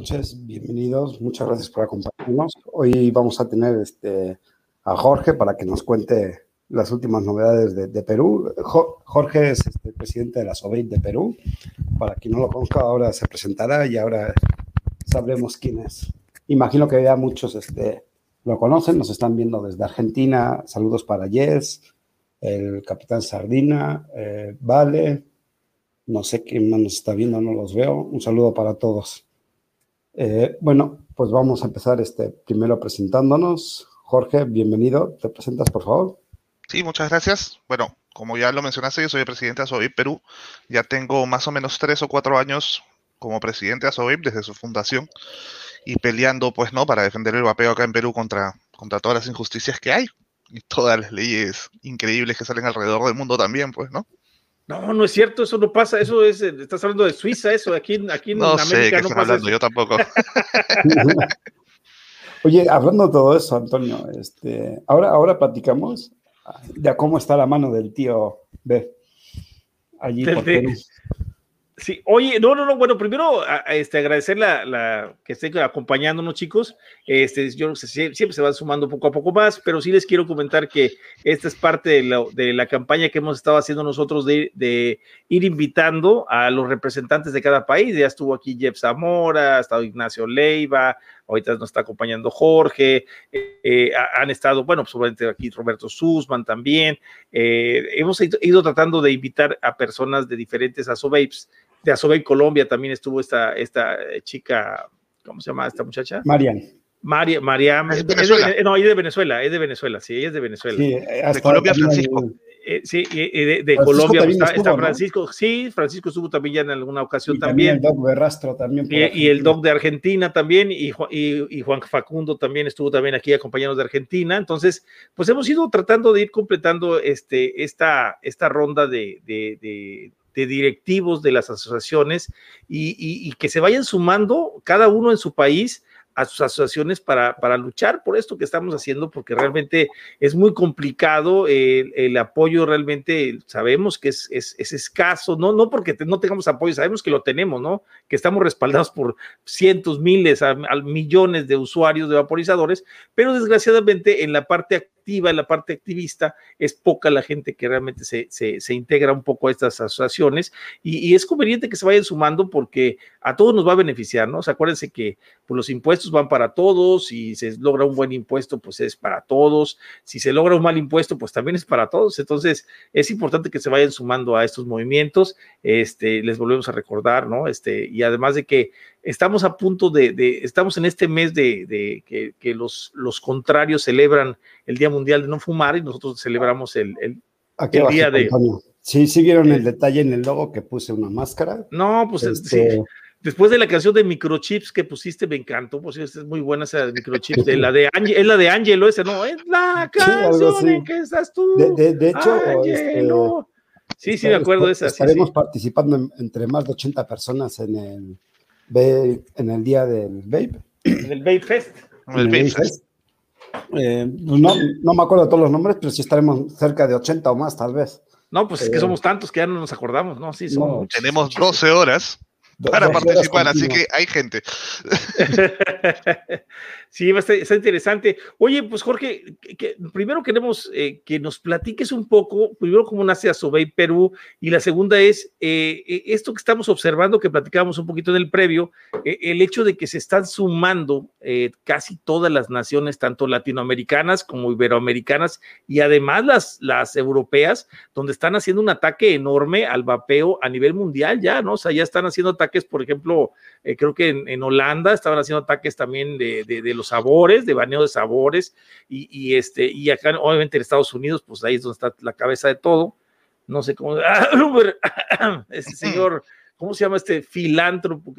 Noches, bienvenidos. Muchas gracias por acompañarnos. Hoy vamos a tener este, a Jorge para que nos cuente las últimas novedades de, Perú. Jorge es este, presidente de la SOBEIT de Perú. Para quien no lo conozca, ahora se presentará y ahora sabremos quién es. Imagino que ya muchos este, lo conocen, nos están viendo desde Argentina. Saludos para Jess, el capitán Sardina, eh, Vale, no sé quién más nos está viendo, no los veo. Un saludo para todos. Eh, bueno, pues vamos a empezar este primero presentándonos. Jorge, bienvenido. ¿Te presentas, por favor? Sí, muchas gracias. Bueno, como ya lo mencionaste, yo soy el presidente de ASOBIP Perú. Ya tengo más o menos tres o cuatro años como presidente de ASOBIP desde su fundación y peleando, pues, ¿no? Para defender el vapeo acá en Perú contra, contra todas las injusticias que hay y todas las leyes increíbles que salen alrededor del mundo también, pues, ¿no? No, no es cierto, eso no pasa, eso es, eh, estás hablando de Suiza, eso, aquí, aquí en no América sé, no pasa hablando, yo tampoco. Oye, hablando de todo eso, Antonio, este, ahora, ahora platicamos de cómo está la mano del tío B. Allí por Perú. Sí, oye, no, no, no, bueno, primero este, agradecer la, que estén acompañándonos, chicos. Este, yo siempre se van sumando poco a poco más, pero sí les quiero comentar que esta es parte de la, campaña que hemos estado haciendo nosotros de, ir invitando a los representantes de cada país. Ya estuvo aquí Jeff Zamora, ha estado Ignacio Leiva, ahorita nos está acompañando Jorge, eh, han estado, bueno, pues aquí Roberto Sussman también. Eh, hemos ido, tratando de invitar a personas de diferentes asobapes de Asobey Colombia también estuvo esta, esta chica, ¿cómo se llama esta muchacha? Marian. María, María, no, es de Venezuela, es de Venezuela, sí, ella es de Venezuela. Sí, de Colombia, Francisco. Eh, sí, de, de Colombia está, Francisco, sí, Francisco estuvo también ya en alguna ocasión también. el Doc de Rastro también. Y, el Doc de Argentina también, y, y, Juan Facundo también estuvo también aquí acompañándonos de Argentina. Entonces, pues hemos ido tratando de ir completando este, esta, esta ronda de, de directivos de las asociaciones y, que se vayan sumando cada uno en su país a sus asociaciones para, para luchar por esto que estamos haciendo, porque realmente es muy complicado, el, apoyo realmente sabemos que es, es, escaso, ¿no? no porque no tengamos apoyo, sabemos que lo tenemos, ¿no? Que estamos respaldados por cientos, miles, a, millones de usuarios de vaporizadores, pero desgraciadamente en la parte en la parte activista, es poca la gente que realmente se, se, integra un poco a estas asociaciones y, es conveniente que se vayan sumando porque a todos nos va a beneficiar, ¿no? Acuérdense que pues, los impuestos van para todos, y si se logra un buen impuesto, pues es para todos, si se logra un mal impuesto, pues también es para todos, entonces es importante que se vayan sumando a estos movimientos, este, les volvemos a recordar, ¿no? Este, y además de que estamos a punto de, estamos en este mes de, que, los, los contrarios celebran el Día Mundial de No Fumar y nosotros celebramos el, el, día de... Sí, sí vieron el detalle en el logo que puse una máscara. No, pues este, sí. Después de la canción de microchips que pusiste, me encantó, pues es muy buena esa de microchips, de la de es la de Angelo, ese no, es la canción en que estás tú. De, hecho, este, sí, sí, me acuerdo de esa. Estaremos participando entre más de 80 personas en el en el día del Vape. Del Vape Fest. El Vape Fest. Eh, pues no, no me acuerdo todos los nombres, pero sí estaremos cerca de 80 o más, tal vez. No, pues es que eh, somos tantos que ya no nos acordamos, ¿no? Sí, somos. Tenemos 12 horas para participar, así que hay gente. sí, está, interesante. Oye, pues Jorge, primero queremos eh, que nos platiques un poco, primero cómo nace Asobey Perú, y la segunda es eh, eh, esto que estamos observando, que platicábamos un poquito en el previo, el hecho de que se están sumando casi todas las naciones, tanto latinoamericanas como iberoamericanas, y además las, las europeas, donde están haciendo un ataque enorme al vapeo a nivel mundial ya, ¿no? O sea, ya están haciendo ataques por ejemplo, creo que en, Holanda estaban haciendo ataques también de, los sabores, de baneo de sabores, y, este, y acá obviamente en Estados Unidos, pues ahí es donde está la cabeza de todo. No sé cómo, ese señor, ¿cómo se llama este filántropo?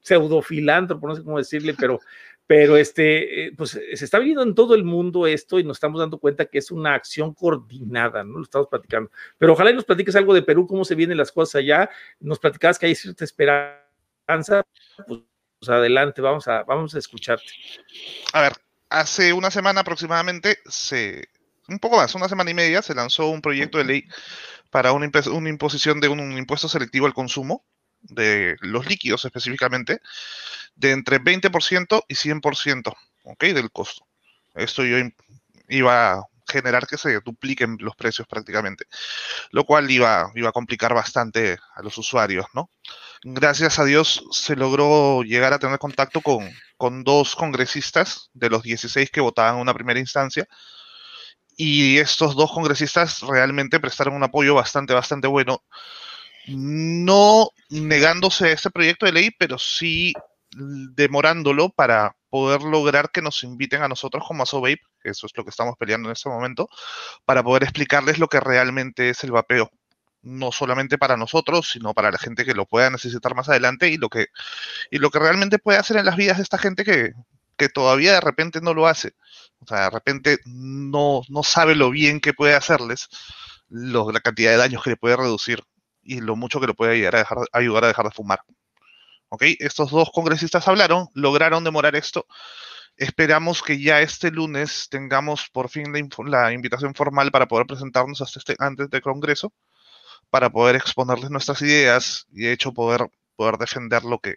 Pseudo filántropo, no sé cómo decirle, pero pero este, eh, pues se está viendo en todo el mundo esto y nos estamos dando cuenta que es una acción coordinada, ¿no? Lo estamos platicando. Pero ojalá y nos platiques algo de Perú, cómo se vienen las cosas allá, nos platicabas que hay cierta esperanza pues, pues, adelante, vamos a, vamos a escucharte. A ver, hace una semana aproximadamente, se, un poco más, una semana y media, se lanzó un proyecto de ley para una, imposición de un, impuesto selectivo al consumo de los líquidos específicamente, de entre 20% y 100%, ¿ok? Del costo. Esto yo iba generar que se dupliquen los precios prácticamente, lo cual iba, iba a complicar bastante a los usuarios, ¿no? Gracias a Dios se logró llegar a tener contacto con, con dos congresistas de los 16 que votaban en una primera instancia, y estos dos congresistas realmente prestaron un apoyo bastante, bastante bueno, no negándose a este proyecto de ley, pero sí demorándolo para poder lograr que nos inviten a nosotros como que eso es lo que estamos peleando en este momento, para poder explicarles lo que realmente es el vapeo. No solamente para nosotros, sino para la gente que lo pueda necesitar más adelante y lo que, y lo que realmente puede hacer en las vidas de esta gente que, que todavía de repente no lo hace. O sea, de repente no, no sabe lo bien que puede hacerles, la cantidad de daños que le puede reducir y lo mucho que le puede ayudar a ayudar a dejar de fumar. Estos dos congresistas hablaron, lograron demorar esto. Esperamos que ya este lunes tengamos por fin la, invitación formal para poder presentarnos hasta este, antes del Congreso, para poder exponerles nuestras ideas y de hecho poder, defender lo que,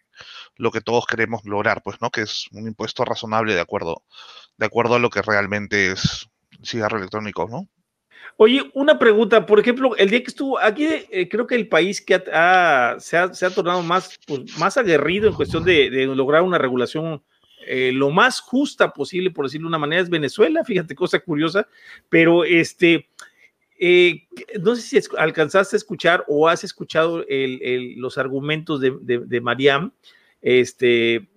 lo que todos queremos lograr, pues, ¿no? Que es un impuesto razonable de acuerdo, de acuerdo a lo que realmente es cigarro electrónico, ¿no? Oye, una pregunta, por ejemplo, el día que estuvo aquí, eh, creo que el país que se, ha, tornado más, pues, más aguerrido en cuestión de, lograr una regulación eh, lo más justa posible, por decirlo de una manera, es Venezuela, fíjate, cosa curiosa, pero este, eh, no sé si alcanzaste a escuchar o has escuchado los argumentos de, de, Mariam, este,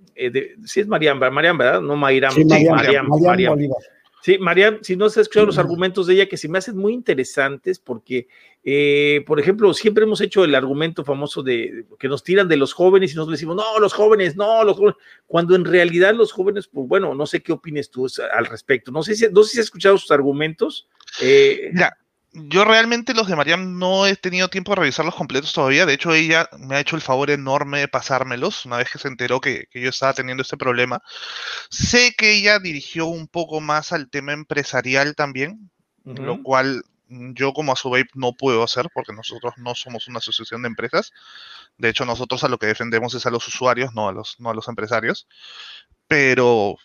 sí es Mariam, Mariam, ¿verdad? No Mayram, sí, Mariam, Mariam, Sí, María, si no has escuchado los argumentos de ella, que se me hacen muy interesantes, porque, eh, por ejemplo, siempre hemos hecho el argumento famoso de que nos tiran de los jóvenes y nos decimos, no, los jóvenes, no, los jóvenes, cuando en realidad los jóvenes, pues bueno, no sé qué opines tú al respecto. No sé si, no sé si has escuchado sus argumentos. Eh, yo realmente los de Mariam no he tenido tiempo de revisarlos completos todavía. De hecho, ella me ha hecho el favor enorme de pasármelos una vez que se enteró que, yo estaba teniendo este problema. Sé que ella dirigió un poco más al tema empresarial también, lo cual yo como Asubape no puedo hacer porque nosotros no somos una asociación de empresas. De hecho, nosotros a lo que defendemos es a los usuarios, no a los, no a los empresarios. Pero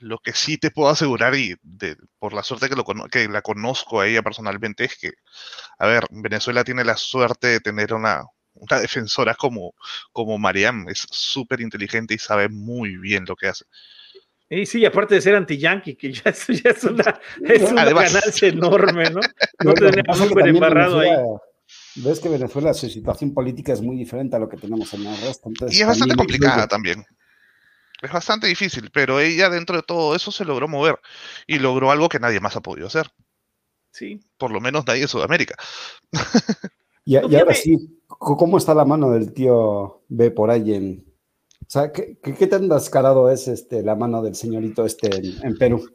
lo que sí te puedo asegurar, y por la suerte que, lo, que la conozco a ella personalmente, es que, a ver, Venezuela tiene la suerte de tener una, una defensora como, como Mariam. Es súper inteligente y sabe muy bien lo que hace. Y sí, aparte de ser anti-yankee, que ya, ya es una, es una ganancia enorme, ¿no? No tenemos súper embarrado ahí. Ves que Venezuela, su situación política es muy diferente a lo que tenemos en el resto. y es bastante complicada también. Es bastante difícil, pero ella dentro de todo eso se logró mover y logró algo que nadie más ha podido hacer. Sí. Por lo menos nadie en Sudamérica. y, ahora sí, ¿cómo está la mano del tío B por ahí en... O sea, ¿qué, qué tan descarado es este, la mano del señorito este en, Perú?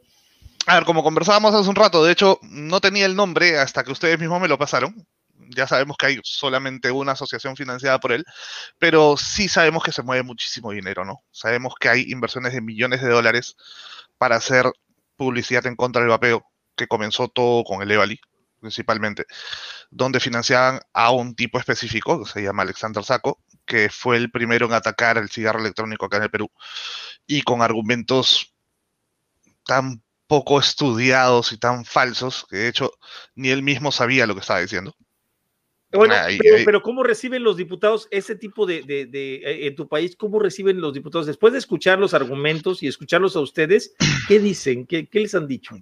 A ver, como conversábamos hace un rato, de hecho, no tenía el nombre hasta que ustedes mismos me lo pasaron ya sabemos que hay solamente una asociación financiada por él, pero sí sabemos que se mueve muchísimo dinero, ¿no? Sabemos que hay inversiones de millones de dólares para hacer publicidad en contra del vapeo, que comenzó todo con el Evali, principalmente, donde financiaban a un tipo específico, que se llama Alexander Saco, que fue el primero en atacar el cigarro electrónico acá en el Perú, y con argumentos tan poco estudiados y tan falsos, que de hecho ni él mismo sabía lo que estaba diciendo. Bueno, pero, ¿cómo reciben los diputados ese tipo de, eh, en tu país, cómo reciben los diputados después de escuchar los argumentos y escucharlos a ustedes? ¿Qué dicen? ¿Qué, les han dicho?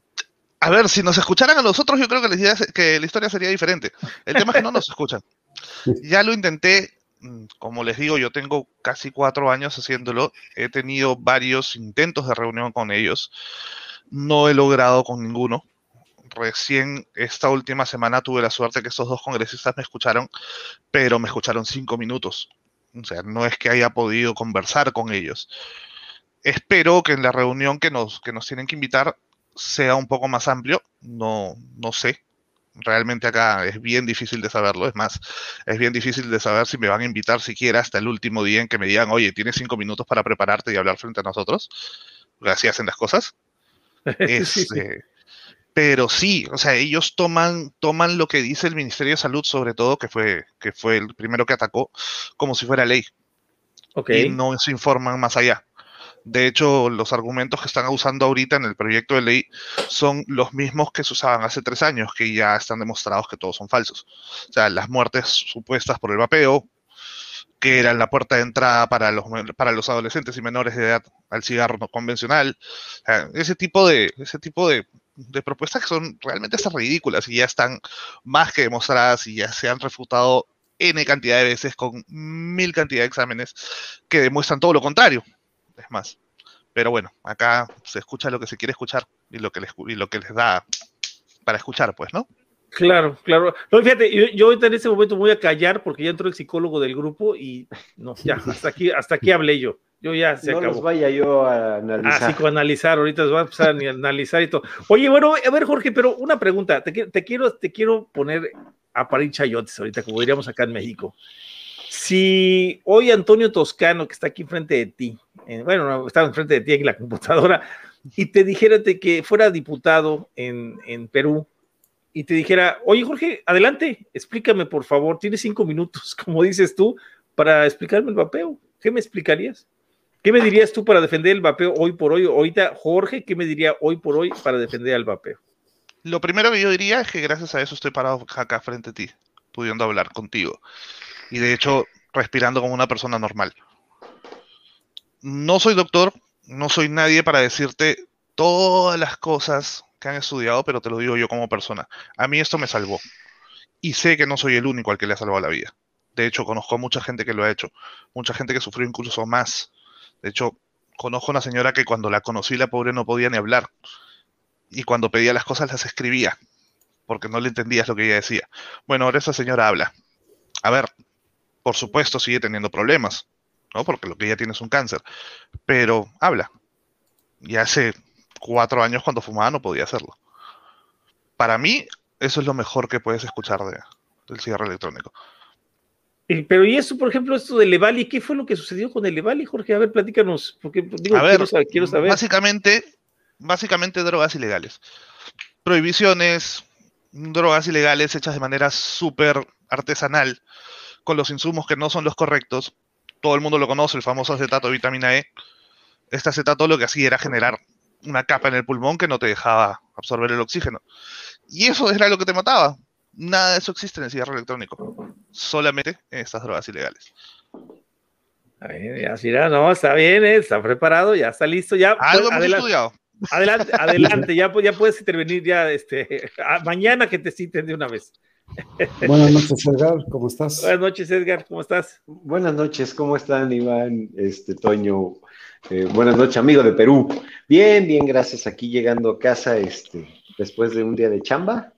A ver, si nos escucharan a nosotros, yo creo que la, que la historia sería diferente. El tema es que no nos escuchan. Ya lo intenté, mm, como les digo, yo tengo casi cuatro años haciéndolo. He tenido varios intentos de reunión con ellos. No he logrado con ninguno recién esta última semana tuve la suerte que estos dos congresistas me escucharon, pero me escucharon cinco minutos. O sea, no es que haya podido conversar con ellos. Espero que en la reunión que nos, que nos tienen que invitar sea un poco más amplio. No, no sé. Realmente acá es bien difícil de saberlo. Es más, es bien difícil de saber si me van a invitar siquiera hasta el último día en que me digan, oye, tienes cinco minutos para prepararte y hablar frente a nosotros. Así hacen las cosas. Este, pero sí, o sea, ellos toman, toman lo que dice el Ministerio de Salud, sobre todo, que fue, que fue el primero que atacó, como si fuera ley. Okay. Y no se informan más allá. De hecho, los argumentos que están usando ahorita en el proyecto de ley son los mismos que se usaban hace tres años, que ya están demostrados que todos son falsos. O sea, las muertes supuestas por el vapeo, que eran la puerta de entrada para los, para los adolescentes y menores de edad al cigarro no convencional. ese tipo de, ese tipo de, de propuestas que son realmente hasta ridículas y ya están más que demostradas y ya se han refutado N cantidad de veces con mil cantidad de exámenes que demuestran todo lo contrario es más. Pero bueno, acá se escucha lo que se quiere escuchar y lo que les, y lo que les da para escuchar, pues, ¿no? Claro, claro. No, fíjate, yo, yo, ahorita en este momento voy a callar porque ya entró el psicólogo del grupo y no, ya, hasta aquí, hasta aquí hablé yo. Yo ya se no acabó. vaya yo a analizar. Ah, psicoanalizar, ahorita se va a empezar a analizar y todo. Oye, bueno, a ver, Jorge, pero una pregunta, te, te quiero, te quiero poner a parir chayotes ahorita, como diríamos acá en México. Si hoy Antonio Toscano, que está aquí enfrente de ti, eh, bueno, estaba enfrente de ti en la computadora, y te dijera que fuera diputado en, en, Perú, y te dijera, oye Jorge, adelante, explícame por favor, tienes cinco minutos, como dices tú, para explicarme el vapeo. ¿Qué me explicarías? ¿Qué me dirías tú para defender el vapeo hoy por hoy? Ahorita, Jorge, ¿qué me diría hoy por hoy para defender el vapeo? Lo primero que yo diría es que gracias a eso estoy parado acá frente a ti, pudiendo hablar contigo y de hecho respirando como una persona normal. No soy doctor, no soy nadie para decirte todas las cosas que han estudiado, pero te lo digo yo como persona. A mí esto me salvó. Y sé que no soy el único al que le ha salvado la vida. De hecho, conozco a mucha gente que lo ha hecho. Mucha gente que sufrió incluso más. De hecho, conozco a una señora que cuando la conocí, la pobre no podía ni hablar. Y cuando pedía las cosas las escribía. Porque no le entendías lo que ella decía. Bueno, ahora esa señora habla. A ver, por supuesto sigue teniendo problemas, ¿no? Porque lo que ella tiene es un cáncer, pero habla. Y hace cuatro años cuando fumaba no podía hacerlo. Para mí, eso es lo mejor que puedes escuchar de, del cigarro electrónico. Pero y eso, por ejemplo, esto del Levali, ¿qué fue lo que sucedió con el Levali, Jorge? A ver, platícanos, porque digo, a ver, quiero, saber, Básicamente, básicamente drogas ilegales. Prohibiciones, drogas ilegales hechas de manera súper artesanal, con los insumos que no son los correctos. Todo el mundo lo conoce, el famoso acetato de vitamina E. Este acetato lo que hacía era generar una capa en el pulmón que no te dejaba absorber el oxígeno. Y eso era lo que te mataba. Nada de eso existe en el cigarro electrónico. Solamente en estas drogas ilegales. ya, no, está bien, eh, está preparado, ya está listo, ya. Algo hemos estudiado. Adelante, adelante, ya, ya puedes intervenir ya, este, mañana que te citen de una vez. Buenas noches, Edgar, ¿cómo estás? Buenas noches, Edgar, ¿cómo estás? Buenas noches, ¿cómo están, Iván, este, Toño? Eh, buenas noches, amigo de Perú. Bien, bien, gracias. Aquí llegando a casa, este, después de un día de chamba,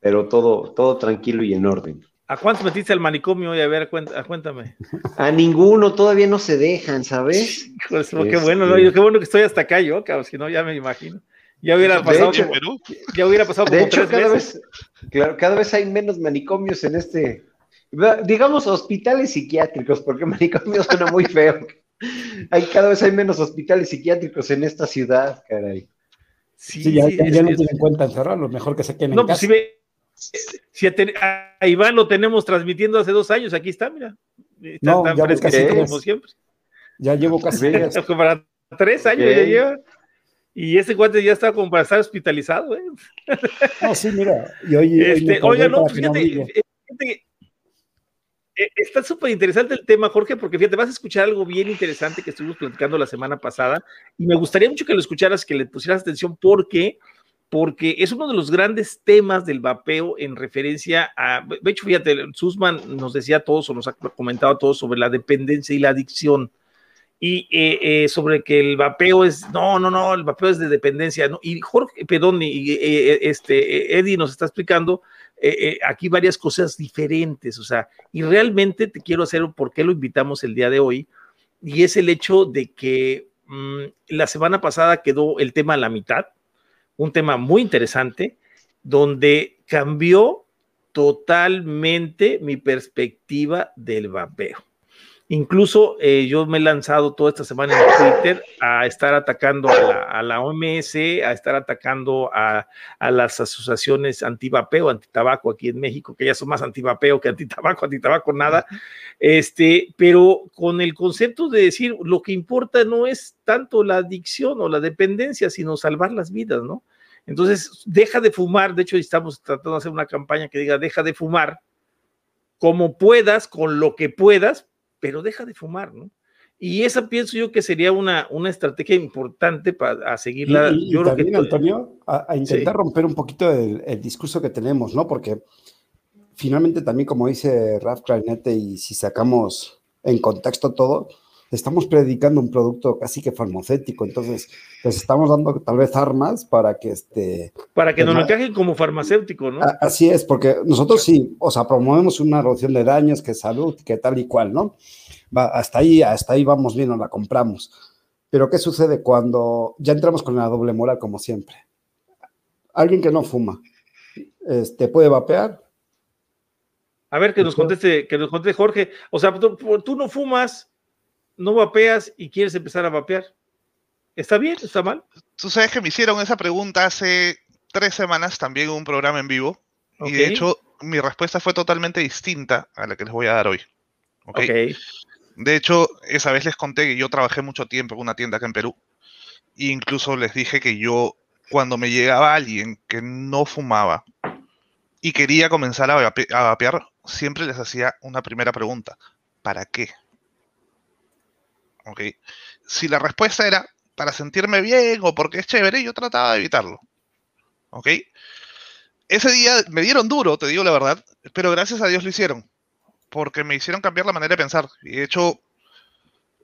pero todo, todo tranquilo y en orden. ¿A cuántos metiste al manicomio hoy? A ver, cuéntame. A ninguno, todavía no se dejan, ¿sabes? qué bueno, ¿no? Este qué bueno que estoy hasta acá yo, cabrón, si no, ya me imagino. Ya hubiera pasado. Hecho, Perú. Ya hubiera pasado como de hecho, cada Vez, claro, cada vez hay menos manicomios en este. Digamos hospitales psiquiátricos, porque manicomio suena muy feo. hay, cada vez hay menos hospitales psiquiátricos en esta ciudad, caray. Sí, ya, sí, ya, no tienen cuenta encerrarlos, mejor que se queden no, en pues casa. Si, si a, a, Iván lo tenemos transmitiendo hace dos años, aquí está, mira. Está no, tan fresquecito como siempre. Ya llevo casi. Para tres años ya lleva. Y ese cuate ya está como para estar hospitalizado, ¿eh? No, sí, mira. Y hoy, este, oiga, no, fíjate, fíjate, eh, está súper interesante el tema, Jorge, porque fíjate, vas a escuchar algo bien interesante que estuvimos platicando la semana pasada y me gustaría mucho que lo escucharas, que le pusieras atención, porque porque es uno de los grandes temas del vapeo en referencia a, de hecho, fíjate, Sussman nos decía a todos o nos ha comentado a todos sobre la dependencia y la adicción y eh, eh, sobre que el vapeo es, no, no, no, el vapeo es de dependencia, ¿no? Y Jorge, perdón, y, eh, este, Eddie nos está explicando aquí varias cosas diferentes, o sea, y realmente te quiero hacer por qué lo invitamos el día de hoy, y es el hecho de que mm, la semana pasada quedó el tema a la mitad, un tema muy interesante, donde cambió totalmente mi perspectiva del vapeo. Incluso eh, yo me he lanzado toda esta semana en Twitter a estar atacando a la, OMS, a estar atacando a, las asociaciones antivapeo, antitabaco aquí en México, que ya son más antivapeo que antitabaco, antitabaco nada. Este, pero con el concepto de decir lo que importa no es tanto la adicción o la dependencia, sino salvar las vidas, ¿no? Entonces, deja de fumar. De hecho, estamos tratando de hacer una campaña que diga, deja de fumar como puedas, con lo que puedas, pero deja de fumar, ¿no? Y esa pienso yo que sería una, una estrategia importante para seguirla. Y, yo también, Antonio, a, intentar romper un poquito el, discurso que tenemos, ¿no? Porque finalmente también, como dice Raf Clarinete, y si sacamos en contexto todo, estamos predicando un producto casi que farmacéutico, entonces les estamos dando tal vez armas para que este... Para que nos lo encajen como farmacéutico, ¿no? Así es, porque nosotros sí, o sea, promovemos una reducción de daños, que salud, que tal y cual, ¿no? Va, hasta ahí, hasta ahí vamos bien, nos la compramos. Pero ¿qué sucede cuando ya entramos con la doble moral, como siempre? Alguien que no fuma, este, ¿puede vapear? A ver, que nos conteste, que nos conteste Jorge. O sea, tú no fumas, no vapeas y quieres empezar a vapear. ¿Está bien? ¿Está mal? Tú sabes que me hicieron esa pregunta hace tres semanas también en un programa en vivo. Y de hecho, mi respuesta fue totalmente distinta a la que les voy a dar hoy. ¿okay? De hecho, esa vez les conté que yo trabajé mucho tiempo en una tienda acá en Perú. E incluso les dije que yo, cuando me llegaba alguien que no fumaba y quería comenzar a, a vapear, siempre les hacía una primera pregunta. ¿Para qué? ¿Ok? Si la respuesta era para sentirme bien o porque es chévere, yo trataba de evitarlo, ¿ok? Ese día me dieron duro, te digo la verdad, pero gracias a Dios lo hicieron, porque me hicieron cambiar la manera de pensar. Y de hecho,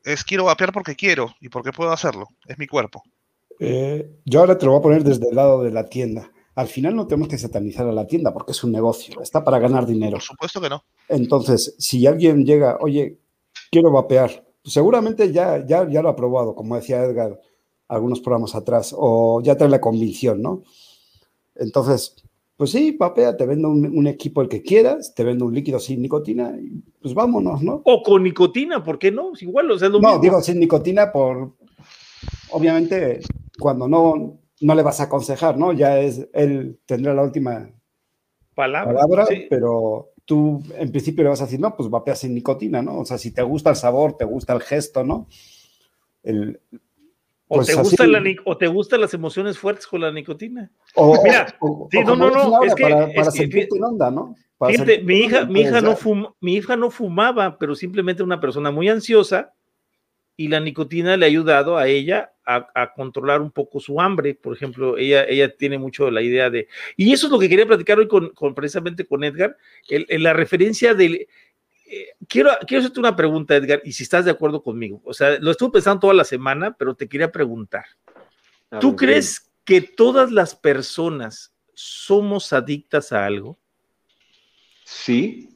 es quiero vapear porque quiero y porque puedo hacerlo, es mi cuerpo. Eh, yo ahora te lo voy a poner desde el lado de la tienda. Al final no tenemos que satanizar a la tienda porque es un negocio, está para ganar dinero. Por supuesto que no. Entonces, si alguien llega, oye, quiero vapear, seguramente ya, ya, ya lo ha probado, como decía Edgar algunos programas atrás, o ya trae la convicción, ¿no? Entonces, pues sí, papea, te vendo un, equipo el que quieras, te vendo un líquido sin nicotina, y pues vámonos, ¿no? O con nicotina, ¿por qué no? Igual, o sea, lo No, digo sin nicotina por, obviamente, cuando no, no le vas a aconsejar, ¿no? Ya es, él tendrá la última palabra, pero tú en principio le vas a decir, no, pues vapea sin nicotina, ¿no? O sea, si te gusta el sabor, te gusta el gesto, ¿no? o, pues te gusta la, o te gustan las emociones fuertes con la nicotina. O, Mira, sí, no, no, no, es que, para, sentirte en onda, ¿no? fíjate, mi hija, mi hija no mi hija no fumaba, pero simplemente una persona muy ansiosa y la nicotina le ha ayudado a ella a, controlar un poco su hambre. Por ejemplo, ella, ella tiene mucho la idea de... Y eso es lo que quería platicar hoy con, precisamente con Edgar, en la referencia del... Eh, quiero, quiero hacerte una pregunta, Edgar, y si estás de acuerdo conmigo. O sea, lo estuve pensando toda la semana, pero te quería preguntar. ¿Tú crees que todas las personas somos adictas a algo? Sí,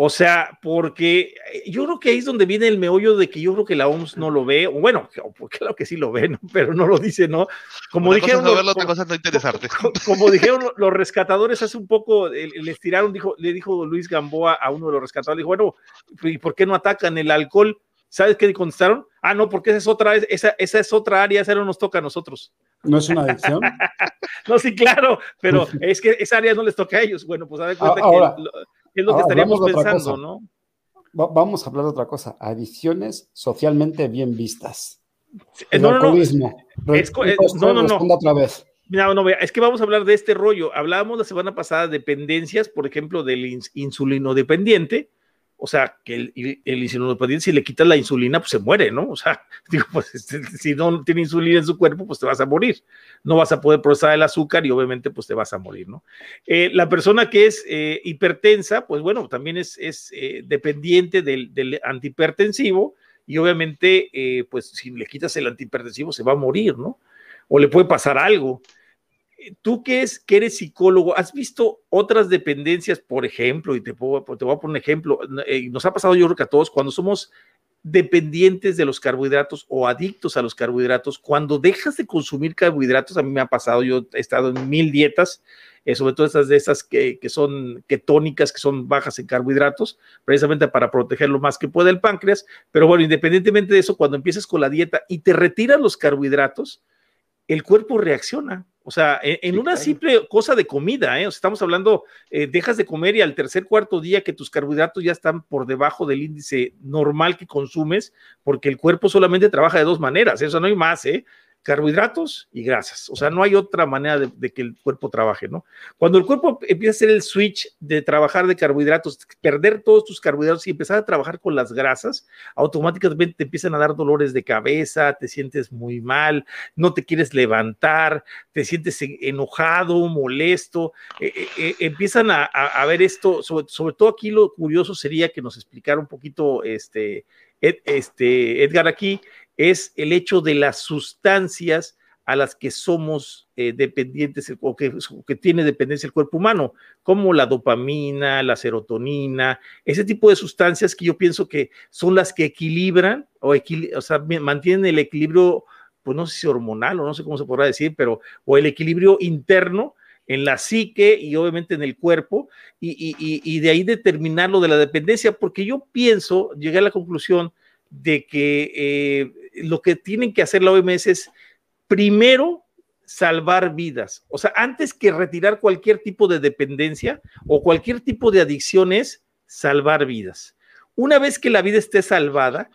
o sea, porque eh, yo creo que ahí es donde viene el meollo de que yo creo que la OMS no lo ve, o bueno, claro que sí lo ve, ¿no? pero no lo dice, ¿no? Como dijeron, no verlo, como, como, dijeron los rescatadores hace un poco, les tiraron, dijo, le dijo Luis Gamboa a uno de los rescatadores, dijo, bueno, ¿y por qué no atacan el alcohol? ¿Sabes qué contestaron? Ah, no, porque esa es otra, esa, esa es otra área, esa no nos toca a nosotros. ¿No es una adicción? no, sí, claro, pero es que esa área no les toca a ellos. Bueno, pues a ver cuenta que es lo que estaríamos pensando, ¿no? vamos a hablar de otra cosa. Adicciones socialmente bien vistas. El no, alcoholismo. No, es, no, no, no. Otra vez. No, no, es que vamos a hablar de este rollo. Hablábamos la semana pasada de dependencias, por ejemplo, del insulino dependiente, o sea, que el, si le quitas la insulina, pues se muere, ¿no? O sea, digo, pues este, si no tiene insulina en su cuerpo, pues te vas a morir. No vas a poder procesar el azúcar y obviamente, pues te vas a morir, ¿no? Eh, la persona que es eh, hipertensa, pues bueno, también es, es eh, dependiente del, del, antihipertensivo y obviamente, pues si le quitas el antihipertensivo, se va a morir, ¿no? O le puede pasar algo tú que, es, que eres psicólogo, ¿has visto otras dependencias, por ejemplo, y te, te voy a poner un ejemplo, eh, nos ha pasado yo creo que a todos, cuando somos dependientes de los carbohidratos o adictos a los carbohidratos. Cuando dejas de consumir carbohidratos, a mí me ha pasado, yo he estado en mil dietas, eh, sobre todo estas de esas que, que, son ketónicas, que son bajas en carbohidratos, precisamente para proteger lo más que pueda el páncreas. Pero bueno, independientemente de eso, cuando empiezas con la dieta y te retiras los carbohidratos, el cuerpo reacciona. O sea, en, una simple cosa de comida, ¿eh? o sea, estamos hablando, eh, dejas de comer y al tercer, cuarto día que tus carbohidratos ya están por debajo del índice normal que consumes, porque el cuerpo solamente trabaja de dos maneras, eso no hay más, ¿eh? Carbohidratos y grasas. O sea, no hay otra manera de, que el cuerpo trabaje, ¿no? Cuando el cuerpo empieza a hacer el switch de trabajar de carbohidratos, perder todos tus carbohidratos y empezar a trabajar con las grasas, automáticamente te empiezan a dar dolores de cabeza, te sientes muy mal, no te quieres levantar, te sientes enojado, molesto, eh, eh, eh, empiezan a, ver esto, sobre, sobre, todo aquí lo curioso sería que nos explicara un poquito este, este Edgar aquí, es el hecho de las sustancias a las que somos eh, dependientes o que, tiene dependencia el cuerpo humano, como la dopamina, la serotonina, ese tipo de sustancias que yo pienso que son las que equilibran o, o sea, mantienen el equilibrio, pues no sé si hormonal o no sé cómo se podrá decir, pero o el equilibrio interno en la psique y obviamente en el cuerpo, y, y, y de ahí determinar lo de la dependencia, porque yo pienso, llegué a la conclusión de que eh, lo que tienen que hacer la OMS es primero salvar vidas. O sea, antes que retirar cualquier tipo de dependencia o cualquier tipo de adicción es salvar vidas. Una vez que la vida esté salvada,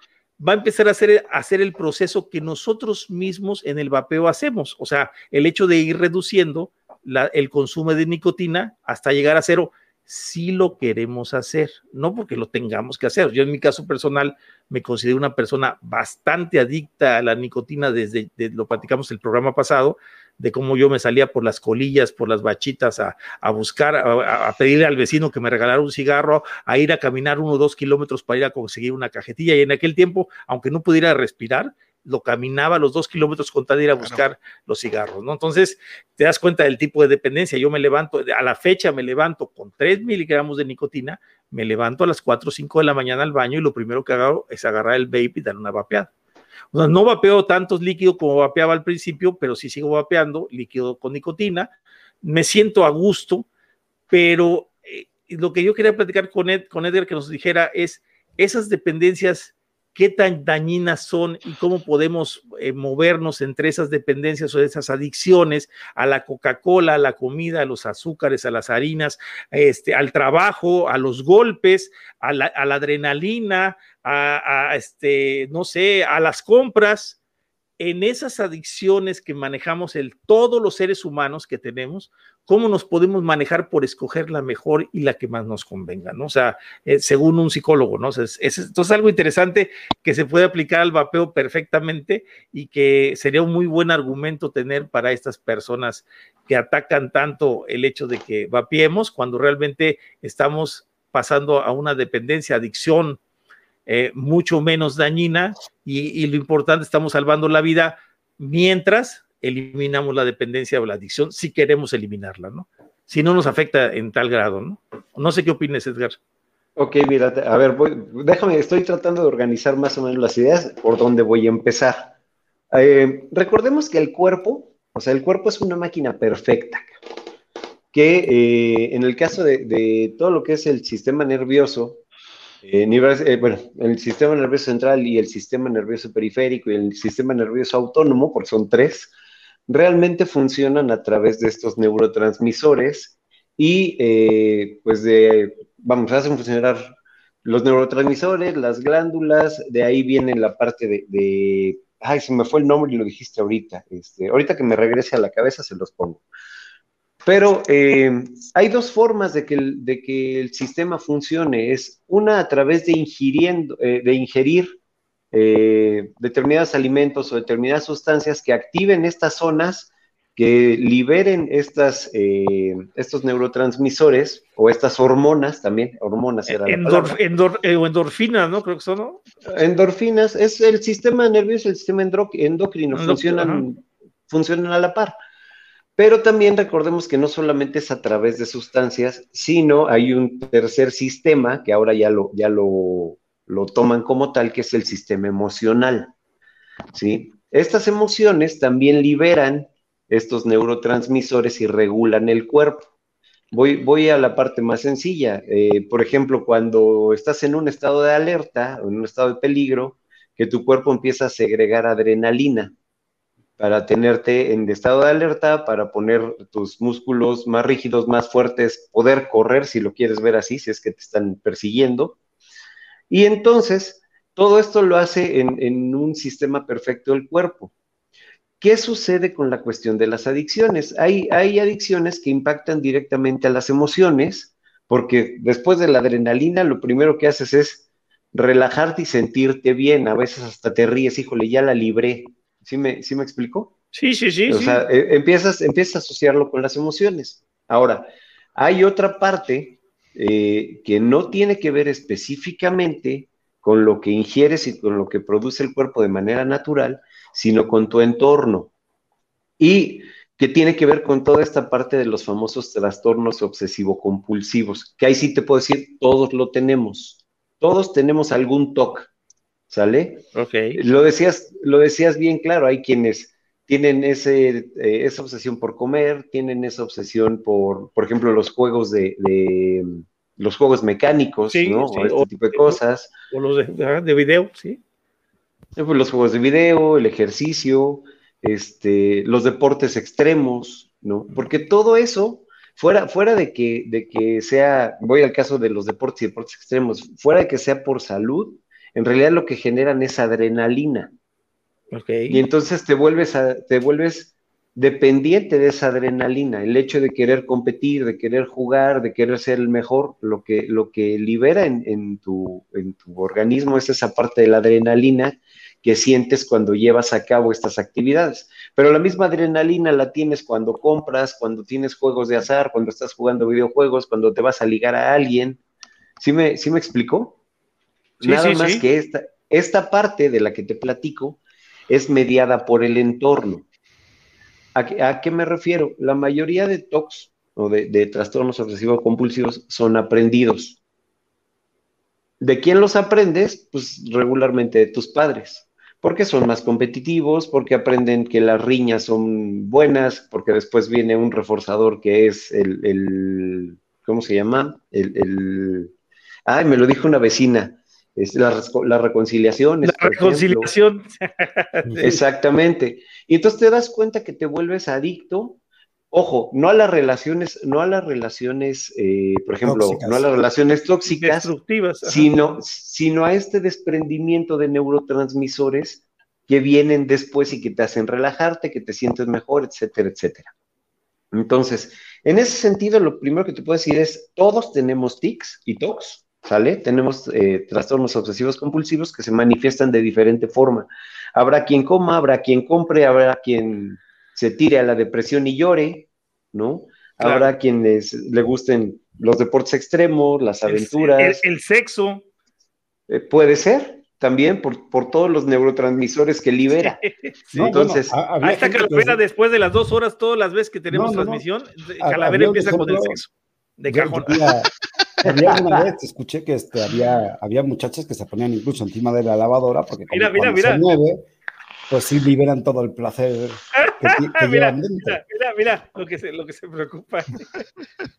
va a empezar a hacer, a hacer el proceso que nosotros mismos en el vapeo hacemos. O sea, el hecho de ir reduciendo el consumo de nicotina hasta llegar a cero si lo queremos hacer, no porque lo tengamos que hacer. Yo en mi caso personal me considero una persona bastante adicta a la nicotina desde, lo platicamos el programa pasado, de cómo yo me salía por las colillas, por las bachitas a, buscar, a, a, pedirle al vecino que me regalara un cigarro, a ir a caminar uno o dos kilómetros para ir a conseguir una cajetilla. Y en aquel tiempo, aunque no pudiera respirar, lo caminaba los dos kilómetros con tal de ir a buscar los cigarros, ¿no? Entonces, te das cuenta del tipo de dependencia. Yo me levanto, a la fecha me levanto con 3 miligramos de nicotina, me levanto a las 4 o 5 de la mañana al baño y lo primero que hago es agarrar el vape y dar una vapeada. O sea, no vapeo tantos líquidos como vapeaba al principio, pero sí sigo vapeando líquido con nicotina. Me siento a gusto, pero eh, lo que yo quería platicar con, Ed, con Edgar que nos dijera es esas dependencias qué tan dañinas son y cómo podemos eh, movernos entre esas dependencias o esas adicciones a la Coca-Cola, a la comida, a los azúcares, a las harinas, este, al trabajo, a los golpes, a la, adrenalina, a, a, este, no sé, a las compras en esas adicciones que manejamos el, todos los seres humanos que tenemos, cómo nos podemos manejar por escoger la mejor y la que más nos convenga, ¿no? O sea, eh, según un psicólogo, ¿no? es, es, algo interesante que se puede aplicar al vapeo perfectamente y que sería un muy buen argumento tener para estas personas que atacan tanto el hecho de que vapeemos cuando realmente estamos pasando a una dependencia, adicción, eh, mucho menos dañina y, lo importante, estamos salvando la vida mientras eliminamos la dependencia o la adicción, si queremos eliminarla, ¿no? Si no nos afecta en tal grado, ¿no? No sé qué opinas, Edgar. Ok, mira, a ver, déjame, estoy tratando de organizar más o menos las ideas por dónde voy a empezar. Eh, recordemos que el cuerpo, o sea, el cuerpo es una máquina perfecta, que eh, en el caso de, todo lo que es el sistema nervioso, eh, eh, bueno, el sistema nervioso central y el sistema nervioso periférico y el sistema nervioso autónomo, porque son tres, realmente funcionan a través de estos neurotransmisores y eh, pues de, vamos, hacen funcionar los neurotransmisores, las glándulas, de ahí viene la parte de, ay, se me fue el nombre y lo dijiste ahorita, este, ahorita que me regrese a la cabeza se los pongo. Pero eh, hay dos formas de que, el, de que, el, sistema funcione. Es una a través de, ingiriendo, eh, de ingerir eh, determinados alimentos o determinadas sustancias que activen estas zonas, que liberen estas, estos neurotransmisores o estas hormonas también. Hormonas era endorfinas, ¿no? Creo que son, ¿no? Endorfinas. Es el sistema nervioso, el sistema endocrino. funcionan, funcionan a la par. Pero también recordemos que no solamente es a través de sustancias, sino hay un tercer sistema que ahora ya lo, ya lo, lo toman como tal, que es el sistema emocional. ¿sí? Estas emociones también liberan estos neurotransmisores y regulan el cuerpo. Voy, voy a la parte más sencilla. Eh, por ejemplo, cuando estás en un estado de alerta o en un estado de peligro, que tu cuerpo empieza a segregar adrenalina para tenerte en estado de alerta, para poner tus músculos más rígidos, más fuertes, poder correr, si lo quieres ver así, si es que te están persiguiendo. Y entonces, todo esto lo hace en, en un sistema perfecto del cuerpo. ¿Qué sucede con la cuestión de las adicciones? Hay, hay adicciones que impactan directamente a las emociones, porque después de la adrenalina lo primero que haces es relajarte y sentirte bien. A veces hasta te ríes, híjole, ya la libré. ¿Sí me, sí me explico? Sí, sí, sí. O sea, e, empiezas, empiezas a asociarlo con las emociones. Ahora, hay otra parte eh, que no tiene que ver específicamente con lo que ingieres y con lo que produce el cuerpo de manera natural, sino con tu entorno. Y que tiene que ver con toda esta parte de los famosos trastornos obsesivo-compulsivos, que ahí sí te puedo decir, todos lo tenemos. Todos tenemos algún TOC, ¿sale? Ok. Lo decías, lo decías bien claro, hay quienes tienen ese, eh, esa obsesión por comer, tienen esa obsesión por, por ejemplo, los juegos de, de los juegos mecánicos, Sí, ¿no? sí, o este o- tipo de cosas. O los de, ajá, de video, sí. Eh, pues, los juegos de video, el ejercicio, este, los deportes extremos, ¿no? Porque todo eso, fuera, fuera de que, de que sea, voy al caso de los deportes y deportes extremos, fuera de que sea por salud, en realidad lo que generan es adrenalina. Y entonces te vuelves, a- te vuelves dependiente de esa adrenalina, el hecho de querer competir, de querer jugar, de querer ser el mejor, lo que, lo que libera en, en tu, en tu organismo es esa parte de la adrenalina que sientes cuando llevas a cabo estas actividades. Pero la misma adrenalina la tienes cuando compras, cuando tienes juegos de azar, cuando estás jugando videojuegos, cuando te vas a ligar a alguien. ¿Sí me, sí me explicó? Sí, Nada sí, más sí. que esta, esta parte de la que te platico es mediada por el entorno. ¿A, qué- a qué me refiero? La mayoría de TOCs o de, de trastornos obsesivos compulsivos son aprendidos. ¿De quién los aprendes? Pues regularmente de tus padres, porque son más competitivos, porque aprenden que las riñas son buenas, porque después viene un reforzador que es el, el- ¿cómo se llama? El, el- ay, me lo dijo una vecina, es la, la reconciliación. La reconciliación. Exactamente. Y entonces te das cuenta que te vuelves adicto, ojo, no a las relaciones, no a las relaciones, eh, por ejemplo, Tóxicas. no a las relaciones tóxicas, Destructivas. sino, sino a este desprendimiento de neurotransmisores que vienen después y que te hacen relajarte, que te sientes mejor, etcétera, etcétera. Entonces, en ese sentido, lo primero que te puedo decir es, todos tenemos tics y tocs, ¿sale? Tenemos eh, trastornos obsesivos compulsivos que se manifiestan de diferente forma. Habrá quien coma, habrá quien compre, habrá quien se tire a la depresión y llore, ¿no? Claro. Habrá quienes le gusten los deportes extremos, las aventuras. El, el sexo. Eh, puede ser también por, por todos los neurotransmisores que libera. Sí. No, Entonces, bueno, ha- había Ahí está gente que después de las dos horas, todas las veces que tenemos No, no, no. transmisión, Calavera empieza con el sexo. De Yo- cajón. yo había- una vez, escuché que este, había, había muchachas que se ponían incluso encima de la lavadora porque como Mira, mira, cuando mira. se mueve, pues sí liberan todo el placer que, que mira, llevan dentro. mira, mira, mira lo que se, lo que se preocupa.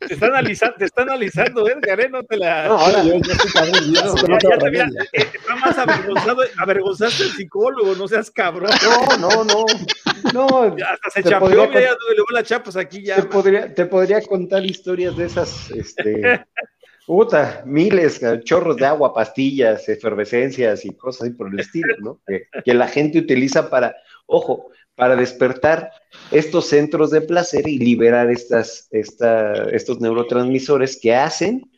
Te está analizando, te está analizando, Edgar, ¿eh? No te la. No, ahora, Yo, yo estoy cabrón, que no Ya- ya te- mira, eh, está más avergonzado, avergonzaste al psicólogo, no seas cabrón. no, no, no, no, Ya hasta se Te chapeó, podría mira, ya le la chapas aquí ya. te podría, te podría contar historias de esas, este, puta, miles, eh, chorros de agua, pastillas, efervescencias y cosas así por el estilo, ¿no? Que, la gente utiliza para, ojo, para despertar estos centros de placer y liberar estas, esta, estos neurotransmisores que hacen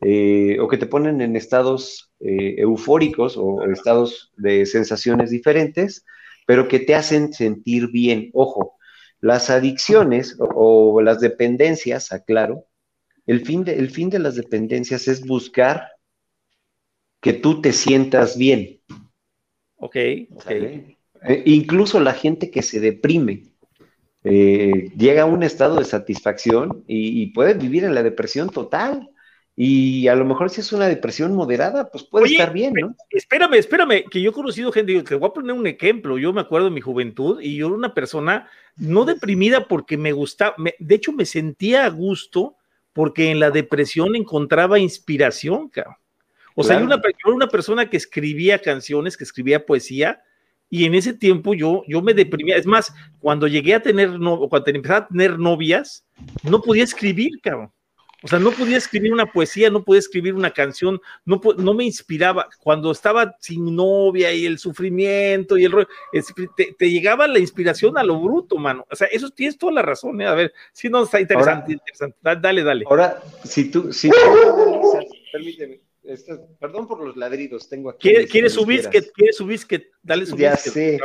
eh, o que te ponen en estados eh, eufóricos o estados de sensaciones diferentes, pero que te hacen sentir bien. Ojo, las adicciones o, o las dependencias, aclaro, el fin, de, el fin de las dependencias es buscar que tú te sientas bien. Ok, ok. ¿sale? Eh, incluso la gente que se deprime eh, llega a un estado de satisfacción y, y puede vivir en la depresión total. y a lo mejor si es una depresión moderada, pues puede estar bien, ¿no? Espérame, espérame, que yo he conocido gente, te voy a poner un ejemplo, yo me acuerdo de mi juventud y yo era una persona no deprimida porque me gustaba, de hecho me sentía a gusto porque en la depresión encontraba inspiración, cabrón. O sea, yo, una, era una persona que escribía canciones, que escribía poesía, y en ese tiempo yo, yo me deprimía. Es más, cuando llegué a tener, no, cuando empecé a tener novias, no podía escribir, cabrón. O sea, no podía escribir una poesía, no podía escribir una canción, no, no me inspiraba. Cuando estaba sin novia y el sufrimiento y el rollo, te, llegaba la inspiración a lo bruto, mano. O sea, eso tienes toda la razón, ¿eh? A ver, si no, está interesante, interesante. Dale, dale. Ahora, si tú, si tú permíteme, perdón por los ladridos, tengo aquí. ¿Quieres su biscuit? ¿Quieres su biscuit? Dale su ya sé.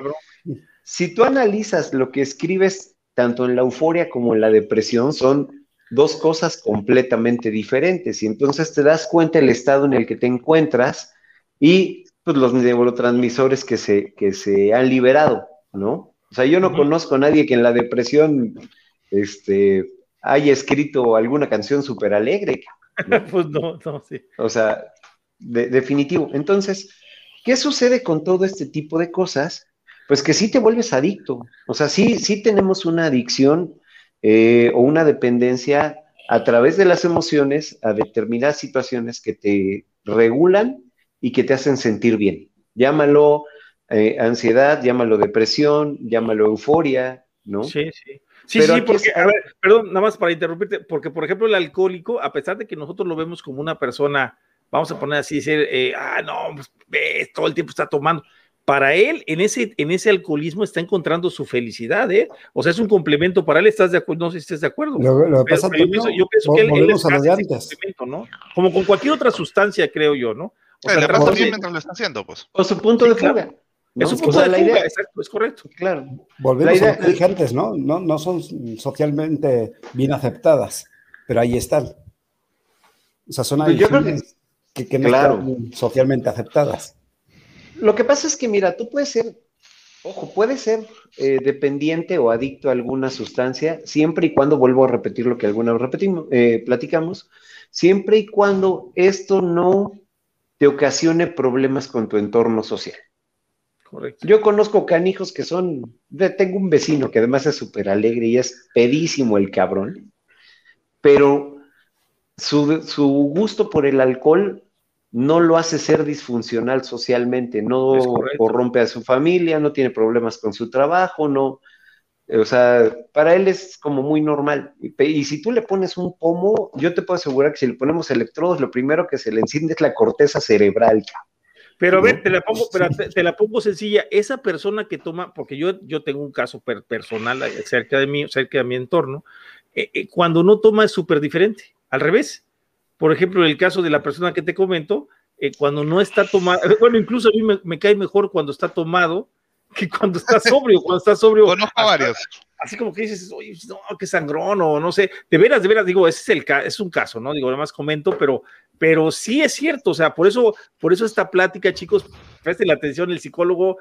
Si tú analizas lo que escribes, tanto en la euforia como en la depresión, son dos cosas completamente diferentes y entonces te das cuenta el estado en el que te encuentras y pues, los neurotransmisores que se, que se han liberado, ¿no? O sea, yo no conozco a nadie que en la depresión este, haya escrito alguna canción súper alegre. pues no, no, sí. O sea, definitivo. Entonces, ¿qué sucede con todo este tipo de cosas? Pues que sí te vuelves adicto. O sea, sí, sí tenemos una adicción eh, o una dependencia a través de las emociones a determinadas situaciones que te regulan y que te hacen sentir bien. Llámalo eh, ansiedad, llámalo depresión, llámalo euforia, ¿no? Sí, sí. Sí, sí, porque, a ver, perdón, nada más para interrumpirte, porque por ejemplo el alcohólico, a pesar de que nosotros lo vemos como una persona, vamos a poner así, decir, eh, ah, no, pues, todo el tiempo está tomando, para él, en ese, en ese alcoholismo está encontrando su felicidad, ¿eh? O sea, es un complemento para él, ¿estás de acuerdo? No sé si estás de acuerdo. Lo, pasa yo, pienso, que él, él es complemento, ¿no? Como con cualquier otra sustancia, creo yo, ¿no? O sea, le pasa bien mientras lo está haciendo, pues. O su punto de fuga. Es su punto de fuga, idea, exacto, es correcto. Claro. Volvemos a lo que ¿no? ¿no? No son socialmente bien aceptadas, pero ahí están. O sea, son pues adicciones que, que, no están socialmente aceptadas. Lo que pasa es que, mira, tú puedes ser, ojo, puedes ser eh, dependiente o adicto a alguna sustancia, siempre y cuando, vuelvo a repetir lo que alguna vez repetimos, eh, platicamos, siempre y cuando esto no te ocasione problemas con tu entorno social. Correcto. Yo conozco canijos que son, tengo un vecino que además es súper alegre y es pedísimo el cabrón, pero su, su gusto por el alcohol no lo hace ser disfuncional socialmente, no corrompe a su familia, no tiene problemas con su trabajo, no, o sea, para él es como muy normal. Y, si tú le pones un pomo, yo te puedo asegurar que si le ponemos electrodos, lo primero que se le enciende es la corteza cerebral. Pero a ver, te la pongo, te, la pongo sencilla. Esa persona que toma, porque yo, yo tengo un caso personal cerca de mí, cerca de mi entorno, eh, eh, cuando no toma es súper diferente. Al revés por ejemplo, en el caso de la persona que te comento, eh, cuando no está tomado, bueno, incluso a mí me, cae mejor cuando está tomado que cuando está sobrio, cuando está sobrio. Conozco varios. Así como que dices, oye, no, qué sangrón, o no sé, de veras, de veras, digo, ese es, el, es un caso, ¿no? Digo, nada más comento, pero, pero sí es cierto, o sea, por eso, por eso esta plática, chicos, presten la atención, el psicólogo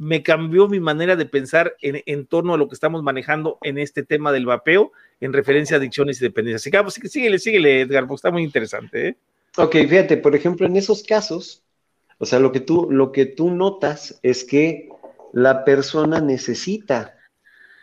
me cambió mi manera de pensar en, torno a lo que estamos manejando en este tema del vapeo en referencia a adicciones y dependencias. Así que pues, síguele, síguele, Edgar, porque está muy interesante. ¿eh? Ok, fíjate, por ejemplo, en esos casos, o sea, lo que tú, lo que tú notas es que la persona necesita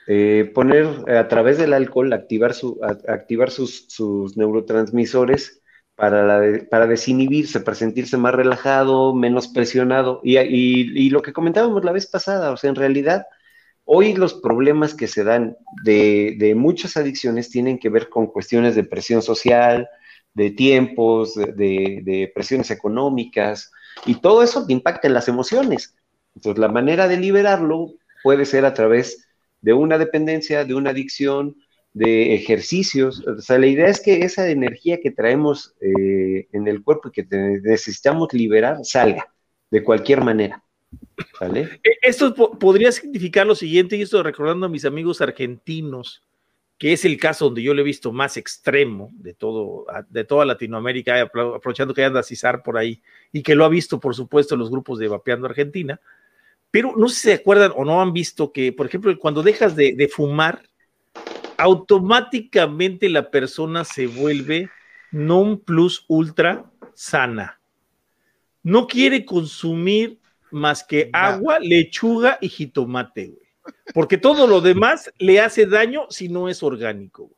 eh, poner a través del alcohol, activar, su, activar sus, sus neurotransmisores para, para desinhibirse, para sentirse más relajado, menos presionado. Y, y, lo que comentábamos la vez pasada, o sea, en realidad, hoy los problemas que se dan de, de, muchas adicciones tienen que ver con cuestiones de presión social, de tiempos, de, de presiones económicas, y todo eso impacta en las emociones. Entonces, la manera de liberarlo puede ser a través de una dependencia, de una adicción, de ejercicios. O sea, la idea es que esa energía que traemos eh, en el cuerpo y que necesitamos liberar salga de cualquier manera. ¿Vale? E, esto podría significar lo siguiente, y esto recordando a mis amigos argentinos, que es el caso donde yo lo he visto más extremo de, todo, de toda Latinoamérica, aprovechando que anda Cisar por ahí, y que lo ha visto, por supuesto, los grupos de Vapeando Argentina, pero no sé si se acuerdan o no han visto que, por ejemplo, cuando dejas de, de fumar, automáticamente la persona se vuelve non plus ultra sana. No quiere consumir más que agua, lechuga y jitomate, güey. Porque todo lo demás le hace daño si no es orgánico, güey.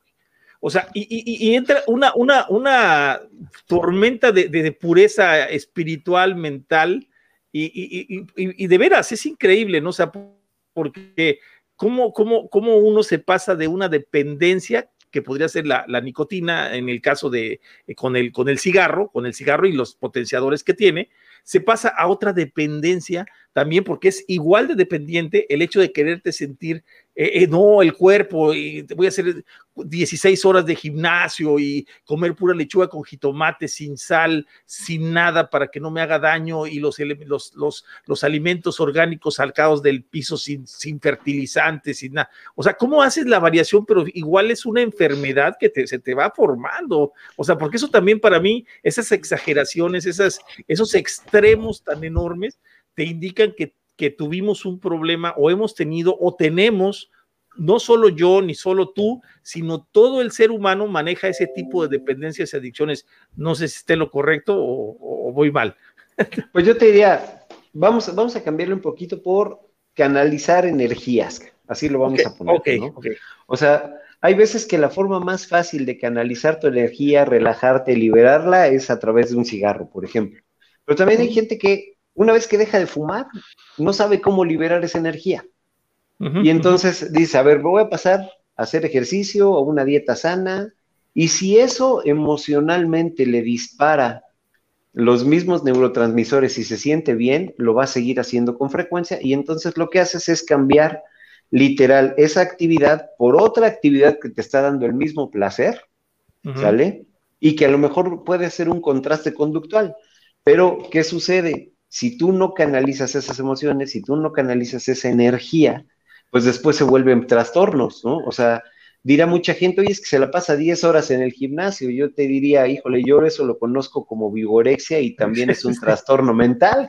O sea, y, entra una, una, una tormenta de, pureza espiritual, mental, y, de veras, es increíble, ¿no? O sea, porque cómo, cómo, cómo uno se pasa de una dependencia que podría ser la, nicotina en el caso de eh, con, el, con el cigarro, con el cigarro y los potenciadores que tiene, se pasa a otra dependencia también porque es igual de dependiente el hecho de quererte sentir, eh, eh, no, el cuerpo, y voy a hacer 16 horas de gimnasio y comer pura lechuga con jitomate, sin sal, sin nada para que no me haga daño y los, alimentos orgánicos salcados del piso sin, sin fertilizantes, sin nada. O sea, ¿cómo haces la variación? Pero igual es una enfermedad que se te va formando. O sea, porque eso también para mí, esas exageraciones, esas, esos extremos tan enormes, te indican que, tuvimos un problema o hemos tenido o tenemos, no solo yo ni solo tú, sino todo el ser humano maneja ese tipo de dependencias y adicciones. No sé si esté lo correcto o, voy mal. Pues yo te diría, vamos, vamos a cambiarle un poquito por canalizar energías. Así lo vamos a poner. O sea, hay veces que la forma más fácil de canalizar tu energía, relajarte, liberarla, es a través de un cigarro, por ejemplo. Pero también hay gente que una vez que deja de fumar, no sabe cómo liberar esa energía. y entonces dice, a ver, voy a pasar a hacer ejercicio o una dieta sana, y si eso emocionalmente le dispara los mismos neurotransmisores y se siente bien, lo va a seguir haciendo con frecuencia y entonces lo que haces es cambiar literal esa actividad por otra actividad que te está dando el mismo placer, ¿sale? Y que a lo mejor puede ser un contraste conductual. Pero, ¿qué sucede? Si tú no canalizas esas emociones, si tú no canalizas esa energía, pues después se vuelven trastornos, ¿no? O sea, dirá mucha gente, oye, es que se la pasa 10 horas en el gimnasio. Yo te diría, híjole, yo eso lo conozco como vigorexia y también es un trastorno mental.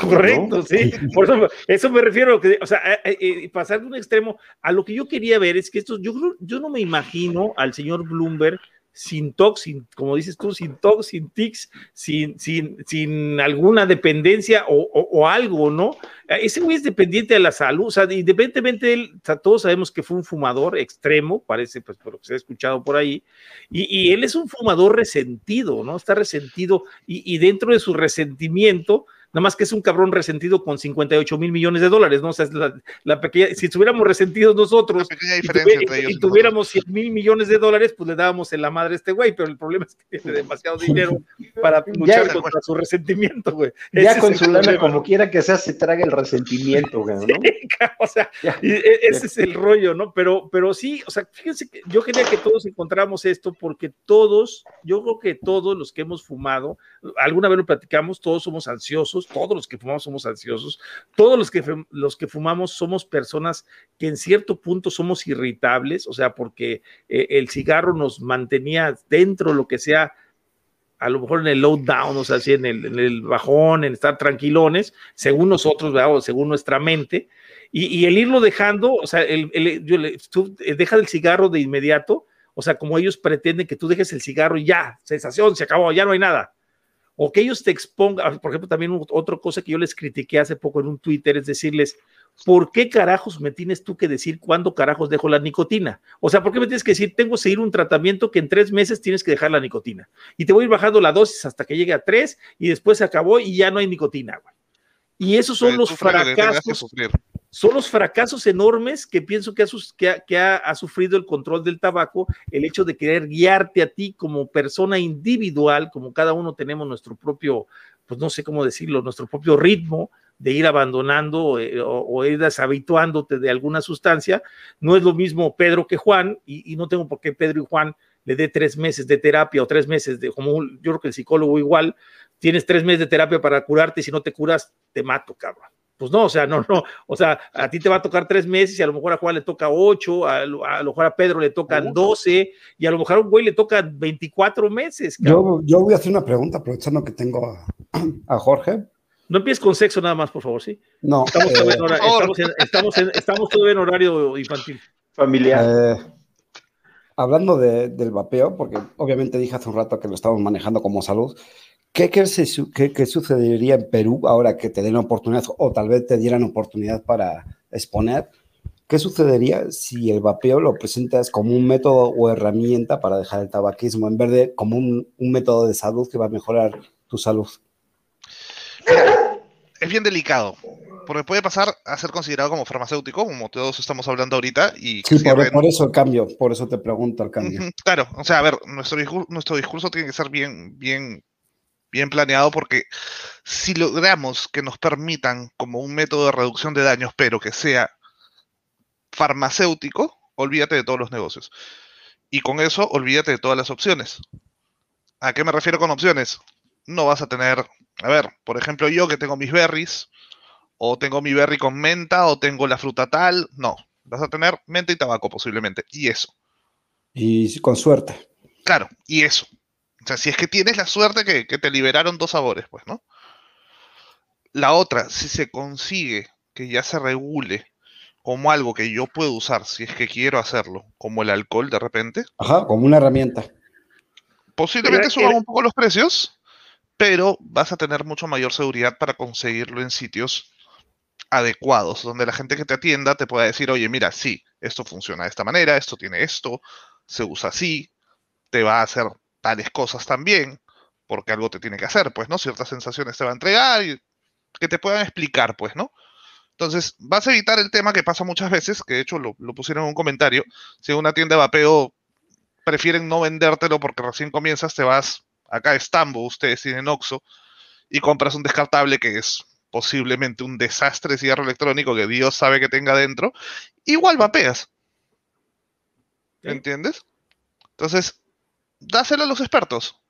Correcto, sí. Por eso, eso me refiero, que, o sea, eh, eh, pasar de un extremo a lo que yo quería ver es que esto, yo, yo no me imagino al señor Bloomberg sin sin, como dices tú, sin tox, sin tics, sin, sin, sin alguna dependencia o, algo, ¿no? Ese güey es dependiente de la salud, o sea, independientemente de él, todos sabemos que fue un fumador extremo, parece, pues, por lo que se ha escuchado por ahí, y, él es un fumador resentido, ¿no? Está resentido, y, y dentro de su resentimiento, Nada más que es un cabrón resentido con 58 mil millones de dólares, ¿no? O sea, es la, pequeña, si estuviéramos resentidos nosotros y, tuviéramos 100 mil millones de dólares, pues le dábamos en la madre a este güey, pero el problema es que tiene demasiado dinero para luchar contra su resentimiento, güey. Ya con su lana, como quiera que sea, se traga el resentimiento, güey, ¿no? o sea, e, ese es el rollo, ¿no? Pero, pero sí, o sea, fíjense que yo quería que todos encontramos esto porque todos, yo creo que todos los que hemos fumado, alguna vez lo platicamos, todos somos ansiosos, todos los que fumamos somos ansiosos, todos los que, los que fumamos somos personas que en cierto punto somos irritables, o sea, porque eh, el cigarro nos mantenía dentro lo que sea a lo mejor en el down, o sea, en el, bajón, en estar tranquilones, según nosotros, según nuestra mente, y, el irlo dejando, o sea, el, tú deja el cigarro de inmediato, o sea, como ellos pretenden que tú dejes el cigarro y ya, sensación, se acabó, ya no hay nada o que ellos te expongan, por ejemplo, también otra cosa que yo les critiqué hace poco en un Twitter es decirles, ¿por qué carajos me tienes tú que decir cuándo carajos dejo la nicotina? O sea, ¿por qué me tienes que decir, tengo que seguir un tratamiento que en tres meses tienes que dejar la nicotina? Y te voy a ir bajando la dosis hasta que llegue a tres y después se acabó y ya no hay nicotina, güey. Y esos son los fracasos son los fracasos enormes que pienso que, ha, sufrido el control del tabaco, el hecho de querer guiarte a ti como persona individual, como cada uno tenemos nuestro propio, pues no sé cómo decirlo, nuestro propio ritmo de ir abandonando eh, o, ir deshabituándote de alguna sustancia. No es lo mismo Pedro que Juan, y, no tengo por qué Pedro y Juan le dé tres meses de terapia o tres meses de, como yo creo que el psicólogo igual, tienes tres meses de terapia para curarte, y si no te curas, te mato, cabrón. Pues no, o sea, no, no, o sea, a ti te va a tocar tres meses y a lo mejor a Juan le toca ocho, a, lo mejor a Pedro le tocan doce y a lo mejor a un güey le tocan veinticuatro meses. Yo, yo, voy a hacer una pregunta aprovechando que tengo a, a, Jorge. No empieces con sexo nada más, por favor, ¿sí? No. Estamos, todavía, en horario, estamos, en, estamos, en, estamos todavía en horario infantil. Familiar. Eh, hablando del vapeo, porque obviamente dije hace un rato que lo estamos manejando como salud, ¿qué, qué, qué, sucedería en Perú ahora que te den oportunidad o tal vez te dieran oportunidad para exponer? ¿Qué sucedería si el vapeo lo presentas como un método o herramienta para dejar el tabaquismo en vez de como un, un método de salud que va a mejorar tu salud? es bien delicado, porque puede pasar a ser considerado como farmacéutico, como todos estamos hablando ahorita. Y sí, por, eso el cambio, por eso te pregunto el cambio. Claro, o sea, a ver, nuestro discurso, nuestro discurso tiene que ser bien, bien, bien planeado, porque si logramos que nos permitan como un método de reducción de daños, pero que sea farmacéutico, olvídate de todos los negocios. Y con eso, olvídate de todas las opciones. ¿A qué me refiero con opciones? No vas a tener a ver, por ejemplo, yo que tengo mis berries, o tengo mi berry con menta, o tengo la fruta tal, no. Vas a tener menta y tabaco posiblemente, y eso. Y con suerte. Claro, y eso. O sea, si es que tienes la suerte que, que te liberaron dos sabores, pues, ¿no? La otra, si se consigue que ya se regule como algo que yo puedo usar si es que quiero hacerlo, como el alcohol de repente. Ajá, como una herramienta. Posiblemente suban un poco los precios, pero vas a tener mucho mayor seguridad para conseguirlo en sitios adecuados, donde la gente que te atienda te pueda decir, oye, mira, sí, esto funciona de esta manera, esto tiene esto, se usa así, te va a hacer tales cosas también, porque algo te tiene que hacer, pues, ¿no? Ciertas sensaciones te va a entregar y que te puedan explicar, pues, ¿no? Entonces, vas a evitar el tema que pasa muchas veces, que de hecho lo, lo pusieron en un comentario, si en una tienda de vapeo prefieren no vendértelo porque recién comienzas, te vas acá Estambo, ustedes tienen Oxo, y compras un descartable que es posiblemente un desastre de cigarro electrónico que Dios sabe que tenga dentro, igual vapeas. ¿Entiendes? Entonces, dáselo a los expertos.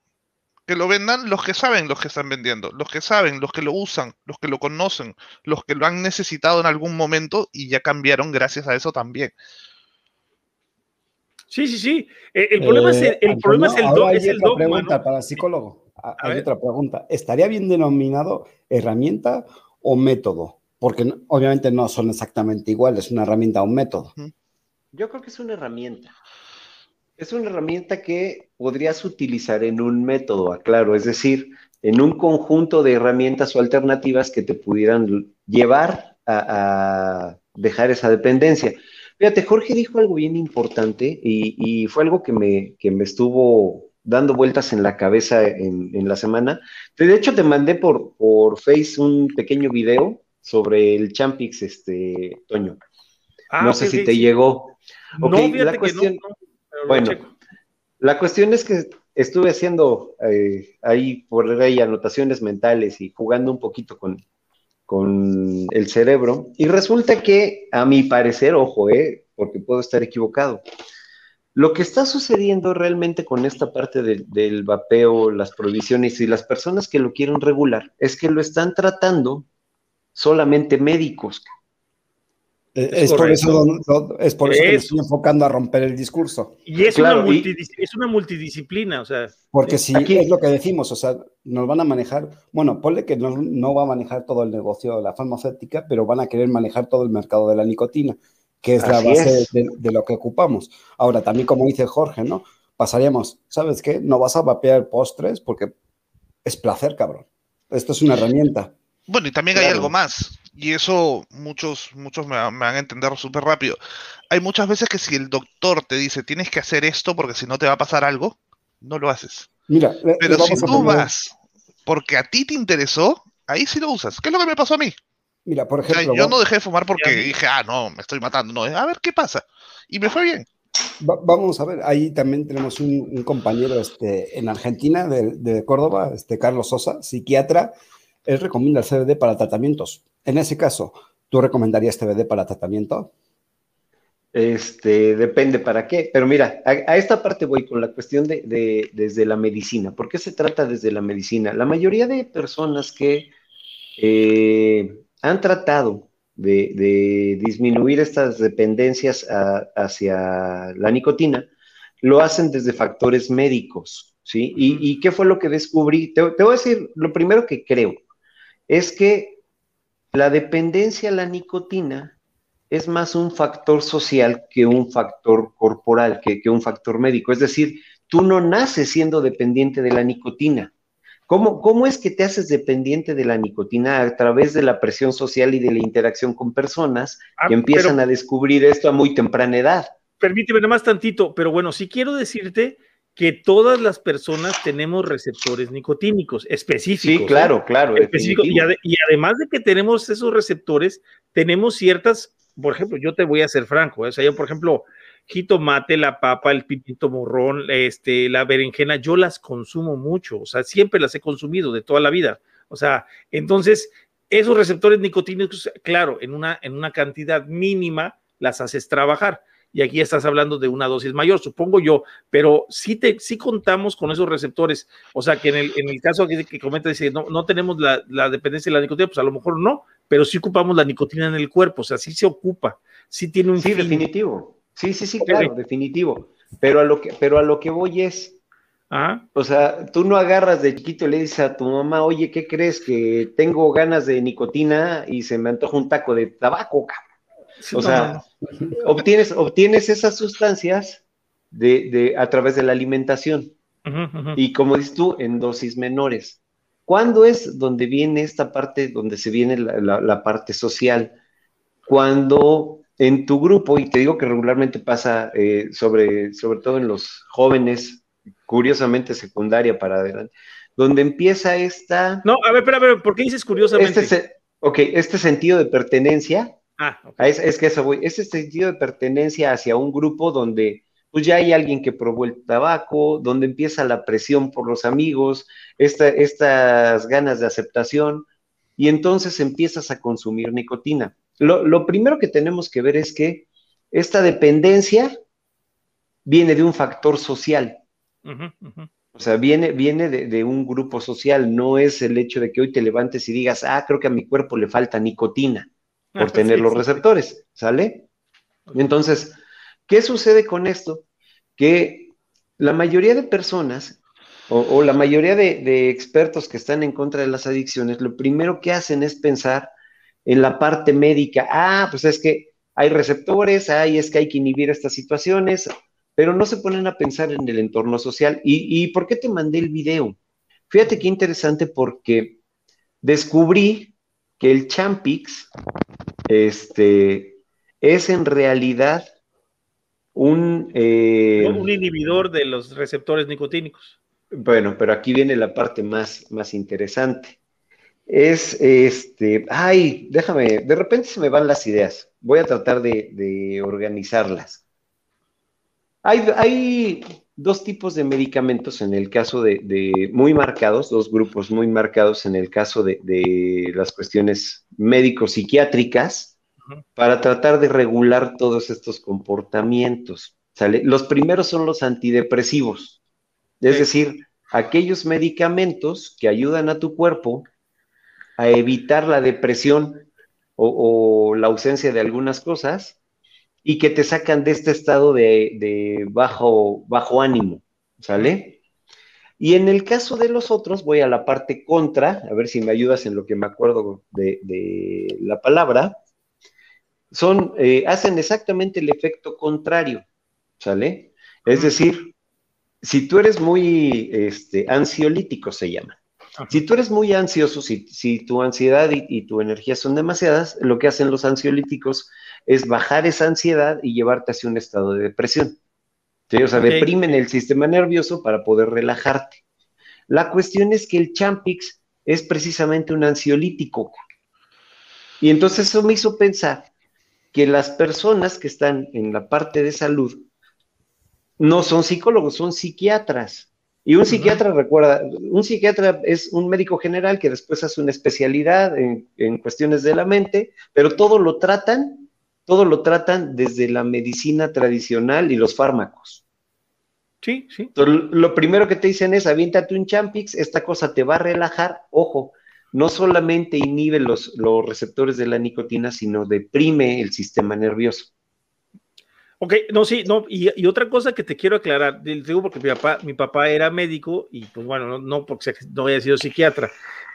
Que lo vendan los que saben los que están vendiendo, los que saben, los que lo usan, los que lo conocen, los que lo han necesitado en algún momento y ya cambiaron gracias a eso también. Sí, sí, sí. Eh, el problema es el, el, problema es el, do, es el dogma, pregunta para el psicólogo. hay otra pregunta. ¿Estaría bien denominado herramienta o método? Porque obviamente no son exactamente iguales, una herramienta o un método. Yo creo que es una herramienta. Es una herramienta que podrías utilizar en un método, aclaro, es decir, en un conjunto de herramientas o alternativas que te pudieran llevar a, a dejar esa dependencia. Fíjate, Jorge dijo algo bien importante y, fue algo que me, me, estuvo dando vueltas en la cabeza en, la semana. De hecho, te mandé por, por Face un pequeño video sobre el Champix, este, Toño. Ah, no sé si te llegó. no, la cuestión, bueno, la cuestión es que estuve haciendo eh, ahí por ahí anotaciones mentales y jugando un poquito con, con el cerebro. Y resulta que, a mi parecer, ojo, eh, porque puedo estar equivocado, lo que está sucediendo realmente con esta parte del vapeo, las provisiones y las personas que lo quieren regular, es que lo están tratando solamente médicos. Es, por eso, es por eso que me estoy enfocando a romper el discurso. Y es, una, es una multidisciplina, o sea. Porque si aquí es lo que decimos, o sea, nos van a manejar, bueno, ponle que no, no va a manejar todo el negocio de la farmacéutica, pero van a querer manejar todo el mercado de la nicotina, que es la base De, de, lo que ocupamos. Ahora, también como dice Jorge, ¿no? Pasaríamos, ¿sabes qué? No vas a vapear postres porque es placer, cabrón. Esto es una herramienta. Bueno, y también hay algo más y eso muchos, muchos me, van a entender súper rápido. Hay muchas veces que si el doctor te dice tienes que hacer esto porque si no te va a pasar algo, no lo haces. Mira, pero si tú vas porque a ti te interesó, ahí sí lo usas. ¿Qué es lo que me pasó a mí? Mira, por ejemplo. yo no dejé de fumar porque dije, ah, no, me estoy matando. No, a ver qué pasa. Y me fue bien. vamos a ver, ahí también tenemos un, compañero este, en Argentina, de, de, Córdoba, este Carlos Sosa, psiquiatra. Él recomienda el CBD para tratamientos. En ese caso, ¿tú recomendarías CBD para tratamiento? Este, depende para qué, pero mira, a, esta parte voy con la cuestión de, desde la medicina. ¿Por qué se trata desde la medicina? La mayoría de personas que eh, han tratado de, disminuir estas dependencias hacia la nicotina, lo hacen desde factores médicos, ¿sí? ¿Y, qué fue lo que descubrí? te voy a decir, lo primero que creo es que la dependencia a la nicotina es más un factor social que un factor corporal, que, que un factor médico. Es decir, tú no naces siendo dependiente de la nicotina. ¿Cómo, ¿Cómo, es que te haces dependiente de la nicotina a través de la presión social y de la interacción con personas Ah, que empiezan pero- a descubrir esto a muy temprana edad? Permíteme nomás tantito, pero bueno, sí quiero decirte que todas las personas tenemos receptores nicotínicos específicos. Sí, ¿eh? claro, claro. específicos. Y además de que tenemos esos receptores, tenemos ciertas, por ejemplo, yo te voy a ser franco, ¿eh? o sea, yo, por ejemplo, jitomate, la papa, el pimiento morrón, este, la berenjena, yo las consumo mucho, o sea, siempre las he consumido de toda la vida. O sea, entonces, esos receptores nicotínicos, claro, en una, en una cantidad mínima las haces trabajar. Y aquí estás hablando de una dosis mayor, supongo yo, pero sí, te, sí contamos con esos receptores. O sea, que en el, en el caso que, que comenta, dice, no, no tenemos la, la dependencia de la nicotina, pues a lo mejor no, pero sí ocupamos la nicotina en el cuerpo, o sea, sí se ocupa, sí tiene un Sí, fin. definitivo. Sí, sí, sí, claro, definitivo. Pero a lo que, pero a lo que voy es, Ah, o sea, tú no agarras de chiquito y le dices a tu mamá, oye, ¿qué crees? Que tengo ganas de nicotina y se me antoja un taco de tabaco, cabrón. O sea, obtienes, obtienes esas sustancias de, de, a través de la alimentación. Y como dices tú, en dosis menores. ¿Cuándo es donde viene esta parte, donde se viene la, la- la parte social? Cuando en tu grupo, y te digo que regularmente pasa eh, sobre, sobre todo en los jóvenes, curiosamente secundaria para adelante, donde empieza esta, No, a ver, espera, espera, ¿por qué dices curiosamente? este, se- ok, este sentido de pertenencia Ah, Es, es que eso voy, ese sentido de pertenencia hacia un grupo donde pues ya hay alguien que probó el tabaco, donde empieza la presión por los amigos, esta- estas ganas de aceptación, y entonces empiezas a consumir nicotina. Lo, lo primero que tenemos que ver es que esta dependencia viene de un factor social. O sea, viene, viene de, de un grupo social, no es el hecho de que hoy te levantes y digas, ah, creo que a mi cuerpo le falta nicotina por tener sí, los receptores, ¿sale? Entonces, ¿qué sucede con esto? Que la mayoría de personas o, o la mayoría de, de expertos que están en contra de las adicciones, lo primero que hacen es pensar en la parte médica. Ah, pues es que hay receptores, ay, es que hay que inhibir estas situaciones, pero no se ponen a pensar en el entorno social. ¿Y, y por qué te mandé el video? Fíjate qué interesante porque descubrí que el Champix este, es en realidad un... eh, Un inhibidor de los receptores nicotínicos. bueno, pero aquí viene la parte más, más interesante. Es este, ay, déjame, de repente se me van las ideas. Voy a tratar de, de organizarlas. Hay, hay dos tipos de medicamentos en el caso de, de muy marcados, dos grupos muy marcados en el caso de, de las cuestiones médico-psiquiátricas para tratar de regular todos estos comportamientos. ¿sale? Los primeros son los antidepresivos, es Sí. decir, aquellos medicamentos que ayudan a tu cuerpo a evitar la depresión o, o la ausencia de algunas cosas y que te sacan de este estado de, de bajo, bajo ánimo, ¿sale? Y en el caso de los otros, voy a la parte contra, a ver si me ayudas en lo que me acuerdo de, de la palabra, son, eh, hacen exactamente el efecto contrario, ¿sale? Es decir, si tú eres muy este, ansiolítico, se llama. Si tú eres muy ansioso, si, si tu ansiedad y, y tu energía son demasiadas, lo que hacen los ansiolíticos es bajar esa ansiedad y llevarte hacia un estado de depresión. ¿Sí? O sea, deprimen el sistema nervioso para poder relajarte. La cuestión es que el Champix es precisamente un ansiolítico. Y entonces eso me hizo pensar que las personas que están en la parte de salud no son psicólogos, son psiquiatras. Y un psiquiatra, recuerda, un psiquiatra es un médico general que después hace una especialidad en, en cuestiones de la mente, pero todo lo tratan, todo lo tratan desde la medicina tradicional y los fármacos. Sí, sí. Entonces, lo primero que te dicen es, aviéntate un Champix, esta cosa te va a relajar, ojo, no solamente inhibe los, los receptores de la nicotina, sino deprime el sistema nervioso. Ok, no, sí, no, y, otra cosa que te quiero aclarar, digo porque mi papá, mi papá era médico y pues bueno, no, no porque no haya sido psiquiatra,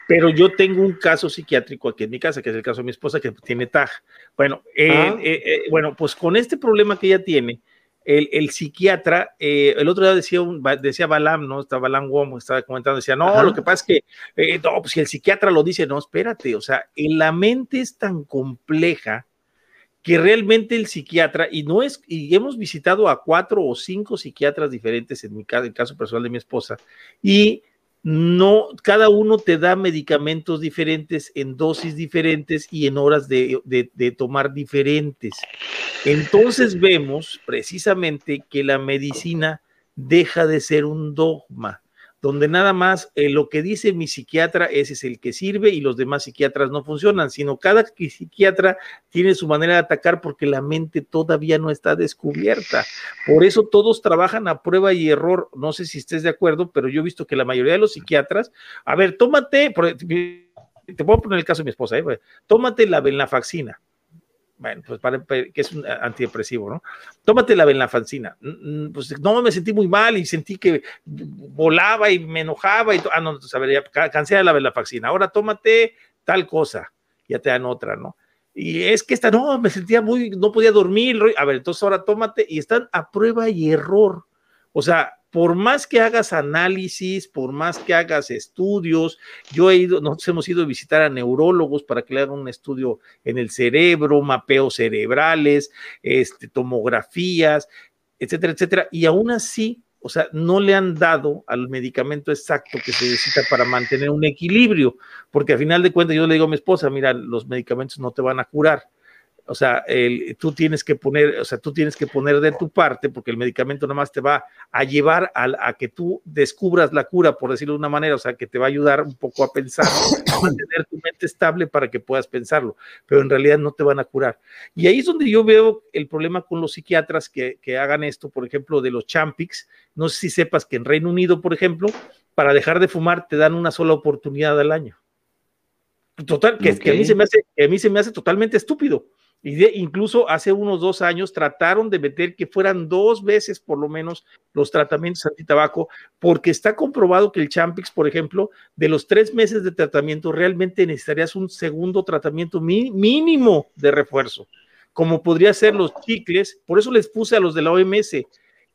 pero yo tengo un caso psiquiátrico aquí en mi casa, que es el caso de mi esposa que tiene TAG. Bueno, eh, ah. eh, eh, bueno, pues con este problema que ella tiene, el, el psiquiatra, el otro día decía, un, decía Balam, ¿no? Estaba Balam Womo, estaba comentando, decía, no, lo que pasa es que, no, pues si el psiquiatra lo dice, no, espérate, o sea, en la mente es tan compleja que realmente el psiquiatra, y no es, y hemos visitado a cuatro o cinco psiquiatras diferentes en mi caso, el caso personal de mi esposa, y no, cada uno te da medicamentos diferentes en dosis diferentes y en horas de, de, tomar diferentes. Entonces vemos precisamente que la medicina deja de ser un dogma donde nada más eh, lo que dice mi psiquiatra, ese es el que sirve y los demás psiquiatras no funcionan, sino cada psiquiatra tiene su manera de atacar porque la mente todavía no está descubierta. Por eso todos trabajan a prueba y error. No sé si estés de acuerdo, pero yo he visto que la mayoría de los psiquiatras, a ver, tómate, te puedo poner el caso de mi esposa, ¿eh? tómate la venlafaxina bueno, pues para, que es un antidepresivo, ¿no? Tómate la venlafaxina. Mm, pues no, me sentí muy mal y sentí que volaba y me enojaba y ah, no, a ver, ya cancela la venlafaxina. Ahora tómate tal cosa, ya te dan otra, ¿no? Y es que esta, no, me sentía muy, no podía dormir. A ver, entonces ahora tómate y están a prueba y error. O sea, por más que hagas análisis, por más que hagas estudios, yo he ido, nosotros hemos ido a visitar a neurólogos para que le hagan un estudio en el cerebro, mapeos cerebrales, este, tomografías, etcétera, etcétera, y aún así, o sea, no le han dado al medicamento exacto que se necesita para mantener un equilibrio, porque al final de cuentas yo le digo a mi esposa, mira, los medicamentos no te van a curar o sea, el, tú tienes que poner, o sea, tú tienes que poner de tu parte porque el medicamento nomás te va a llevar a, que tú descubras la cura, por decirlo de una manera, o sea, que te va a ayudar un poco a pensar, a mantener tu mente estable para que puedas pensarlo, pero en realidad no te van a curar. Y ahí es donde yo veo el problema con los psiquiatras que, que hagan esto, por ejemplo, de los Champix. No sé si sepas que en Reino Unido, por ejemplo, para dejar de fumar te dan una sola oportunidad al año. Total, que, que, a mí se me hace, que a mí se me hace totalmente estúpido. Y incluso hace unos dos años trataron de meter que fueran dos veces por lo menos los tratamientos antitabaco, porque está comprobado que el Champix, por ejemplo, de los tres meses de tratamiento, realmente necesitarías un segundo tratamiento mínimo de refuerzo, como podría ser los chicles. Por eso les puse a los de la OMS.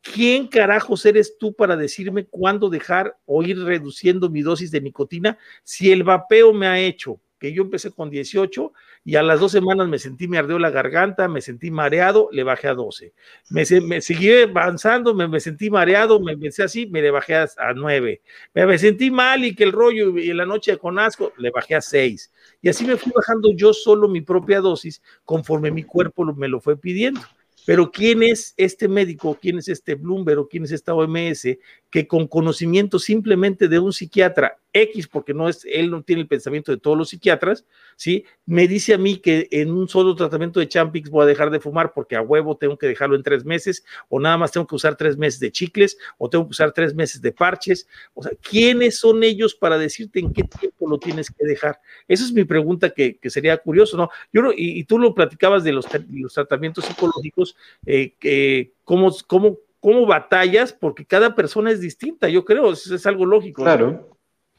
¿Quién carajos eres tú para decirme cuándo dejar o ir reduciendo mi dosis de nicotina si el vapeo me ha hecho yo empecé con 18 y a las dos semanas me sentí, me ardeó la garganta, me sentí mareado, le bajé a 12. Me, seguí avanzando, me, sentí mareado, me empecé así, me le bajé a, 9. Me, sentí mal y que el rollo y en la noche con asco, le bajé a 6. Y así me fui bajando yo solo mi propia dosis conforme mi cuerpo me lo fue pidiendo. Pero ¿quién es este médico? ¿Quién es este Bloomberg? ¿Quién es esta OMS que con conocimiento simplemente de un psiquiatra X, porque no es, él no tiene el pensamiento de todos los psiquiatras, ¿sí? Me dice a mí que en un solo tratamiento de Champix voy a dejar de fumar porque a huevo tengo que dejarlo en tres meses, o nada más tengo que usar tres meses de chicles, o tengo que usar tres meses de parches. O sea, ¿quiénes son ellos para decirte en qué tiempo lo tienes que dejar? Esa es mi pregunta que, sería curioso, ¿no? Yo y, tú lo platicabas de los, los tratamientos psicológicos, eh, que, ¿cómo, cómo, cómo batallas, porque cada persona es distinta, yo creo, eso es algo lógico. Claro.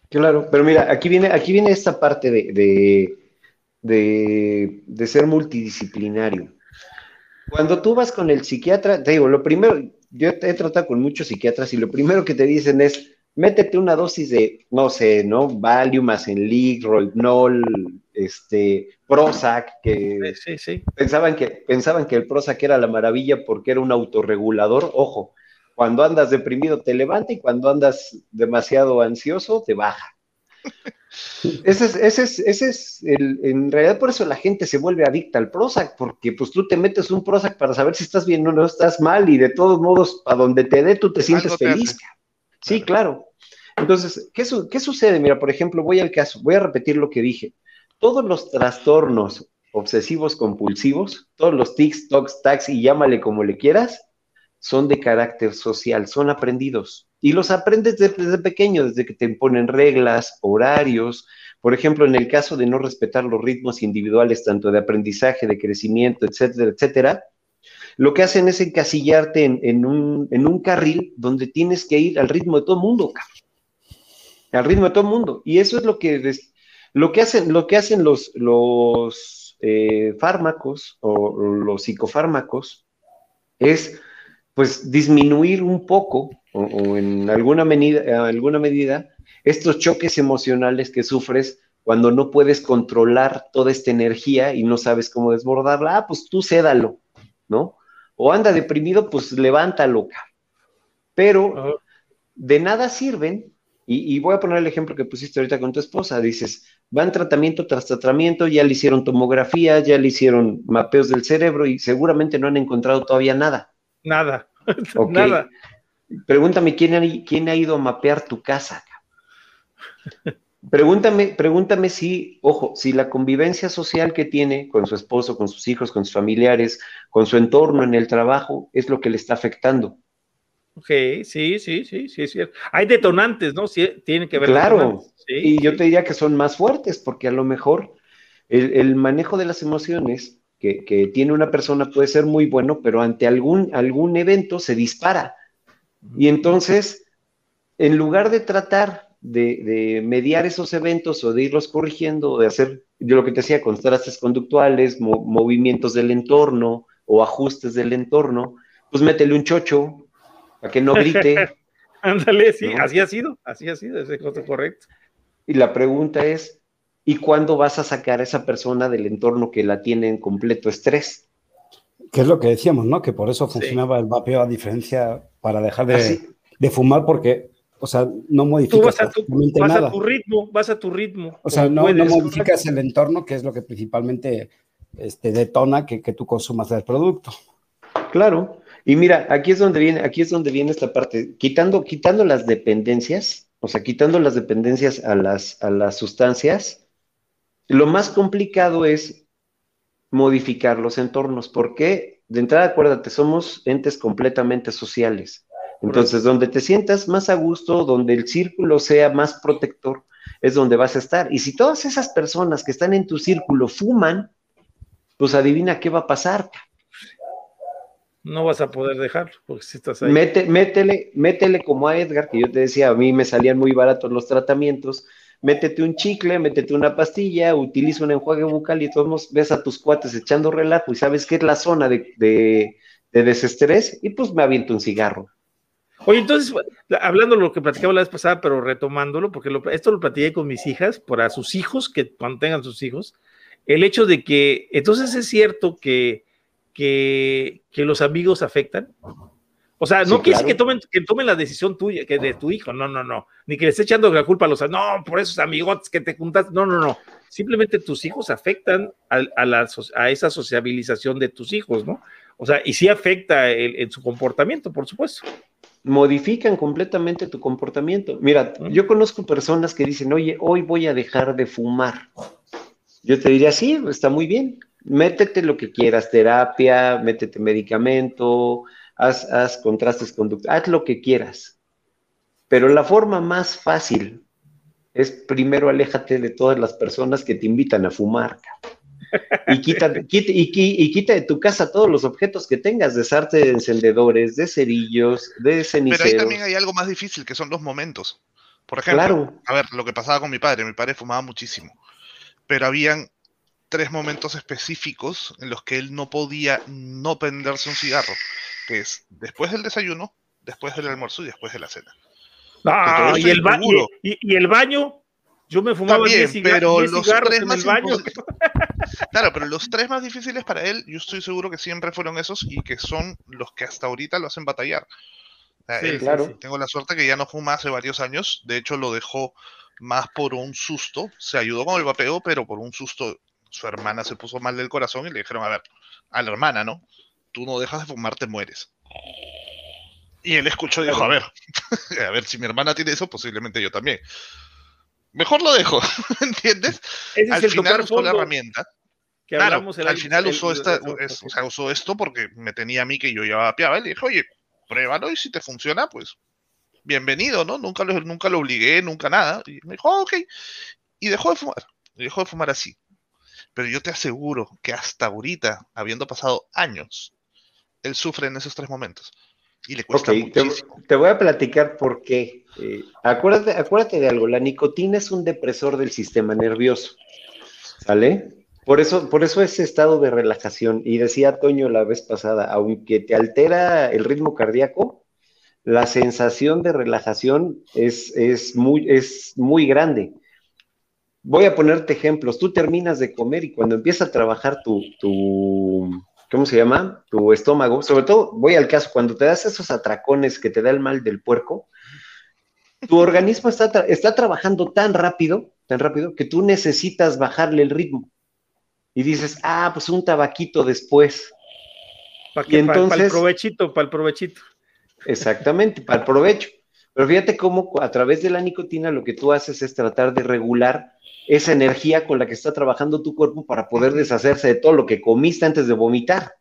Claro, pero mira, aquí viene, aquí viene esta parte de, de, ser multidisciplinario. Cuando tú vas con el psiquiatra, te digo, lo primero, yo he tratado con muchos psiquiatras y lo primero que te dicen es, métete una dosis de, no sé, ¿no? Valium, Asenlic, Rohypnol, este, Prozac, que Pensaban que pensaban que el Prozac era la maravilla porque era un autorregulador, ojo, cuando andas deprimido te levanta y cuando andas demasiado ansioso te baja. Ese es, ese es, ese es el, en realidad por eso la gente se vuelve adicta al Prozac, porque pues tú te metes un Prozac para saber si estás bien o no estás mal y de todos modos a donde te dé tú te sientes feliz. sí, claro. Entonces, ¿qué, ¿qué sucede? Mira, por ejemplo, voy al caso, voy a repetir lo que dije. Todos los trastornos obsesivos compulsivos, todos los tics, tocs, tacs y llámale como le quieras, son de carácter social, son aprendidos. Y los aprendes desde, pequeño, desde que te imponen reglas, horarios. Por ejemplo, en el caso de no respetar los ritmos individuales, tanto de aprendizaje, de crecimiento, etcétera, etcétera, lo que hacen es encasillarte en, un, carril donde tienes que ir al ritmo de todo el mundo, al ritmo de todo mundo. Y eso es lo que, lo que hacen, lo que hacen los, los eh, fármacos o los psicofármacos es pues disminuir un poco o, en alguna medida, alguna medida estos choques emocionales que sufres cuando no puedes controlar toda esta energía y no sabes cómo desbordarla, ah, pues tú cédalo, ¿no? O anda deprimido, pues levántalo. Pero de nada sirven, y, y, voy a poner el ejemplo que pusiste ahorita con tu esposa, dices, van tratamiento tras tratamiento, ya le hicieron tomografía, ya le hicieron mapeos del cerebro y seguramente no han encontrado todavía nada. Nada, nada. Pregúntame ¿quién ha, quién ha ido a mapear tu casa. Pregúntame, pregúntame si, ojo, si la convivencia social que tiene con su esposo, con sus hijos, con sus familiares, con su entorno en el trabajo, es lo que le está afectando. Ok, sí, sí, sí, sí, es cierto. Hay detonantes, ¿no? Sí, tienen que ver. Claro, y yo te diría que son más fuertes, porque a lo mejor el manejo de las emociones que, tiene una persona puede ser muy bueno, pero ante algún, algún evento se dispara. Y entonces, en lugar de tratar de, mediar esos eventos o de irlos corrigiendo, de hacer, yo lo que te decía, contrastes conductuales, movimientos del entorno o ajustes del entorno, pues métele un chocho para que no grite. Ándale, sí, así ha sido, así ha sido, ese es correcto. Y la pregunta es, y cuándo vas a sacar a esa persona del entorno que la tiene en completo estrés. Que es lo que decíamos, ¿no? Que por eso funcionaba el vapeo a diferencia para dejar de, ah, fumar porque, o sea, no modificas vas, a tu, vas a tu, ritmo, vas a tu ritmo. O sea, no, no modificas el entorno, que es lo que principalmente este, detona que, que tú consumas el producto. Claro. Y mira, aquí es donde viene, aquí es donde viene esta parte. Quitando, quitando las dependencias, o sea, quitando las dependencias a las, a las sustancias, lo más complicado es modificar los entornos, porque de entrada, acuérdate, somos entes completamente sociales. Entonces, donde te sientas más a gusto, donde el círculo sea más protector, es donde vas a estar. Y si todas esas personas que están en tu círculo fuman, pues adivina qué va a pasar. No vas a poder dejarlo, porque si estás ahí. métele, métele como a Edgar, que yo te decía, a mí me salían muy baratos los tratamientos, métete un chicle, métete una pastilla, utiliza un enjuague bucal y todos ves a tus cuates echando relajo y sabes que es la zona de, de, desestrés y pues me aviento un cigarro. Oye, entonces, hablando de lo que platicaba la vez pasada, pero retomándolo, porque esto lo platiqué con mis hijas, para sus hijos, que cuando tengan sus hijos, el hecho de que, entonces es cierto que, que, que los amigos afectan. O sea, no quiere que tomen, que tomen la decisión tuya, que de tu hijo, no, no, no. Ni que le esté echando la culpa a los, no, por esos amigos que te juntas, no, no, no. Simplemente tus hijos afectan a, a, a esa sociabilización de tus hijos, ¿no? O sea, y sí afecta en su comportamiento, por supuesto. Modifican completamente tu comportamiento. Mira, yo conozco personas que dicen, oye, hoy voy a dejar de fumar. Yo te diría, sí, está muy bien. Métete lo que quieras, terapia, métete medicamento, haz, contrastes conductuales, haz lo que quieras. Pero la forma más fácil es primero aléjate de todas las personas que te invitan a fumar. Y quita, y, quita de tu casa todos los objetos que tengas, desarte de encendedores, de cerillos, de ceniceros. Pero ahí también hay algo más difícil, que son los momentos. Por ejemplo, a ver, lo que pasaba con mi padre, mi padre fumaba muchísimo, pero habían tres momentos específicos en los que él no podía no prenderse un cigarro que es después del desayuno, después del almuerzo y después de la cena. Ah, y, el y, el baño, yo me fumaba También, pero los tres más claro, pero los tres más difíciles para él, yo estoy seguro que siempre fueron esos y que son los que hasta ahorita lo hacen batallar. claro. Tengo la suerte que ya no fuma hace varios años, de hecho lo dejó más por un susto, se ayudó con el vapeo, pero por un susto su hermana se puso mal del corazón y le dijeron, a ver, a la hermana, ¿no? tú no dejas de fumar, te mueres. Y él escuchó y dijo, a ver, a ver, si mi hermana tiene eso, posiblemente yo también. Mejor lo dejo, ¿entiendes? al final usó la herramienta. claro, al final usó, esta, o sea, usó esto porque me tenía a mí que yo ya vapeaba. Y le dije, oye, pruébalo y si te funciona, pues bienvenido, ¿no? Nunca lo, nunca lo obligué, nunca nada. Y me dijo, ok. Y dejó de fumar. Y dejó de fumar así. Pero yo te aseguro que hasta ahorita, habiendo pasado años, él sufre en esos tres momentos. Y le cuesta Ok, te, muchísimo. te voy a platicar por qué. Eh, acuérdate, acuérdate de algo, la nicotina es un depresor del sistema nervioso, ¿sale? Por eso, por eso ese estado de relajación, y decía Toño la vez pasada, aunque te altera el ritmo cardíaco, la sensación de relajación es, es, muy, es muy grande. Voy a ponerte ejemplos. Tú terminas de comer y cuando empieza a trabajar tu, tu, ¿cómo se llama? Tu estómago, sobre todo, voy al caso, cuando te das esos atracones que te da el mal del puerco, tu organismo está, tra- está trabajando tan rápido, tan rápido, que tú necesitas bajarle el ritmo. Y dices, ah, pues un tabaquito después. Para Y que, para el entonces- provechito, para el provechito. Exactamente, para el provecho. Pero fíjate cómo a través de la nicotina lo que tú haces es tratar de regular esa energía con la que está trabajando tu cuerpo para poder deshacerse de todo lo que comiste antes de vomitar,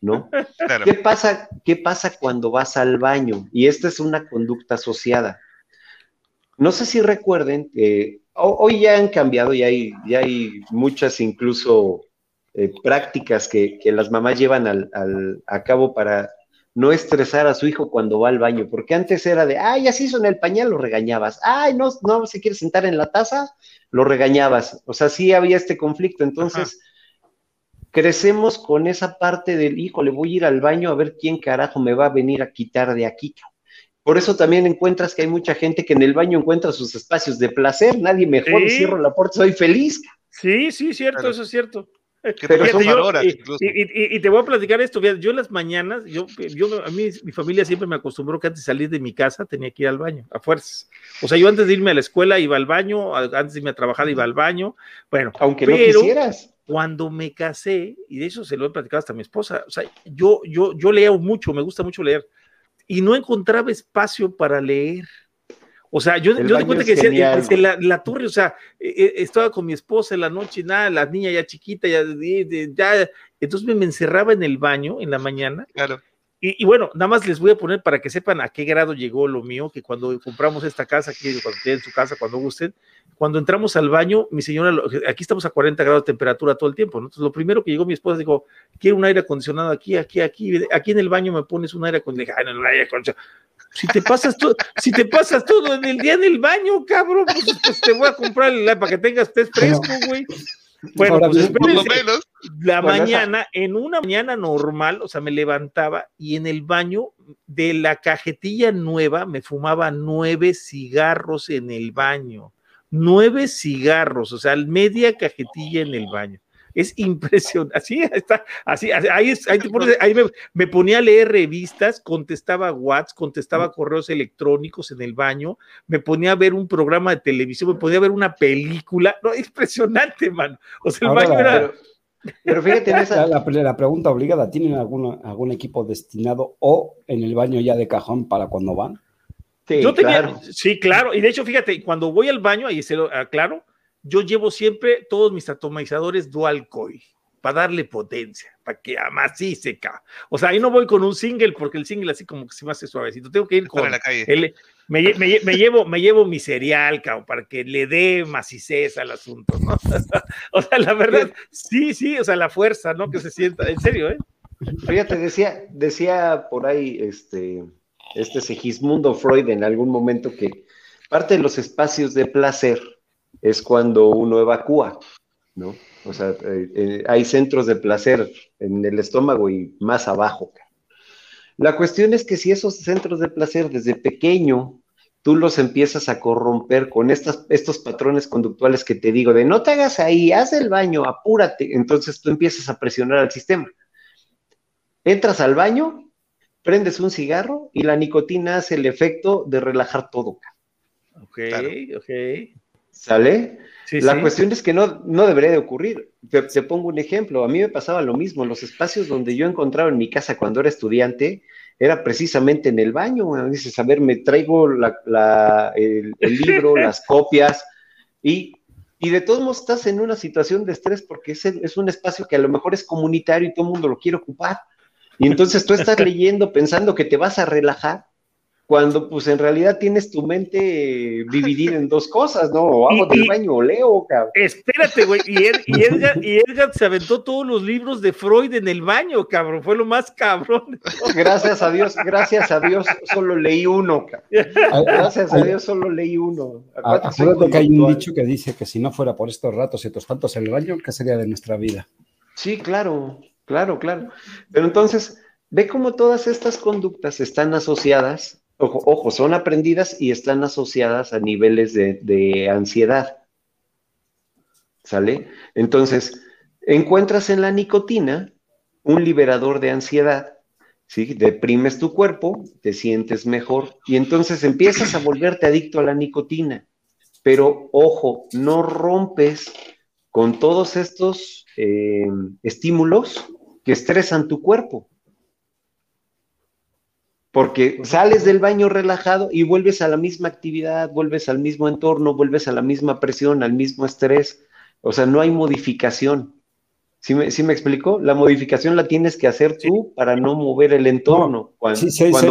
¿no? Claro. ¿Qué pasa, ¿Qué pasa cuando vas al baño? Y esta es una conducta asociada. No sé si recuerden que ho- hoy ya han cambiado y hay, ya hay muchas incluso eh, prácticas que, que las mamás llevan al- al- a cabo para no estresar a su hijo cuando va al baño, porque antes era de, ay, ya se hizo en el pañal, lo regañabas, ay, no, no se quiere sentar en la taza, lo regañabas. O sea, sí había este conflicto. Entonces, crecemos con esa parte del, hijo, le voy a ir al baño a ver quién carajo me va a venir a quitar de aquí. cabrón". Por eso también encuentras que hay mucha gente que en el baño encuentra sus espacios de placer, nadie me jode, Sí. cierro la puerta, soy feliz. Sí, sí, cierto, Claro. eso es cierto. Que Pero te son son yo- horas y, y- y- y te voy a platicar esto, fíjate, yo en las mañanas, yo, yo, a mí, mi familia siempre me acostumbró que antes de salir de mi casa tenía que ir al baño, a fuerzas. O sea, yo antes de irme a la escuela iba al baño, antes de irme a trabajar iba al baño, bueno, Aunque no Pero- quisieras. cuando me casé, y de eso se lo he platicado hasta a mi esposa, o sea, yo, yo, yo leo mucho, me gusta mucho leer, y no encontraba espacio para leer. O sea, yo, El yo cuenta que decía, güey. la, la torre, o sea, eh, estaba con mi esposa en la noche y nada, la niña ya chiquita, ya, ya, entonces me, me encerraba en el baño en la mañana Claro. Y, y bueno, nada más les voy a poner para que sepan a qué grado llegó lo mío, que cuando compramos esta casa, aquí, cuando tienen su casa, cuando gusten, cuando entramos al baño, mi señora, aquí estamos a 40 grados de temperatura todo el tiempo, ¿no? Entonces, lo primero que llegó mi esposa dijo, quiero un aire acondicionado aquí, aquí, aquí, aquí en el baño me pones un aire acondicionado. Ay, no, no, aire acondicionado. Si te pasas todo, si te pasas todo en el día en el baño, cabrón, pues, pues te voy a comprar el- para que tengas estés fresco, güey. Bueno, Ahora pues Por lo menos. la Bueno, esa- mañana, en una mañana normal, o sea, me levantaba y en el baño de la cajetilla nueva me fumaba nueve cigarros en el baño. Nueve cigarros, o sea, media cajetilla en el baño. Es impresionante. Así está, así, así- ahí, es- ahí, te pones- ahí me, me ponía a leer revistas, contestaba WhatsApp, contestaba correos electrónicos en el baño, me ponía a ver un programa de televisión, me ponía a ver una película. No, impresionante, mano. O sea, el Ahora baño era. Pero, pero fíjate en La, esa, la- la pregunta obligada, ¿tienen alguna, algún equipo destinado o en el baño ya de cajón para cuando van? Sí, yo tenía, claro. sí, claro, y de hecho, fíjate, cuando voy al baño, ahí se lo aclaro, yo llevo siempre todos mis atomizadores dual coil para darle potencia, para que amacice, ca. O sea, ahí no voy con un single, porque el single así como que se me hace suavecito. Tengo que ir con la calle. el- me, lle- me lle- me llevo, me llevo mi cereal, cabrón, para que le dé macicez al asunto, ¿no? o sea, la verdad, sí, sí, o sea, la fuerza, ¿no? Que se sienta, en serio, ¿eh? Fíjate, decía, decía por ahí este, este Segismundo Freud en algún momento que parte de los espacios de placer es cuando uno evacúa, ¿no? O sea, eh, eh, hay centros de placer en el estómago y más abajo. La cuestión es que si esos centros de placer desde pequeño tú los empiezas a corromper con estas, estos patrones conductuales que te digo, de no te hagas ahí, haz el baño, apúrate, entonces tú empiezas a presionar al sistema. Entras al baño, prendes un cigarro y la nicotina hace el efecto de relajar todo. Ok, Claro. ok. ¿Sale? Sí, la sí. cuestión es que no, no debería de ocurrir. Te, te pongo un ejemplo. A mí me pasaba lo mismo. Los espacios donde yo encontraba en mi casa cuando era estudiante era precisamente en el baño. Dices, a ver, me traigo la- la- el, el libro, las copias y, y de todos modos estás en una situación de estrés porque es, es un espacio que a lo mejor es comunitario y todo el mundo lo quiere ocupar. Y entonces tú estás leyendo pensando que te vas a relajar cuando pues en realidad tienes tu mente dividida en dos cosas, ¿no? O hago del baño o leo, cabrón. Espérate, güey, y, Edgar, y, Edgar, se aventó todos los libros de Freud en el baño, cabrón, fue lo más cabrón. Gracias a Dios, gracias a Dios, solo leí uno, cabrón. Gracias a Dios, solo leí uno. Acuérdate que hay un dicho que dice que si no fuera por estos ratos y estos tantos en el baño, ¿qué sería de nuestra vida? Sí, claro, claro, claro. Pero entonces, ve cómo todas estas conductas están asociadas Ojo, son aprendidas y están asociadas a niveles de, ansiedad. ¿Sale? Entonces, encuentras en la nicotina un liberador de ansiedad, ¿sí? Deprimes tu cuerpo, te sientes mejor y entonces empiezas a volverte adicto a la nicotina. Pero ojo, no rompes con todos estos eh, estímulos que estresan tu cuerpo porque sales del baño relajado y vuelves a la misma actividad, vuelves al mismo entorno, vuelves a la misma presión, al mismo estrés. O sea, no hay modificación. ¿Sí me, ¿sí me explicó? La modificación la tienes que hacer tú para no mover el entorno, cuando,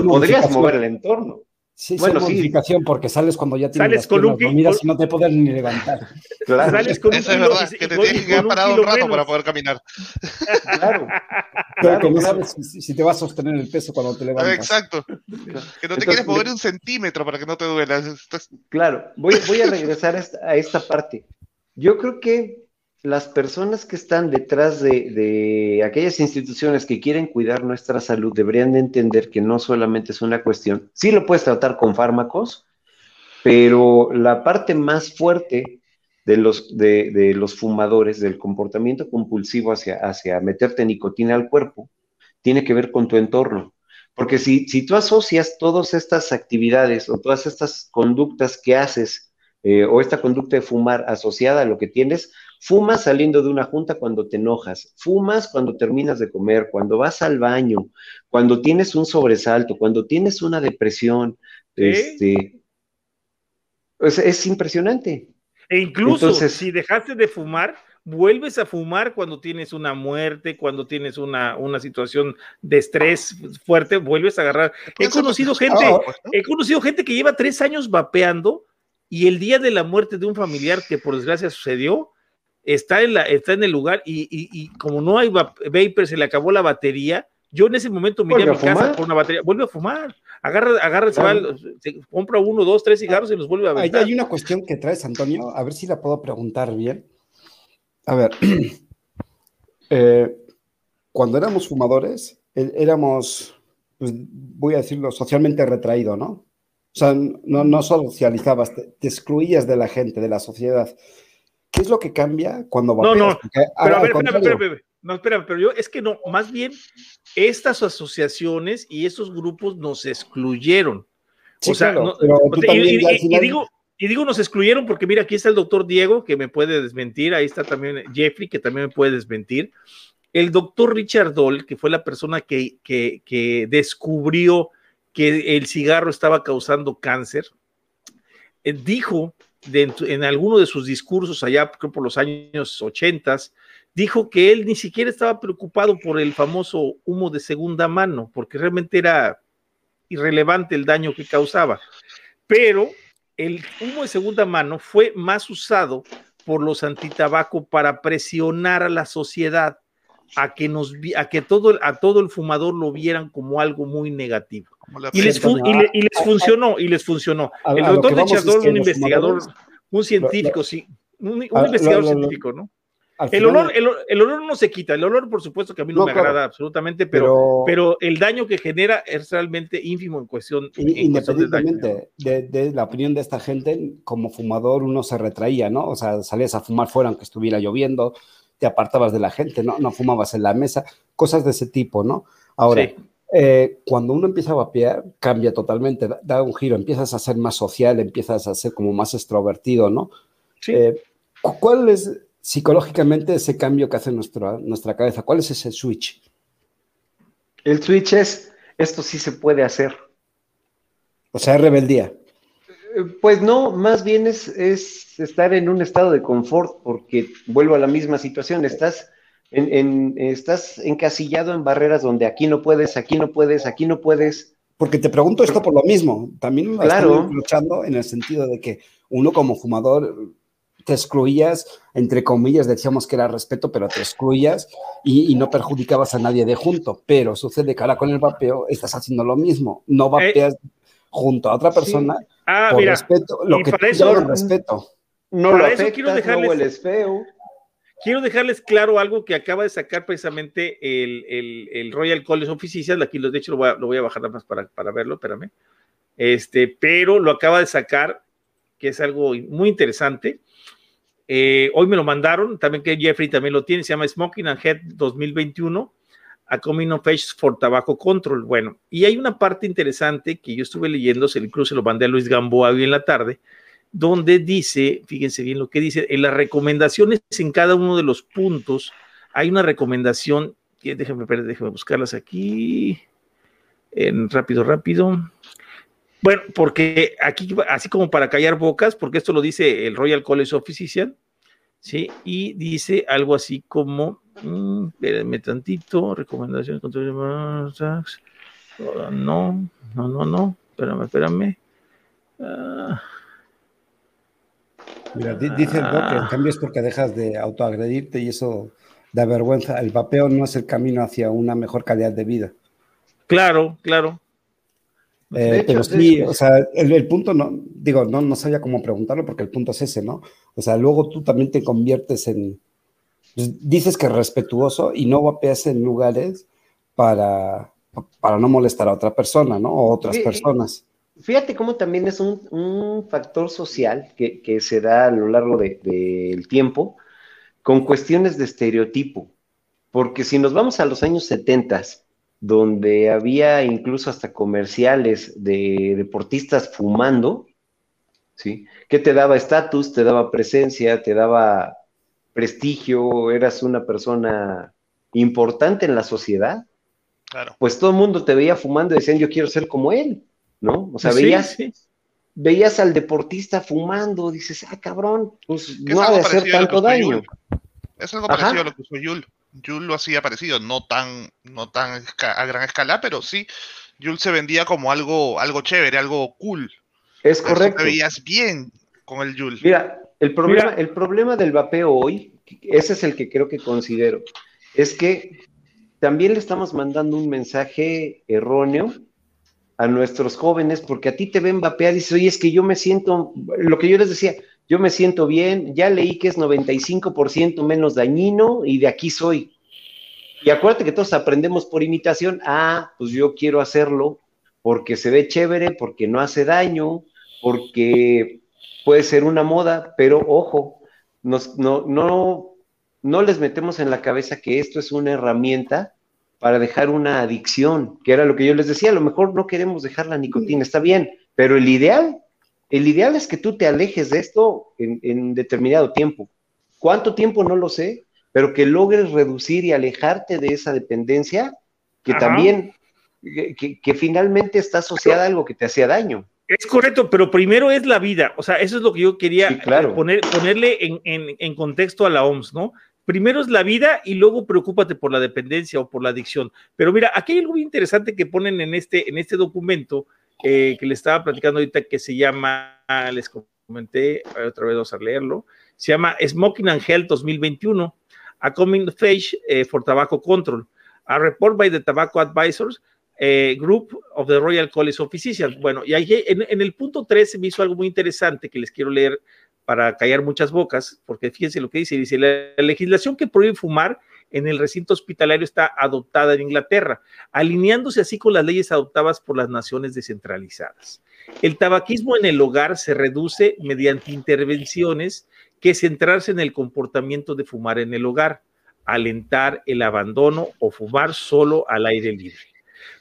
podrías mover el entorno. Sí, bueno, sí. modificación porque sales cuando ya tienes sales con un y no te puedes ni levantar. Claro. Sales con Eso es verdad, que te tienes que quedar parado un rato para poder caminar. Claro. Pero que no sabes si, te va a sostener el peso cuando te levantas. Exacto. Que no te quieres mover un centímetro para que no te duela. Claro. Voy, voy a regresar a esta parte. Yo creo que las personas que están detrás de, aquellas instituciones que quieren cuidar nuestra salud deberían de entender que no solamente es una cuestión, sí lo puedes tratar con fármacos, pero la parte más fuerte de los, fumadores, del comportamiento compulsivo hacia, meterte nicotina al cuerpo, tiene que ver con tu entorno. Porque si, si tú asocias todas estas actividades o todas estas conductas que haces, eh, o esta conducta de fumar asociada a lo que tienes, Fumas saliendo de una junta cuando te enojas, fumas cuando terminas de comer, cuando vas al baño, cuando tienes un sobresalto, cuando tienes una depresión. Este, es, impresionante. E incluso si dejaste de fumar, vuelves a fumar cuando tienes una muerte, cuando tienes una, una situación de estrés fuerte, vuelves a agarrar. He conocido gente, he conocido gente que lleva tres años vapeando y el día de la muerte de un familiar que por desgracia sucedió, está en, la, está en el lugar y, como no hay vapor, se le acabó la batería. Yo en ese momento miré a mi casa por una batería, vuelve a fumar, agarra, agarra, se, va, compra uno, dos, tres cigarros y los vuelve a ver. Hay una cuestión que traes, Antonio, a ver si la puedo preguntar bien. A ver, eh, cuando éramos fumadores, e, éramos, pues, voy a decirlo, socialmente retraído, ¿no? O sea, no, no socializabas, te excluías de la gente, de la sociedad. ¿Qué es lo que cambia cuando va No, no, pero a ver, espera, espera, no, espera, pero yo es que no, más bien estas asociaciones y estos grupos nos excluyeron. o sea, y, digo, y digo nos excluyeron porque mira, aquí está el doctor Diego que me puede desmentir, ahí está también Jeffrey que también me puede desmentir. El doctor Richard Doll, que fue la persona que, que, que descubrió que el cigarro estaba causando cáncer, eh, en alguno de sus discursos allá por los años 80, dijo que él ni siquiera estaba preocupado por el famoso humo de segunda mano, porque realmente era irrelevante el daño que causaba. Pero el humo de segunda mano fue más usado por los antitabaco para presionar a la sociedad a que nos a que todo a todo el fumador lo vieran como algo muy negativo. Y les, y, les, funcionó y les funcionó. El doctor de un investigador un científico sí un, investigador científico no el olor, el, olor no se quita, el olor por supuesto que a mí no, me agrada absolutamente, pero, pero, el daño que genera es realmente ínfimo en cuestión. independientemente de, de, la opinión de esta gente, como fumador uno se retraía, ¿no? O sea, salías a fumar fuera aunque estuviera lloviendo, te apartabas de la gente, ¿no? No fumabas en la mesa, cosas de ese tipo, ¿no? Ahora, eh, cuando uno empieza a vapear, cambia totalmente, da, un giro, empiezas a ser más social, empiezas a ser como más extrovertido, ¿no? Sí. Eh, ¿Cuál es psicológicamente ese cambio que hace nuestra, nuestra cabeza? ¿Cuál es ese switch? El switch es, esto sí se puede hacer. O sea, rebeldía. Pues no, más bien es, estar en un estado de confort, porque vuelvo a la misma situación, estás, en, estás encasillado en barreras donde aquí no puedes, aquí no puedes, aquí no puedes, porque te pregunto esto por lo mismo. También lo Claro. luchando en el sentido de que uno como fumador te excluías, entre comillas, decíamos que era respeto, pero te excluías y, y no perjudicabas a nadie de junto. Pero sucede que ahora con el vapeo estás haciendo lo mismo. No vapeas junto a otra persona Ah, por mira, respeto, lo y que para eso- respeto. No Para lo eso afectas, quiero no dejarles- hueles feo. quiero dejarles claro algo que acaba de sacar precisamente el, el- el Royal College of Physicians. Aquí, de hecho, lo voy a, lo voy a bajar nada más para, para verlo, espérame. Este, pero lo acaba de sacar, que es algo muy interesante. Eh, hoy me lo mandaron, también que Jeffrey también lo tiene, se llama Smoking and Head 2021, a Coming of Age for Tobacco Control. Bueno, y hay una parte interesante que yo estuve leyendo, se, incluso lo mandé a Luis Gamboa hoy en la tarde, donde dice, fíjense bien lo que dice, en las recomendaciones en cada uno de los puntos hay una recomendación, que déjenme buscarlas aquí, en rápido, rápido. Bueno, porque aquí, así como para callar bocas, porque esto lo dice el Royal College of Physicians, ¿sí? Y dice algo así como, mm, espérenme tantito, recomendaciones, control no, no, no, no, espérame, espérame. Ah, Mira, di- dice el doc que en cambio es porque dejas de autoagredirte y eso da vergüenza. El vapeo no es el camino hacia una mejor calidad de vida. claro, claro. Eh, hecho, pero sí, o sea, el, el punto no, digo, no, no sabía cómo preguntarlo porque el punto es ese, ¿no? O sea, luego tú también te conviertes en, dices que respetuoso y no vapeas en lugares para, para no molestar a otra persona, ¿no? O otras personas. Fíjate cómo también es un, un factor social que, que se da a lo largo de- del tiempo con cuestiones de estereotipo. Porque si nos vamos a los años 70, donde había incluso hasta comerciales de deportistas fumando, ¿sí? Que te daba estatus, te daba presencia, te daba prestigio, eras una persona importante en la sociedad, Claro. pues todo el mundo te veía fumando y decían, yo quiero ser como él, ¿no? O sea, Sí, veías, sí. veías al deportista fumando, dices, ah, cabrón, pues no ha de hacer tanto daño. Es algo Ajá. parecido a lo que usó Yul. Yul lo hacía parecido, no tan, no tan a gran escala, pero sí, Yul se vendía como algo, algo chévere, algo cool. Es correcto. Te veías bien con el Yul. Mira, el problema, Mira. el problema del vapeo hoy, ese es el que creo que considero, es que también le estamos mandando un mensaje erróneo a nuestros jóvenes, porque a ti te ven vapear y dices, oye, es que yo me siento, lo que yo les decía, yo me siento bien, ya leí que es 95% menos dañino y de aquí soy. Y acuérdate que todos aprendemos por imitación, ah, pues yo quiero hacerlo porque se ve chévere, porque no hace daño, porque puede ser una moda, pero ojo, nos- no, no, no les metemos en la cabeza que esto es una herramienta para dejar una adicción, que era lo que yo les decía, a lo mejor no queremos dejar la nicotina, está bien, pero el ideal, el ideal es que tú te alejes de esto en, en determinado tiempo. ¿Cuánto tiempo? No lo sé, pero que logres reducir y alejarte de esa dependencia que Ajá. también, que, que- que finalmente está asociada a algo que te hacía daño. Es correcto, pero primero es la vida. O sea, eso es lo que yo quería Sí, claro. poner, ponerle en, en- en contexto a la OMS, ¿no? Primero es la vida y luego preocúpate por la dependencia o por la adicción. Pero mira, aquí hay algo muy interesante que ponen en este, en este documento eh, que le estaba platicando ahorita que se llama, les comenté, otra vez vamos a leerlo, se llama Smoking and Health 2021, a Coming Age eh, for Tobacco Control, a report by the Tobacco Advisors eh, Group of the Royal College of Physicians. Bueno, y ahí en, el punto 3 se me hizo algo muy interesante que les quiero leer para callar muchas bocas, porque fíjense lo que dice, dice, la, la legislación que prohíbe fumar en el recinto hospitalario está adoptada en Inglaterra, alineándose así con las leyes adoptadas por las naciones descentralizadas. El tabaquismo en el hogar se reduce mediante intervenciones que centrarse en el comportamiento de fumar en el hogar, alentar el abandono o fumar solo al aire libre.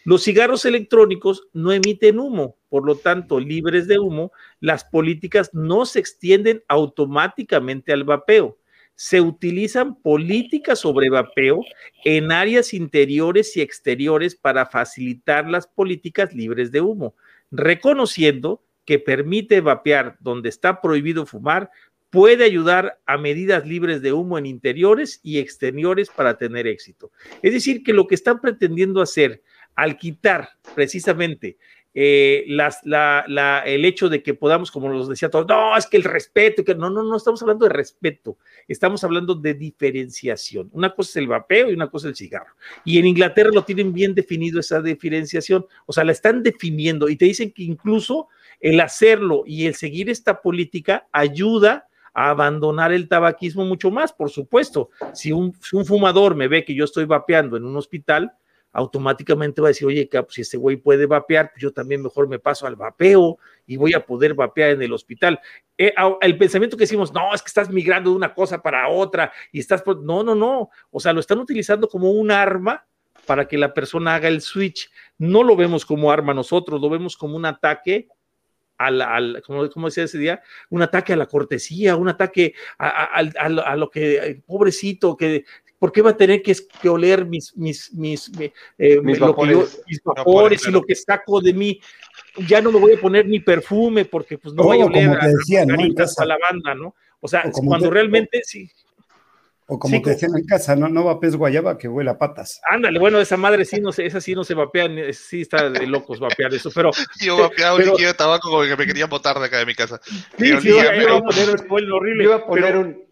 Los cigarros electrónicos no emiten humo, por lo tanto, libres de humo, las políticas no se extienden automáticamente al vapeo. Se utilizan políticas sobre vapeo en áreas interiores y exteriores para facilitar las políticas libres de humo, reconociendo que permite vapear donde está prohibido fumar, puede ayudar a medidas libres de humo en interiores y exteriores para tener éxito. Es decir, que lo que están pretendiendo hacer al quitar precisamente eh, el hecho de que podamos, como los decía todos, no, es que el respeto, que no, no, no estamos hablando de respeto, estamos hablando de diferenciación. Una cosa es el vapeo y una cosa es el cigarro. Y en Inglaterra lo tienen bien definido esa diferenciación, o sea, la están definiendo y te dicen que incluso el hacerlo y el seguir esta política ayuda a abandonar el tabaquismo mucho más, por supuesto. Si un fumador me ve que yo estoy vapeando en un hospital, automáticamente va a decir, oye, pues, si este güey puede vapear, pues yo también mejor me paso al vapeo y voy a poder vapear en el hospital. Eh, el pensamiento que decimos, no, es que estás migrando de una cosa para otra y estás, no, no, no, o sea, lo están utilizando como un arma para que la persona haga el switch. No lo vemos como arma nosotros, lo vemos como un ataque al, al como, decía ese día, un ataque a la cortesía, un ataque a, lo que, pobrecito, que ¿por qué va a tener que, oler mis, mis, mis, eh, vapores, y lo que saco de mí? Ya no me voy a poner ni perfume porque pues no voy a oler a, la banda, ¿no? O sea, cuando realmente sí. O como te decían en casa, no, no vapes guayaba que huele a patas. Ándale, bueno, esa madre sí no se, esa sí no se vapea, sí está de locos vapear eso, pero. Yo vapeaba un líquido de tabaco como que me quería botar de acá de mi casa. Sí, sí, yo, iba a poner un horrible. Yo iba a poner un,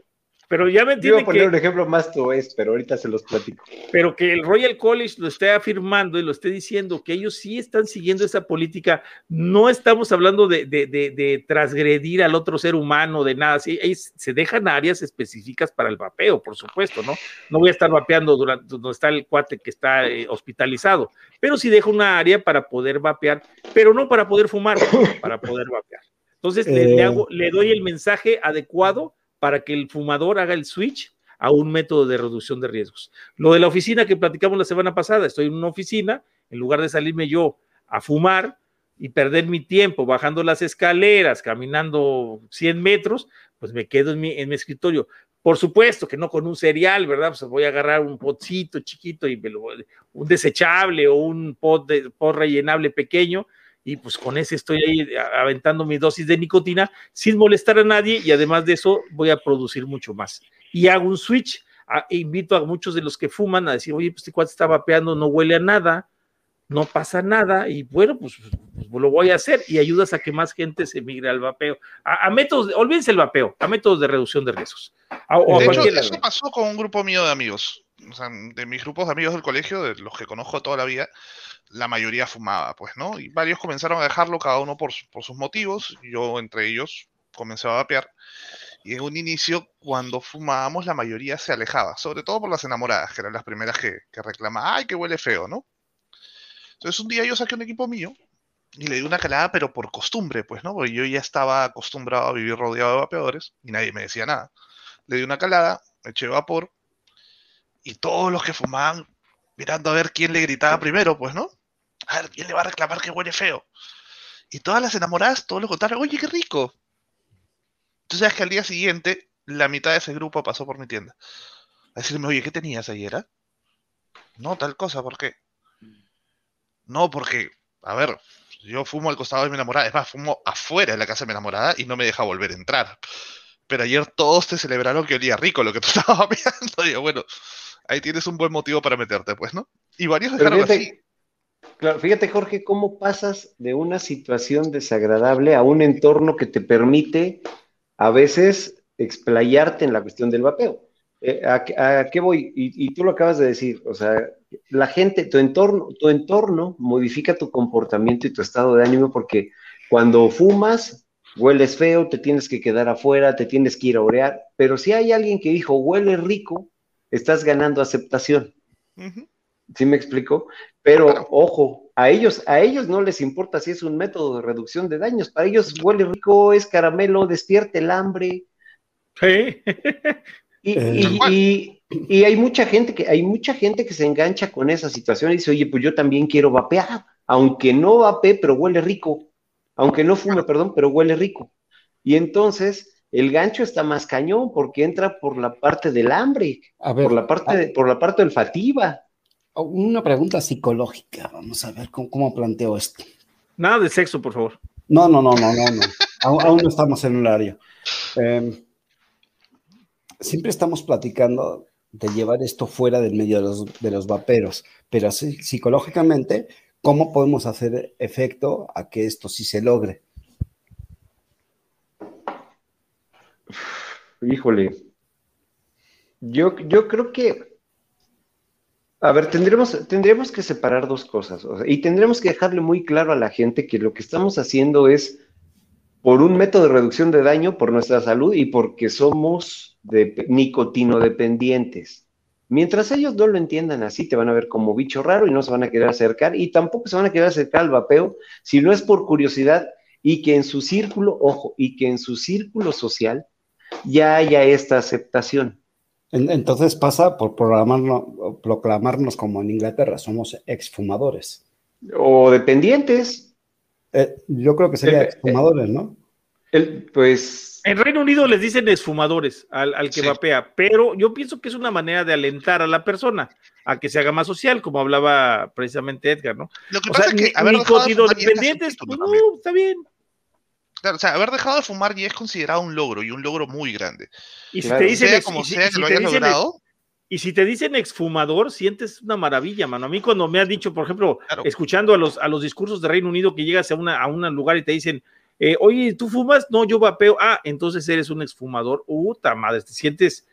pero ya me entienden Yo a poner un ejemplo más es, pero ahorita se los platico. Pero que el Royal College lo esté afirmando y lo esté diciendo, que ellos sí están siguiendo esa política, no estamos hablando de, de, de, transgredir al otro ser humano, de nada, sí, se dejan áreas específicas para el vapeo, por supuesto, ¿no? No voy a estar vapeando durante, donde está el cuate que está eh, hospitalizado, pero sí dejo una área para poder vapear, pero no para poder fumar, para poder vapear. Entonces, le, le, hago, le doy el mensaje adecuado para que el fumador haga el switch a un método de reducción de riesgos. Lo de la oficina que platicamos la semana pasada, estoy en una oficina, en lugar de salirme yo a fumar y perder mi tiempo bajando las escaleras, caminando 100 metros, pues me quedo en mi, escritorio. Por supuesto que no con un cereal, ¿verdad? Pues voy a agarrar un potcito chiquito y un desechable o un pot, de, pot rellenable pequeño y pues con ese estoy ahí aventando mi dosis de nicotina sin molestar a nadie y además de eso voy a producir mucho más. Y hago un switch, e invito a muchos de los que fuman a decir, oye, pues este cuate está vapeando, no huele a nada, no pasa nada y bueno, pues, pues, lo voy a hacer y ayudas a que más gente se migre al vapeo, a, métodos, olvídense el vapeo, a métodos de reducción de riesgos. de hecho, eso pasó con un grupo mío de amigos, de mis grupos de amigos del colegio, de los que conozco toda la vida, la mayoría fumaba, pues, ¿no? Y varios comenzaron a dejarlo, cada uno por, sus motivos. Yo, entre ellos, comencé a vapear. Y en un inicio, cuando fumábamos, la mayoría se alejaba, sobre todo por las enamoradas, que eran las primeras que, que reclamaban, ¡ay, que huele feo, ¿no? Entonces, un día yo saqué un equipo mío y le di una calada, pero por costumbre, pues, ¿no? Porque yo ya estaba acostumbrado a vivir rodeado de vapeadores y nadie me decía nada. Le di una calada, eché vapor y todos los que fumaban mirando a ver quién le gritaba primero, pues, ¿no? A ver, ¿quién le va a reclamar que huele feo? Y todas las enamoradas, todos lo contrario, oye, qué rico. Entonces, es que al día siguiente, la mitad de ese grupo pasó por mi tienda. A decirme, oye, ¿qué tenías ayer? No, tal cosa, ¿por qué? No, porque, a ver, yo fumo al costado de mi enamorada, es más, fumo afuera de la casa de mi enamorada y no me deja volver a entrar. Pero ayer todos te celebraron que olía rico lo que tú estabas mirando. Digo, bueno, ahí tienes un buen motivo para meterte, pues, ¿no? Y varios dejaron fíjate, así. Claro, fíjate, Jorge, cómo pasas de una situación desagradable a un entorno que te permite a veces explayarte en la cuestión del vapeo. Eh, ¿a, qué voy? Y, tú lo acabas de decir, o sea, la gente, tu entorno, tu entorno modifica tu comportamiento y tu estado de ánimo porque cuando fumas, hueles feo, te tienes que quedar afuera, te tienes que ir a orear, pero si hay alguien que dijo huele rico, estás ganando aceptación. ¿Sí me explico? Pero ojo, a ellos, a ellos no les importa si es un método de reducción de daños. Para ellos huele rico, es caramelo, despierta el hambre. Sí. y, y, hay mucha gente que, hay mucha gente que se engancha con esa situación y dice, oye, pues yo también quiero vapear, aunque no vapee, pero huele rico. Aunque no fume, perdón, pero huele rico. Y entonces el gancho está más cañón porque entra por la parte del hambre, por, la parte, por la parte olfativa. Oh, una pregunta psicológica, vamos a ver cómo, planteo esto. Nada de sexo, por favor. No, no, no, no, no, no. aún, no estamos en el área. Em, siempre estamos platicando de llevar esto fuera del medio de los, de los vaperos, pero psicológicamente, ¿cómo podemos hacer efecto a que esto sí se logre? Híjole, yo, yo creo que, a ver, tendremos, tendremos que separar dos cosas y tendremos que dejarle muy claro a la gente que lo que estamos haciendo es por un método de reducción de daño, por nuestra salud y porque somos de, nicotino dependientes. Mientras ellos no lo entiendan así, te van a ver como bicho raro y no se van a querer acercar y tampoco se van a querer acercar al vapeo si no es por curiosidad y que en su círculo, ojo, y que en su círculo social ya haya esta aceptación. Entonces pasa por proclamarnos, proclamarnos como en Inglaterra, somos exfumadores. O dependientes. Eh, yo creo que sería exfumadores, ¿no? El, pues. En Reino Unido les dicen esfumadores al, que vapea, pero yo pienso que es una manera de alentar a la persona a que se haga más social, como hablaba precisamente Edgar, ¿no? Lo que pasa es que haber dependientes, pues no, está bien. Claro, o sea, haber dejado de fumar ya es considerado un logro y un logro muy grande. Y si te dicen, como sea que lo hayas logrado. Y si te dicen exfumador, sientes una maravilla, mano. A mí cuando me han dicho, por ejemplo, escuchando a los, a los discursos de Reino Unido que llegas a, una, a un lugar y te dicen, eh, oye, ¿tú fumas? No, yo vapeo. Ah, entonces eres un exfumador. Uta madre, te sientes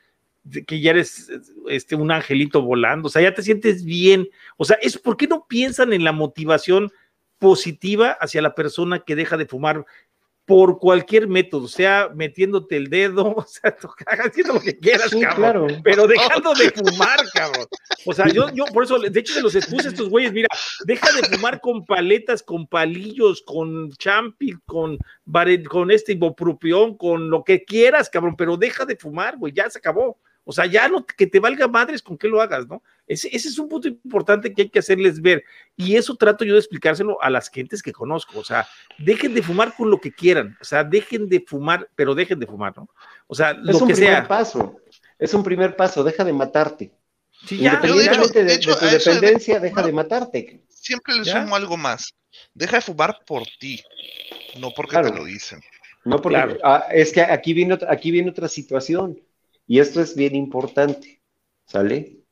que ya eres este, un angelito volando, o sea, ya te sientes bien. O sea, es ¿por qué no piensan en la motivación positiva hacia la persona que deja de fumar? Por cualquier método, sea metiéndote el dedo, o sea, haciendo lo que quieras, cabrón, pero dejando de fumar, cabrón. O sea, yo, yo por eso, de hecho, se los expuse a estos güeyes, mira, deja de fumar con paletas, con palillos, con champi, con, con este ibupropión, con lo que quieras, cabrón, pero deja de fumar, güey, ya se acabó. O sea, ya no que te valga madres con qué lo hagas, ¿no? Ese, es un punto importante que hay que hacerles ver. Y eso trato yo de explicárselo a las gentes que conozco. O sea, dejen de fumar con lo que quieran. O sea, dejen de fumar, pero dejen de fumar, ¿no? O sea, lo es un que primer paso. Es un primer paso. Deja de matarte. Sí, ya, Independientemente de, tu dependencia, deja de matarte. Siempre le sumo algo más. Deja de fumar por ti, no porque te lo dicen. No porque ah, es que aquí viene, aquí viene otra situación y esto es bien importante, ¿sale?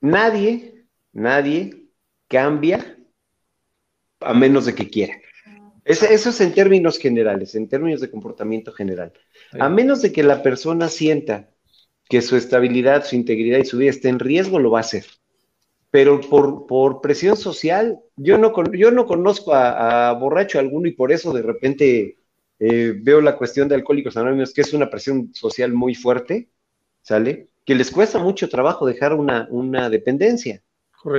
Nadie, nadie cambia a menos de que quiera. eso es en términos generales, en términos de comportamiento general. A menos de que la persona sienta que su estabilidad, su integridad y su vida esté en riesgo, lo va a hacer. Pero por, presión social, yo no, yo no conozco a, borracho alguno y por eso de repente eh, veo la cuestión de Alcohólicos Anónimos, que es una presión social muy fuerte, ¿sale? Que les cuesta mucho trabajo dejar una, una dependencia.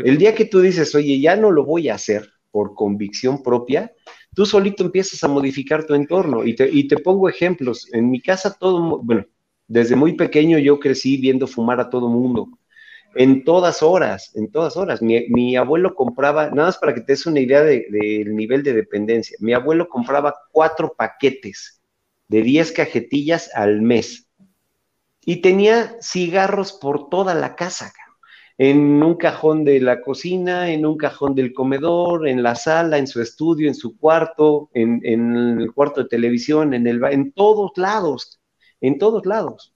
El día que tú dices, oye, ya no lo voy a hacer por convicción propia, tú solito empiezas a modificar tu entorno. Y te, y te pongo ejemplos. En mi casa todo, bueno, desde muy pequeño yo crecí viendo fumar a todo mundo. En todas horas, en todas horas. Mi, abuelo compraba, nada más para que te des una idea del nivel de dependencia, mi abuelo compraba cuatro paquetes de 10 cajetillas al mes y tenía cigarros por toda la casa, en un cajón de la cocina, en un cajón del comedor, en la sala, en su estudio, en su cuarto, en, el cuarto de televisión, en, el, en todos lados, en todos lados.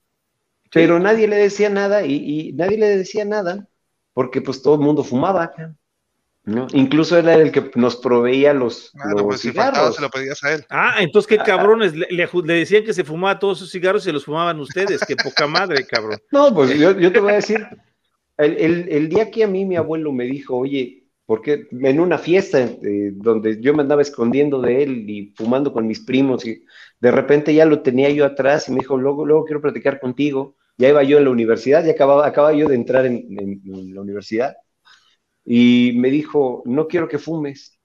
Pero nadie le decía nada y, y, nadie le decía nada porque pues todo el mundo fumaba. ¿No? Incluso era el que nos proveía los, pues, cigarros. se lo pedías a él. Ah, entonces qué cabrones, le, le, decían que se fumaba todos sus cigarros y se los fumaban ustedes, qué poca madre, cabrón. No, pues yo, te voy a decir, el, día que a mí mi abuelo me dijo, oye, porque en una fiesta eh, donde yo me andaba escondiendo de él y fumando con mis primos y de repente ya lo tenía yo atrás y me dijo, luego, luego quiero platicar contigo. Ya iba yo en la universidad, ya acababa, acababa yo de entrar en la universidad y me dijo, no quiero que fumes.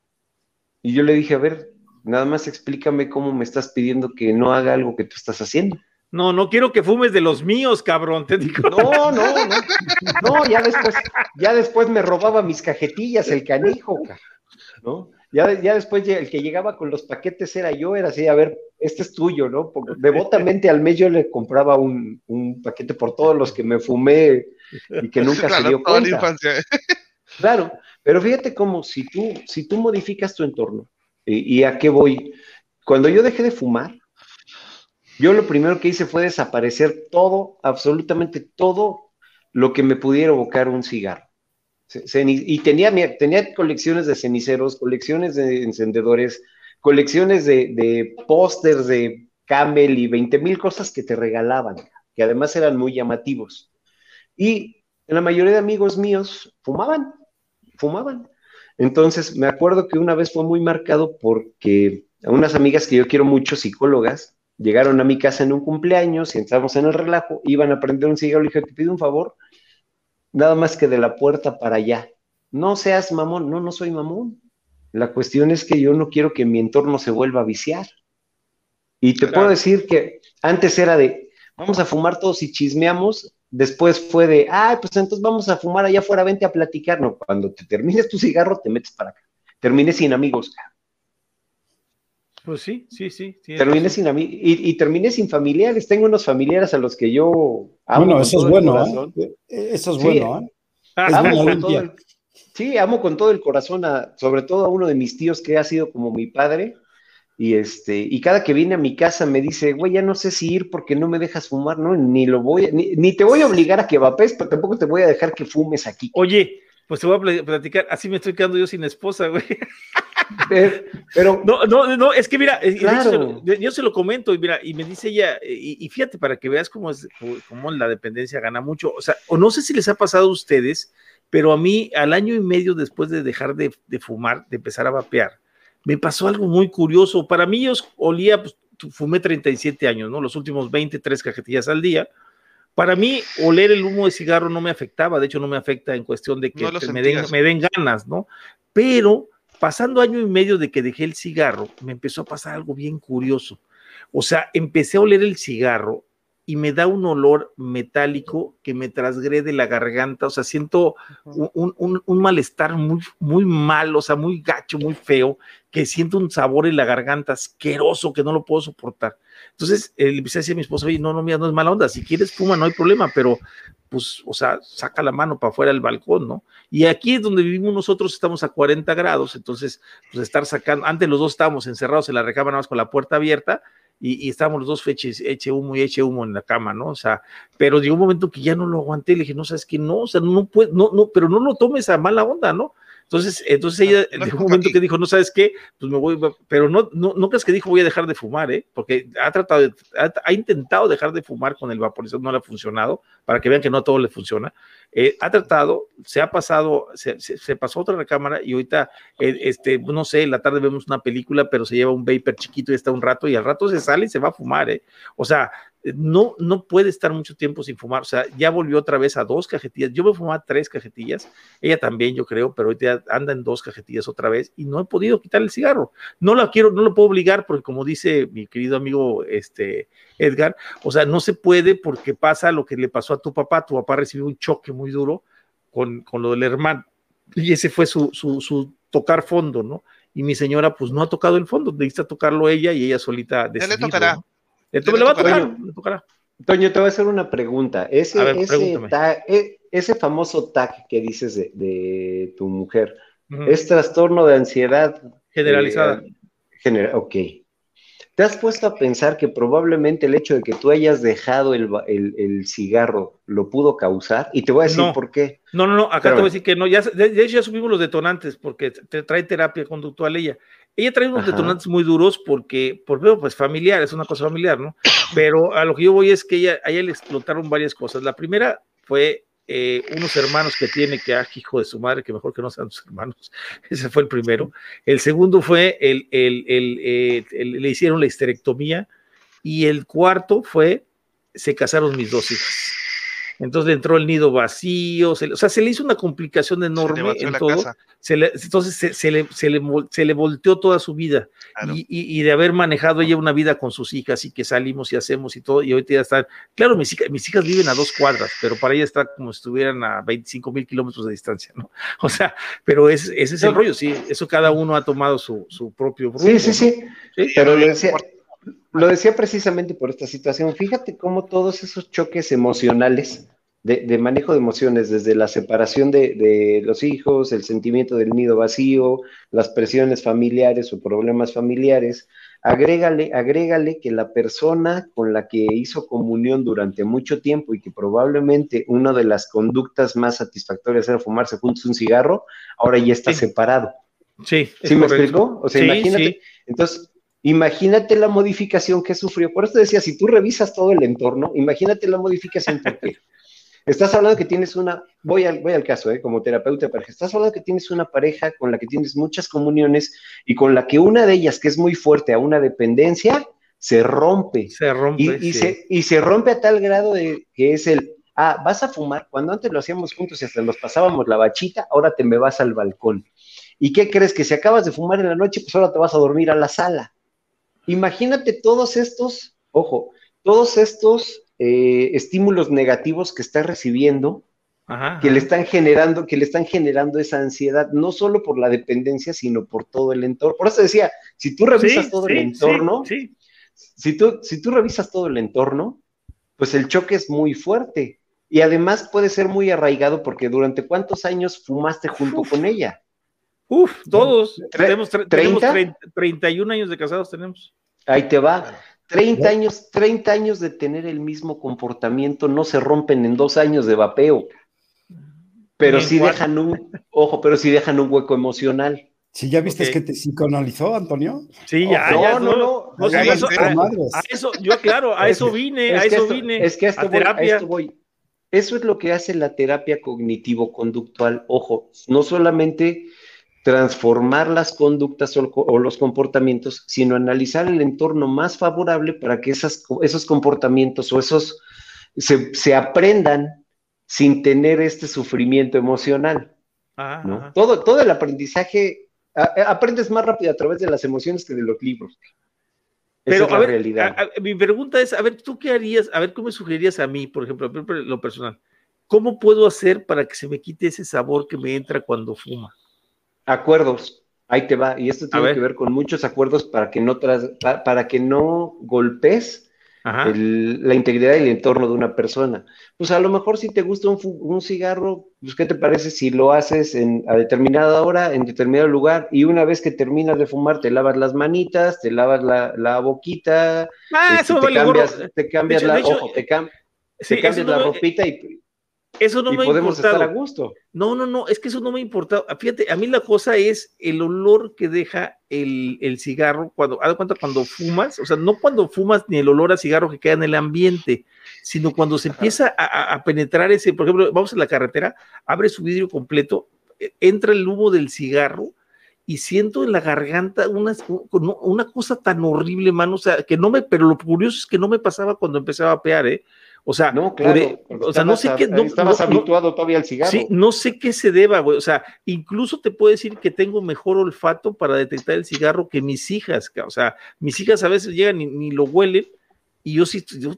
Y yo le dije, a ver, nada más explícame cómo me estás pidiendo que no haga algo que tú estás haciendo. No, no quiero que fumes de los míos, cabrón, te digo. No, no, no. No, ya después, ya después me robaba mis cajetillas, el canijo, ¿no? Ya, ya después el que llegaba con los paquetes era yo, era así, a ver, este es tuyo, ¿no? Porque devotamente al mes yo le compraba un, paquete por todos los que me fumé y que nunca se dio cuenta. Claro, pero fíjate cómo si tú, si tú modificas tu entorno, y, a qué voy, cuando yo dejé de fumar, yo lo primero que hice fue desaparecer todo, absolutamente todo lo que me pudiera evocar un cigarro. y tenía, tenía colecciones de ceniceros, colecciones de encendedores, colecciones de, de pósters de Camel y 20 mil cosas que te regalaban, que además eran muy llamativos. Y la mayoría de amigos míos fumaban, fumaban. Entonces, me acuerdo que una vez fue muy marcado porque unas amigas que yo quiero mucho, psicólogas, llegaron a mi casa en un cumpleaños y entramos en el relajo, iban a prender un cigarro, le dije, te pido un favor, nada más que de la puerta para allá. No seas mamón, no, no soy mamón. La cuestión es que yo no quiero que mi entorno se vuelva a viciar. Y te puedo decir que antes era de, vamos a fumar todos y chismeamos, después fue de, ah, pues entonces vamos a fumar allá afuera, vente a platicar. No, cuando te termines tu cigarro, te metes para acá. Termines sin amigos. Pues sí, sí, sí. Terminé sin amigos y, y, terminé sin familiares. Tengo unos familiares a los que yo amo. Bueno, eso es bueno, ¿eh? Eso es bueno, ¿eh? amo con todo el, sí, amo con todo el corazón, a, sobre todo a uno de mis tíos que ha sido como mi padre y este, y cada que viene a mi casa me dice, güey, ya no sé si ir porque no me dejas fumar, ¿no? Ni lo voy, ni, ni te voy a obligar a que vapes, pero tampoco te voy a dejar que fumes aquí. Oye, pues te voy a platicar, así me estoy quedando yo sin esposa, güey. Pero, no, no, no, es que mira, eh, yo, se lo comento y mira, y me dice ella, y, fíjate para que veas cómo es, cómo la dependencia gana mucho, o sea, o no sé si les ha pasado a ustedes, pero a mí al año y medio después de dejar de, de fumar, de empezar a vapear, me pasó algo muy curioso. Para mí, yo olía, pues, fumé 37 años, ¿no? Los últimos 23 cajetillas al día. Para mí, oler el humo de cigarro no me afectaba, de hecho, no me afecta en cuestión de que me, den, me den ganas, ¿no? Pero pasando año y medio de que dejé el cigarro, me empezó a pasar algo bien curioso. O sea, empecé a oler el cigarro y me da un olor metálico que me trasgrede la garganta, o sea, siento un, malestar muy, muy mal, o sea, muy gacho, muy feo, que siento un sabor en la garganta asqueroso que no lo puedo soportar. Entonces le empecé a decir a mi esposa, oye, no, no, mira, no es mala onda, si quieres fuma, no hay problema, pero pues, o sea, saca la mano para afuera del balcón, ¿no? Y aquí es donde vivimos nosotros, estamos a 40 grados, entonces, pues estar sacando, antes los dos estábamos encerrados en la recámara, nada más con la puerta abierta, y, y estábamos los dos fechas, eche humo y eche humo en la cama, ¿no? O sea, pero llegó un momento que ya no lo aguanté, le dije, no, sabes que no, o sea, no puedo, no, no, pero no lo tomes a mala onda, ¿no? Entonces, entonces ella, en un momento que dijo, no sabes qué, pues me voy, pero no, no, no crees que dijo voy a dejar de fumar, ¿eh? Porque ha tratado, ha, intentado dejar de fumar con el vaporizador, no le ha funcionado, para que vean que no a todo le funciona. Eh, ha tratado, se ha pasado, se, pasó otra recámara y ahorita, eh, este, no sé, en la tarde vemos una película, pero se lleva un vapor chiquito y está un rato y al rato se sale y se va a fumar, ¿eh? O sea, no, no puede estar mucho tiempo sin fumar. O sea, ya volvió otra vez a dos cajetillas. Yo me fumaba tres cajetillas, ella también, yo creo, pero ahorita anda en dos cajetillas otra vez y no he podido quitar el cigarro. No lo quiero, no lo puedo obligar porque, como dice mi querido amigo este, Edgar, o sea, no se puede porque pasa lo que le pasó a tu papá. Tu papá recibió un choque muy duro con, con lo del hermano y ese fue su, su, su tocar fondo, ¿no? Y mi señora, pues no ha tocado el fondo, necesita tocarlo ella y ella solita. Ya le tocará. Entonces le va a tocar, Toño, te voy a hacer una pregunta. Ese, e, ese, famoso tag que dices de, tu mujer, ¿es trastorno de ansiedad? Generalizada. Eh, ok. ¿Te has puesto a pensar que probablemente el hecho de que tú hayas dejado el, cigarro lo pudo causar? Y te voy a decir por qué. No, no, no, acá te voy a decir que no. Ya, de, hecho, ya subimos los detonantes porque te trae terapia conductual ella. Ella trae unos detonantes muy duros porque, por veo, pues familiar, es una cosa familiar, ¿no? Pero a lo que yo voy es que ella, a ella le explotaron varias cosas. La primera fue eh, unos hermanos que tiene que, ah, hijo de su madre, que mejor que no sean sus hermanos. Ese fue el primero. El segundo fue, el, el, el, le hicieron la histerectomía. Y el cuarto fue, se casaron mis dos hijas. Entonces entró el nido vacío, o sea, se le hizo una complicación enorme en todo. entonces se, le, se, le, volteó toda su vida y, de haber manejado ella una vida con sus hijas y que salimos y hacemos y todo, y ahorita ya están, claro, mis hijas, mis hijas viven a dos cuadras, pero para ella está como si estuvieran a 25 mil kilómetros de distancia, ¿no? O sea, pero ese es el rollo, sí, eso cada uno ha tomado su, propio Sí, sí, sí, pero lo decía, lo decía precisamente por esta situación. Fíjate cómo todos esos choques emocionales de, manejo de emociones, desde la separación de, los hijos, el sentimiento del nido vacío, las presiones familiares o problemas familiares, agrégale, agrégale que la persona con la que hizo comunión durante mucho tiempo y que probablemente una de las conductas más satisfactorias era fumarse juntos un cigarro, ahora ya está separado. Sí, ¿Sí me explico? O sea, imagínate. Entonces, imagínate la modificación que sufrió. Por eso decía, si tú revisas todo el entorno, imagínate la modificación. porque Estás hablando que tienes una, voy al, voy al caso, ¿eh? como terapeuta de pareja, estás hablando que tienes una pareja con la que tienes muchas comuniones y con la que una de ellas, que es muy fuerte a una dependencia, se rompe. Se rompe. Y, se, y se rompe a tal grado de que es el, ah, vas a fumar, cuando antes lo hacíamos juntos y hasta nos pasábamos la bachita, ahora te me vas al balcón. ¿Y qué crees? Que si acabas de fumar en la noche, pues ahora te vas a dormir a la sala. Imagínate todos estos, ojo, todos estos eh, estímulos negativos que está recibiendo, que le están generando, que le están generando esa ansiedad, no solo por la dependencia, sino por todo el entorno. Por eso decía, si tú revisas todo el entorno, si tú, si tú revisas todo el entorno, pues el choque es muy fuerte. Y además puede ser muy arraigado porque durante cuántos años fumaste junto con ella. Uf, todos. tenemos, 31 años de casados tenemos. Ahí te va. 30 años, 30 años de tener el mismo comportamiento no se rompen en dos años de vapeo. Pero sí dejan un, ojo, pero sí dejan un hueco emocional. Sí, ya viste que te psicoanalizó, Antonio. Sí, ya, no, no, no, no. eso, a, eso, yo claro, a eso vine, a eso vine. Es que a, terapia. esto voy. Eso es lo que hace la terapia cognitivo-conductual. Ojo, no solamente transformar las conductas o, los comportamientos, sino analizar el entorno más favorable para que esas, esos comportamientos o esos se, aprendan sin tener este sufrimiento emocional. Todo, todo el aprendizaje, aprendes más rápido a través de las emociones que de los libros. Pero es a ver, realidad. mi pregunta es, a ver, ¿tú qué harías? A ver, ¿cómo me sugerirías a mí, por ejemplo, lo personal? ¿Cómo puedo hacer para que se me quite ese sabor que me entra cuando fuma? Acuerdos, ahí te va. Y esto tiene que ver con muchos acuerdos para que no, para que no golpes la integridad y el entorno de una persona. Pues a lo mejor si te gusta un, cigarro, pues ¿qué te parece si lo haces en, a determinada hora, en determinado lugar, y una vez que terminas de fumar, te lavas las manitas, te lavas la, boquita, ah, este, te, cambias, te, cambias, la, ojo, te, cambias la ropita y eso no me podemos estar a gusto. No, no, no, es que eso no me ha importado. Fíjate, a mí la cosa es el olor que deja el, cigarro cuando, haz cuenta cuando fumas, o sea, no cuando fumas ni el olor a cigarro que queda en el ambiente, sino cuando se empieza a, penetrar ese, por ejemplo, vamos a la carretera, abre su vidrio completo, e, entra el humo del cigarro y siento en la garganta una, una cosa tan horrible, mano, o sea, que no me, pero lo curioso es que no me pasaba cuando empezaba a pear, ¿eh? O sea, no, claro, o sea, no sé qué. No, estabas habituado todavía al cigarro. Sí, no sé qué se deba, güey. O sea, incluso te puedo decir que tengo mejor olfato para detectar el cigarro que mis hijas. O sea, mis hijas a veces llegan y ni lo huelen y yo sí, yo,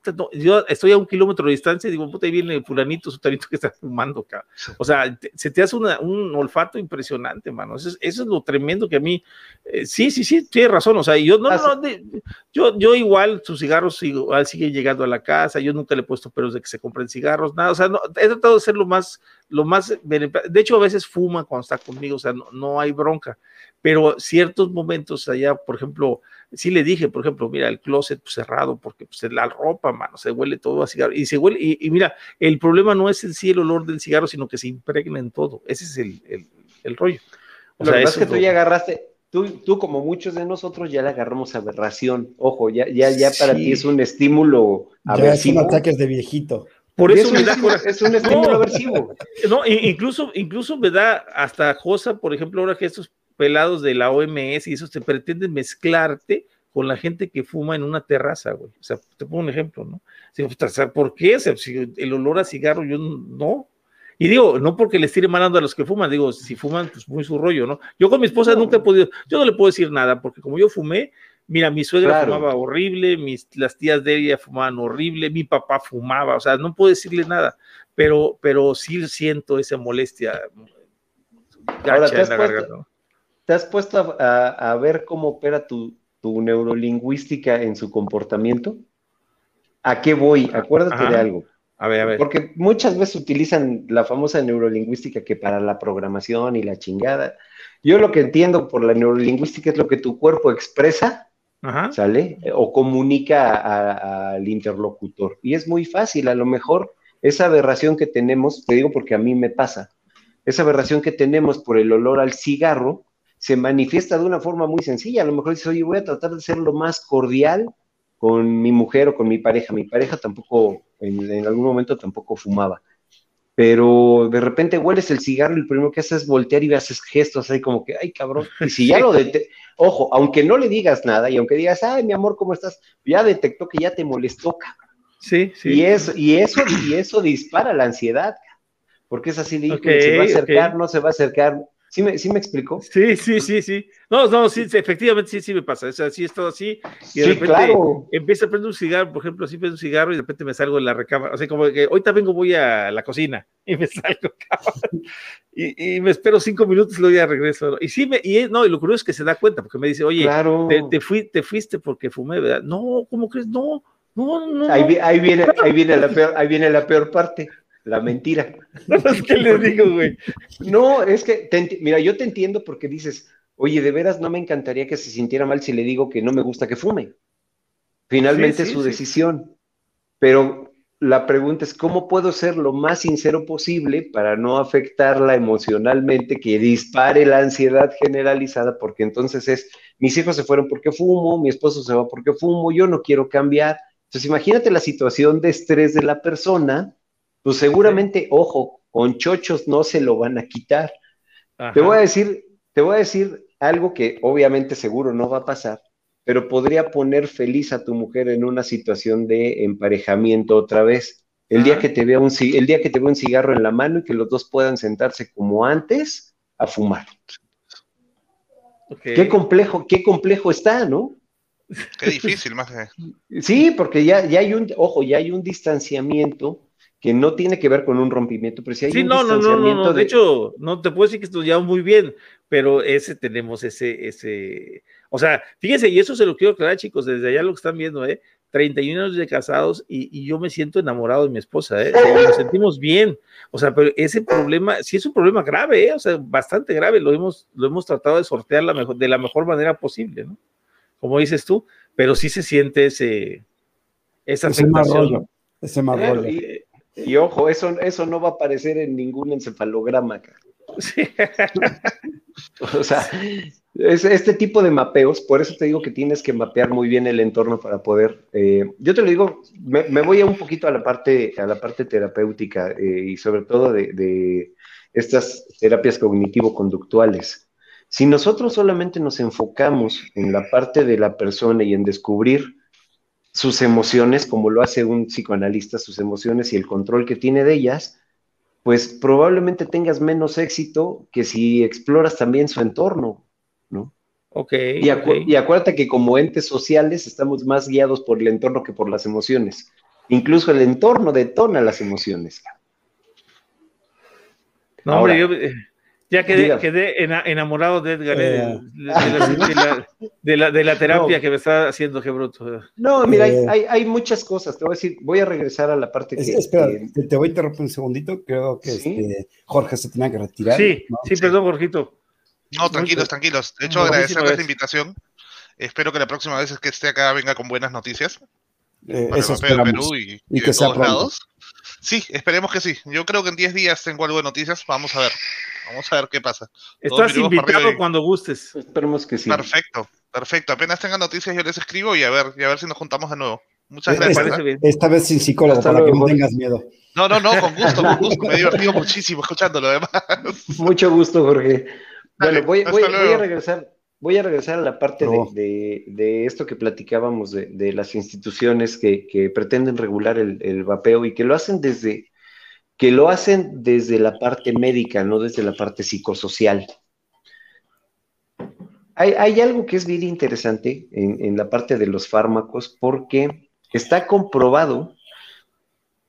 estoy a un kilómetro de distancia y digo, puta, ahí viene el fulanito, sutanito que está fumando, acá. O sea, se te hace un olfato impresionante, mano. Eso es, eso es lo tremendo que a mí, eh, sí, sí, sí, tiene razón. O sea, yo no, no, yo, yo igual, sus cigarros igual siguen llegando a la casa, yo nunca le he puesto peros de que se compren cigarros, nada. O sea, no, he tratado de ser lo más, lo más, de hecho, a veces fuma cuando está conmigo, o sea, no, no hay bronca. Pero ciertos momentos allá, por ejemplo, sí le dije, por ejemplo, mira, el closet pues, cerrado, porque pues, la ropa, mano, se huele todo a cigarro. Y se huele, y, mira, el problema no es en sí el olor del cigarro, sino que se impregna en todo. Ese es el, el, rollo. O sea, es que tú ya agarraste, tú, tú como muchos de nosotros ya le agarramos aberración. Ojo, ya, ya, ya para ti es un estímulo aversivo. Ya son ataques de viejito. Por eso me da Es un estímulo aversivo. No, incluso, incluso me da hasta cosa, por ejemplo, ahora que estos pelados de la OMS y eso te pretenden mezclarte con la gente que fuma en una terraza, güey. O sea, te pongo un ejemplo, ¿no? ¿Por qué? si el olor a cigarro, yo no. Y digo, no porque les tire malando a los que fuman, digo, si fuman, pues muy su rollo, ¿no? Yo con mi esposa nunca he podido, yo no le puedo decir nada, porque como yo fumé, mira, mi suegra fumaba horrible, mis, las tías de ella fumaban horrible, mi papá fumaba, o sea, no puedo decirle nada, pero, pero sí siento esa molestia. Gacha en la garganta. ¿Te has puesto a, ver cómo opera tu, neurolingüística en su comportamiento? ¿A qué voy? Acuérdate de algo. A ver, a ver. Porque muchas veces utilizan la famosa neurolingüística que para la programación y la chingada. Yo lo que entiendo por la neurolingüística es lo que tu cuerpo expresa, ¿sale? O comunica al interlocutor. Y es muy fácil, a lo mejor esa aberración que tenemos, te digo porque a mí me pasa, esa aberración que tenemos por el olor al cigarro se manifiesta de una forma muy sencilla. A lo mejor dices, oye, voy a tratar de ser lo más cordial con mi mujer o con mi pareja. Mi pareja tampoco, en, algún momento tampoco fumaba. Pero de repente hueles el cigarro y lo primero que haces es voltear y haces gestos ahí como que, ay, cabrón. Y si ya lo detectó, ojo, aunque no le digas nada y aunque digas, ay, mi amor, ¿cómo estás? Ya detectó que ya te molestó, cabrón. Sí, sí. Y eso, y eso, y eso dispara la ansiedad, porque es así, de, se va a acercar, no se va a acercar, ¿Sí me, ¿Sí me explicó? Sí, sí, sí, sí. No, no, sí, efectivamente sí, sí me pasa. O sea, sí es todo así. Y de repente claro. empieza a prender un cigarro, por ejemplo, así prendo un cigarro y de repente me salgo de la recámara. O sea, como que ahorita vengo, voy a la cocina y me salgo, y, y, me espero cinco minutos y luego ya regreso. Y sí, me, y no, y lo curioso es que se da cuenta porque me dice, oye, te, fui, te fuiste porque fumé, ¿verdad? No, ¿cómo crees? No, no, no. Ahí, ahí, viene, ahí, viene la peor, ahí viene la peor parte la mentira. ¿Qué le digo, güey? No, es que, mira, yo te entiendo porque dices, oye, de veras no me encantaría que se sintiera mal si le digo que no me gusta que fume. Finalmente es su decisión. Pero la pregunta es, ¿cómo puedo ser lo más sincero posible para no afectarla emocionalmente, que dispare la ansiedad generalizada? Porque entonces es, mis hijos se fueron porque fumo, mi esposo se va porque fumo, yo no quiero cambiar. Entonces imagínate la situación de estrés de la persona pues seguramente, ojo, con chochos no se lo van a quitar. Te voy a decir, te voy a decir algo que obviamente seguro no va a pasar, pero podría poner feliz a tu mujer en una situación de emparejamiento otra vez. El día que te vea un el día que te vea un cigarro en la mano y que los dos puedan sentarse como antes a fumar. Qué complejo, qué complejo está, ¿no? Qué difícil, más. Sí, porque ya, ya hay un, ojo, ya hay un distanciamiento que no tiene que ver con un rompimiento, pero si hay sí, un no, no, no, no, de... hecho, no te puedo decir que estudiamos muy bien, pero ese tenemos ese, ese, o sea, fíjense, y eso se lo quiero aclarar, chicos, desde allá lo que están viendo, ¿eh? 31 años de casados y, y yo me siento enamorado de mi esposa, ¿eh? nos sentimos bien, o sea, pero ese problema, sí es un problema grave, ¿eh? O sea, bastante grave, lo hemos, lo hemos tratado de sortear la mejor, de la mejor manera posible, ¿no? Como dices tú, pero sí se siente ese, esa ese afectación. ese mal rollo. Y ojo, eso, eso no va a aparecer en ningún encefalograma. o sea, es este tipo de mapeos, por eso te digo que tienes que mapear muy bien el entorno para poder. Eh, yo te lo digo, me, voy a un poquito a la parte, a la parte terapéutica eh, y sobre todo de, de estas terapias cognitivo-conductuales. Si nosotros solamente nos enfocamos en la parte de la persona y en descubrir sus emociones, como lo hace un psicoanalista, sus emociones y el control que tiene de ellas, pues probablemente tengas menos éxito que si exploras también su entorno, ¿no? Ok. Y, y acuérdate que como entes sociales estamos más guiados por el entorno que por las emociones. Incluso el entorno detona las emociones. No, hombre, yo, eh, ya quedé, quedé enamorado de Edgar, eh, eh. de, la, de, la, terapia que me está haciendo, qué bruto. No, mira, eh. hay, hay, muchas cosas. Te voy a decir, voy a regresar a la parte que. Espera, te voy a interrumpir un segundito. Creo que este, Jorge se tenía que retirar. Sí, sí, perdón, Jorgito. No, tranquilos, tranquilos. De hecho, agradecerles la invitación. Espero que la próxima vez que esté acá venga con buenas noticias. eso el Perú y, y, que sea lados. Sí, esperemos que sí. Yo creo que en 10 días tengo algo de noticias. Vamos a ver. Vamos a ver qué pasa. Estás invitado cuando gustes. Esperemos que sí. Perfecto, perfecto. Apenas tenga noticias yo les escribo y a ver, y a ver si nos juntamos de nuevo. Muchas gracias. ¿eh? Esta, vez sin psicólogo, para que no tengas miedo. No, no, no, con gusto, con gusto. Me he divertido muchísimo escuchándolo, además. Mucho gusto, Jorge. Bueno, voy, voy, a regresar. Voy a regresar a la parte de, de, esto que platicábamos de, de las instituciones que, que, pretenden regular el, el vapeo y que lo hacen desde, que lo hacen desde la parte médica, no desde la parte psicosocial. Hay, algo que es bien interesante en, la parte de los fármacos porque está comprobado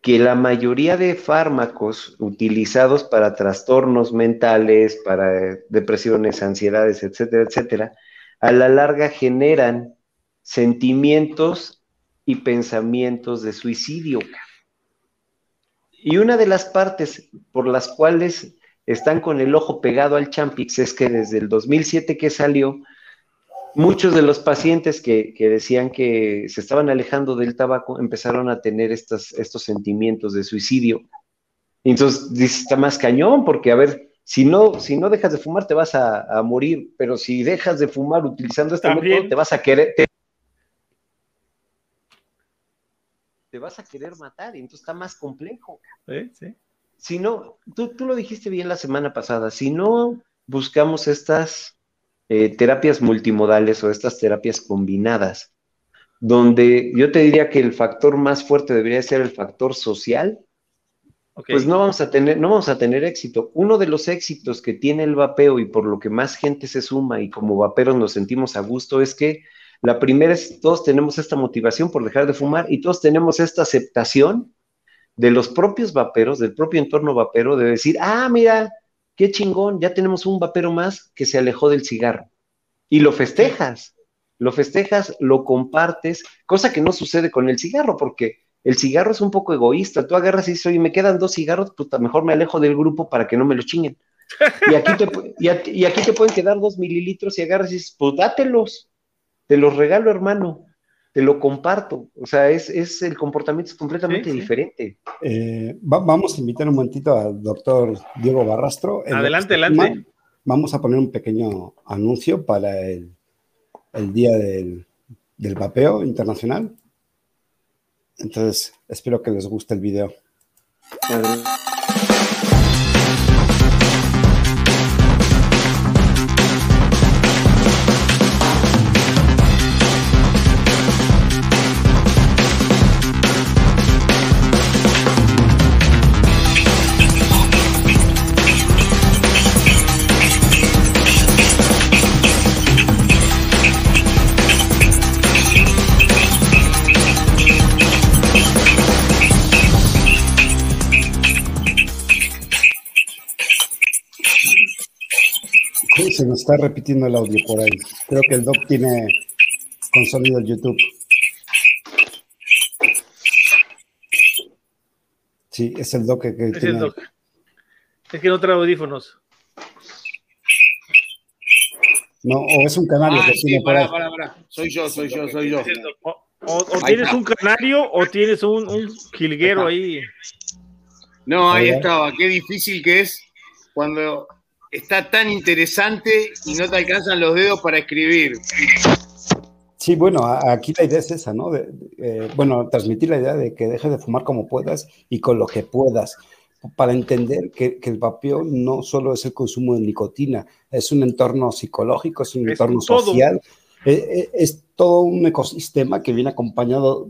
que la mayoría de fármacos utilizados para trastornos mentales, para depresiones, ansiedades, etcétera, etcétera, a la larga generan sentimientos y pensamientos de suicidio. Y una de las partes por las cuales están con el ojo pegado al Champix es que desde el 2007 que salió, muchos de los pacientes que, decían que se estaban alejando del tabaco empezaron a tener estos sentimientos de suicidio. Entonces, está más cañón, porque a ver, si no, si no dejas de fumar te vas a, morir, pero si dejas de fumar utilizando este método te vas a querer... Te, vas a querer matar, y entonces está más complejo. Si no, tú, tú lo dijiste bien la semana pasada, si no buscamos estas eh, terapias multimodales o estas terapias combinadas, donde yo te diría que el factor más fuerte debería ser el factor social, pues no vamos a tener, no vamos a tener éxito. Uno de los éxitos que tiene el vapeo y por lo que más gente se suma y como vaperos nos sentimos a gusto es que la primera es todos tenemos esta motivación por dejar de fumar y todos tenemos esta aceptación de los propios vaperos, del propio entorno vapero, de decir, ah, mira, qué chingón, ya tenemos un vapero más que se alejó del cigarro. Y lo festejas, lo festejas, lo compartes, cosa que no sucede con el cigarro, porque el cigarro es un poco egoísta. Tú agarras y dices, oye, me quedan dos cigarros, pues mejor me alejo del grupo para que no me lo chinguen. Y aquí te, y, aquí te pueden quedar dos mililitros y agarras y dices, pues dátelos, te los regalo, hermano te lo comparto. O sea, es, es el comportamiento es completamente diferente. Eh, vamos a invitar un momentito al doctor Diego Barrastro. Adelante, adelante. Vamos a poner un pequeño anuncio para el, el Día del, del Vapeo Internacional. Entonces, espero que les guste el video. se está repitiendo el audio por ahí. Creo que el doc tiene con sonido el YouTube. Sí, es el doc que, es tiene. El doc. Es que no trae audífonos. No, o es un canario ah, que sí, tiene para, para, para. Soy yo, soy yo, soy yo. O, tienes un canario o tienes un, un jilguero ahí. No, ahí estaba. Qué difícil que es cuando está tan interesante y no te alcanzan los dedos para escribir. Sí, bueno, aquí la idea es esa, ¿no? Eh, bueno, transmitir la idea de que dejes de fumar como puedas y con lo que puedas, para entender que, el vapeo no solo es el consumo de nicotina, es un entorno psicológico, es un entorno social, eh, eh, es todo un ecosistema que viene acompañado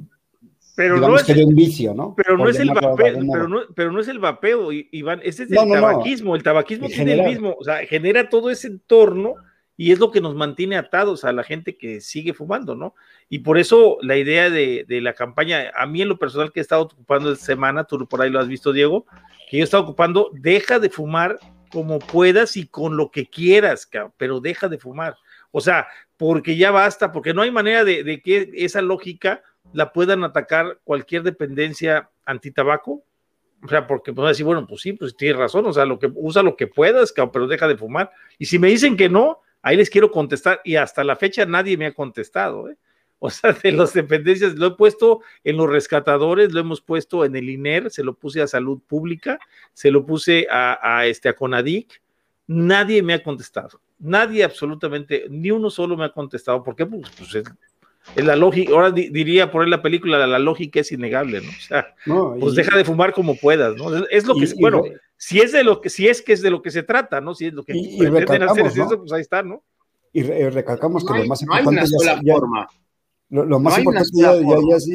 pero no es un vicio, ¿no? Pero no es el vapeo, pero no, pero no es el vapeo, Iván, ese es el tabaquismo, el tabaquismo tiene el mismo, o sea, genera todo ese entorno y es lo que nos mantiene atados a la gente que sigue fumando, ¿no? Y por eso la idea de, la campaña, a mí en lo personal que he estado ocupando esta semana, tú por ahí lo has visto, Diego, que yo he estado ocupando, deja de fumar como puedas y con lo que quieras, pero deja de fumar. O sea, porque ya basta, porque no hay manera de, de que esa lógica la puedan atacar cualquier dependencia antitabaco. O sea, porque puedo decir, bueno, pues sí, pues tienes razón, o sea, lo que, usa lo que puedas, pero deja de fumar. Y si me dicen que no, ahí les quiero contestar, y hasta la fecha nadie me ha contestado, ¿eh? O sea, de las dependencias, lo he puesto en los rescatadores, lo hemos puesto en el INER, se lo puse a Salud Pública, se lo puse a, este, a CONADIC, nadie me ha contestado. Nadie absolutamente, ni uno solo me ha contestado. ¿Por qué? Pues, pues es la lógica, ahora diría por ahí la película, la, lógica es innegable, ¿no? O sea, pues deja de fumar como puedas, ¿no? Es, lo que, bueno, si es de lo que, si es que es de lo que se trata, ¿no? Si es lo que pretenden hacer es eso, pues ahí está, ¿no? Y recalcamos que lo más importante ya, lo, más importante ya,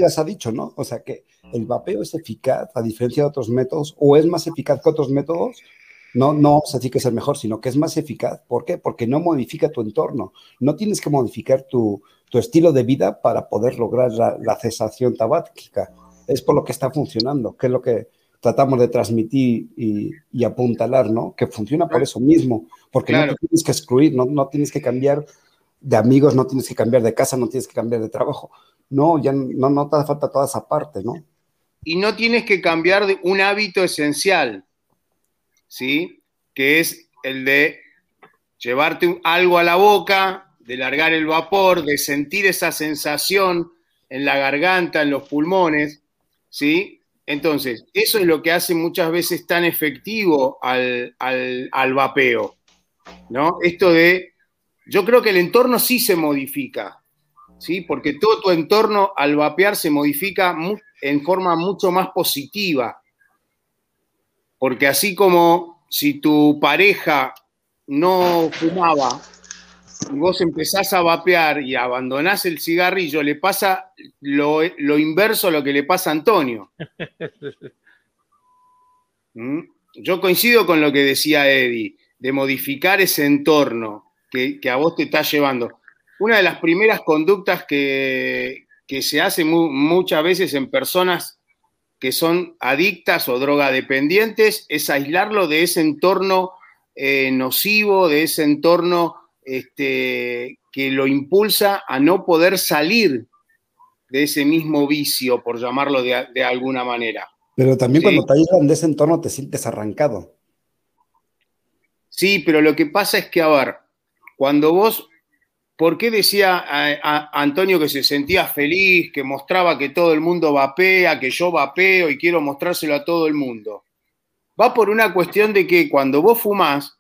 ya, se ha dicho, ¿no? O sea que el vapeo es eficaz a diferencia de otros métodos, o es más eficaz que otros métodos, no, no vamos a decir que es el mejor, sino que es más eficaz. ¿Por qué? Porque no modifica tu entorno. No tienes que modificar tu, tu estilo de vida para poder lograr la, cesación tabáquica. Es por lo que está funcionando, que es lo que tratamos de transmitir y, apuntalar, ¿no? Que funciona por eso mismo, porque no tienes que excluir, no, no tienes que cambiar de amigos, no tienes que cambiar de casa, no tienes que cambiar de trabajo. No, ya no, no te hace falta toda esa parte, ¿no? y no tienes que cambiar de un hábito esencial, ¿sí? Que es el de llevarte algo a la boca, de largar el vapor, de sentir esa sensación en la garganta, en los pulmones, ¿sí? Entonces, eso es lo que hace muchas veces tan efectivo al, al vapeo, ¿no? Esto de, yo creo que el entorno sí se modifica, ¿sí? Porque todo tu entorno al vapear se modifica en forma mucho más positiva. Porque así como si tu pareja no fumaba y vos empezás a vapear y abandonás el cigarrillo, le pasa lo, inverso a lo que le pasa a Antonio. ¿Mm? Yo coincido con lo que decía Eddie, de modificar ese entorno que, que a vos te está llevando una de las primeras conductas que, se hace muchas veces en personas que son adictas o drogadependientes es aislarlo de ese entorno eh, nocivo, de ese entorno este, que lo impulsa a no poder salir de ese mismo vicio, por llamarlo de, alguna manera. Pero también cuando te aíslan de ese entorno te sientes arrancado. Sí, pero lo que pasa es que, a ver, cuando vos ¿Por qué decía a, Antonio que se sentía feliz, que mostraba que todo el mundo vapea, que yo vapeo y quiero mostrárselo a todo el mundo? Va por una cuestión de que cuando vos fumás,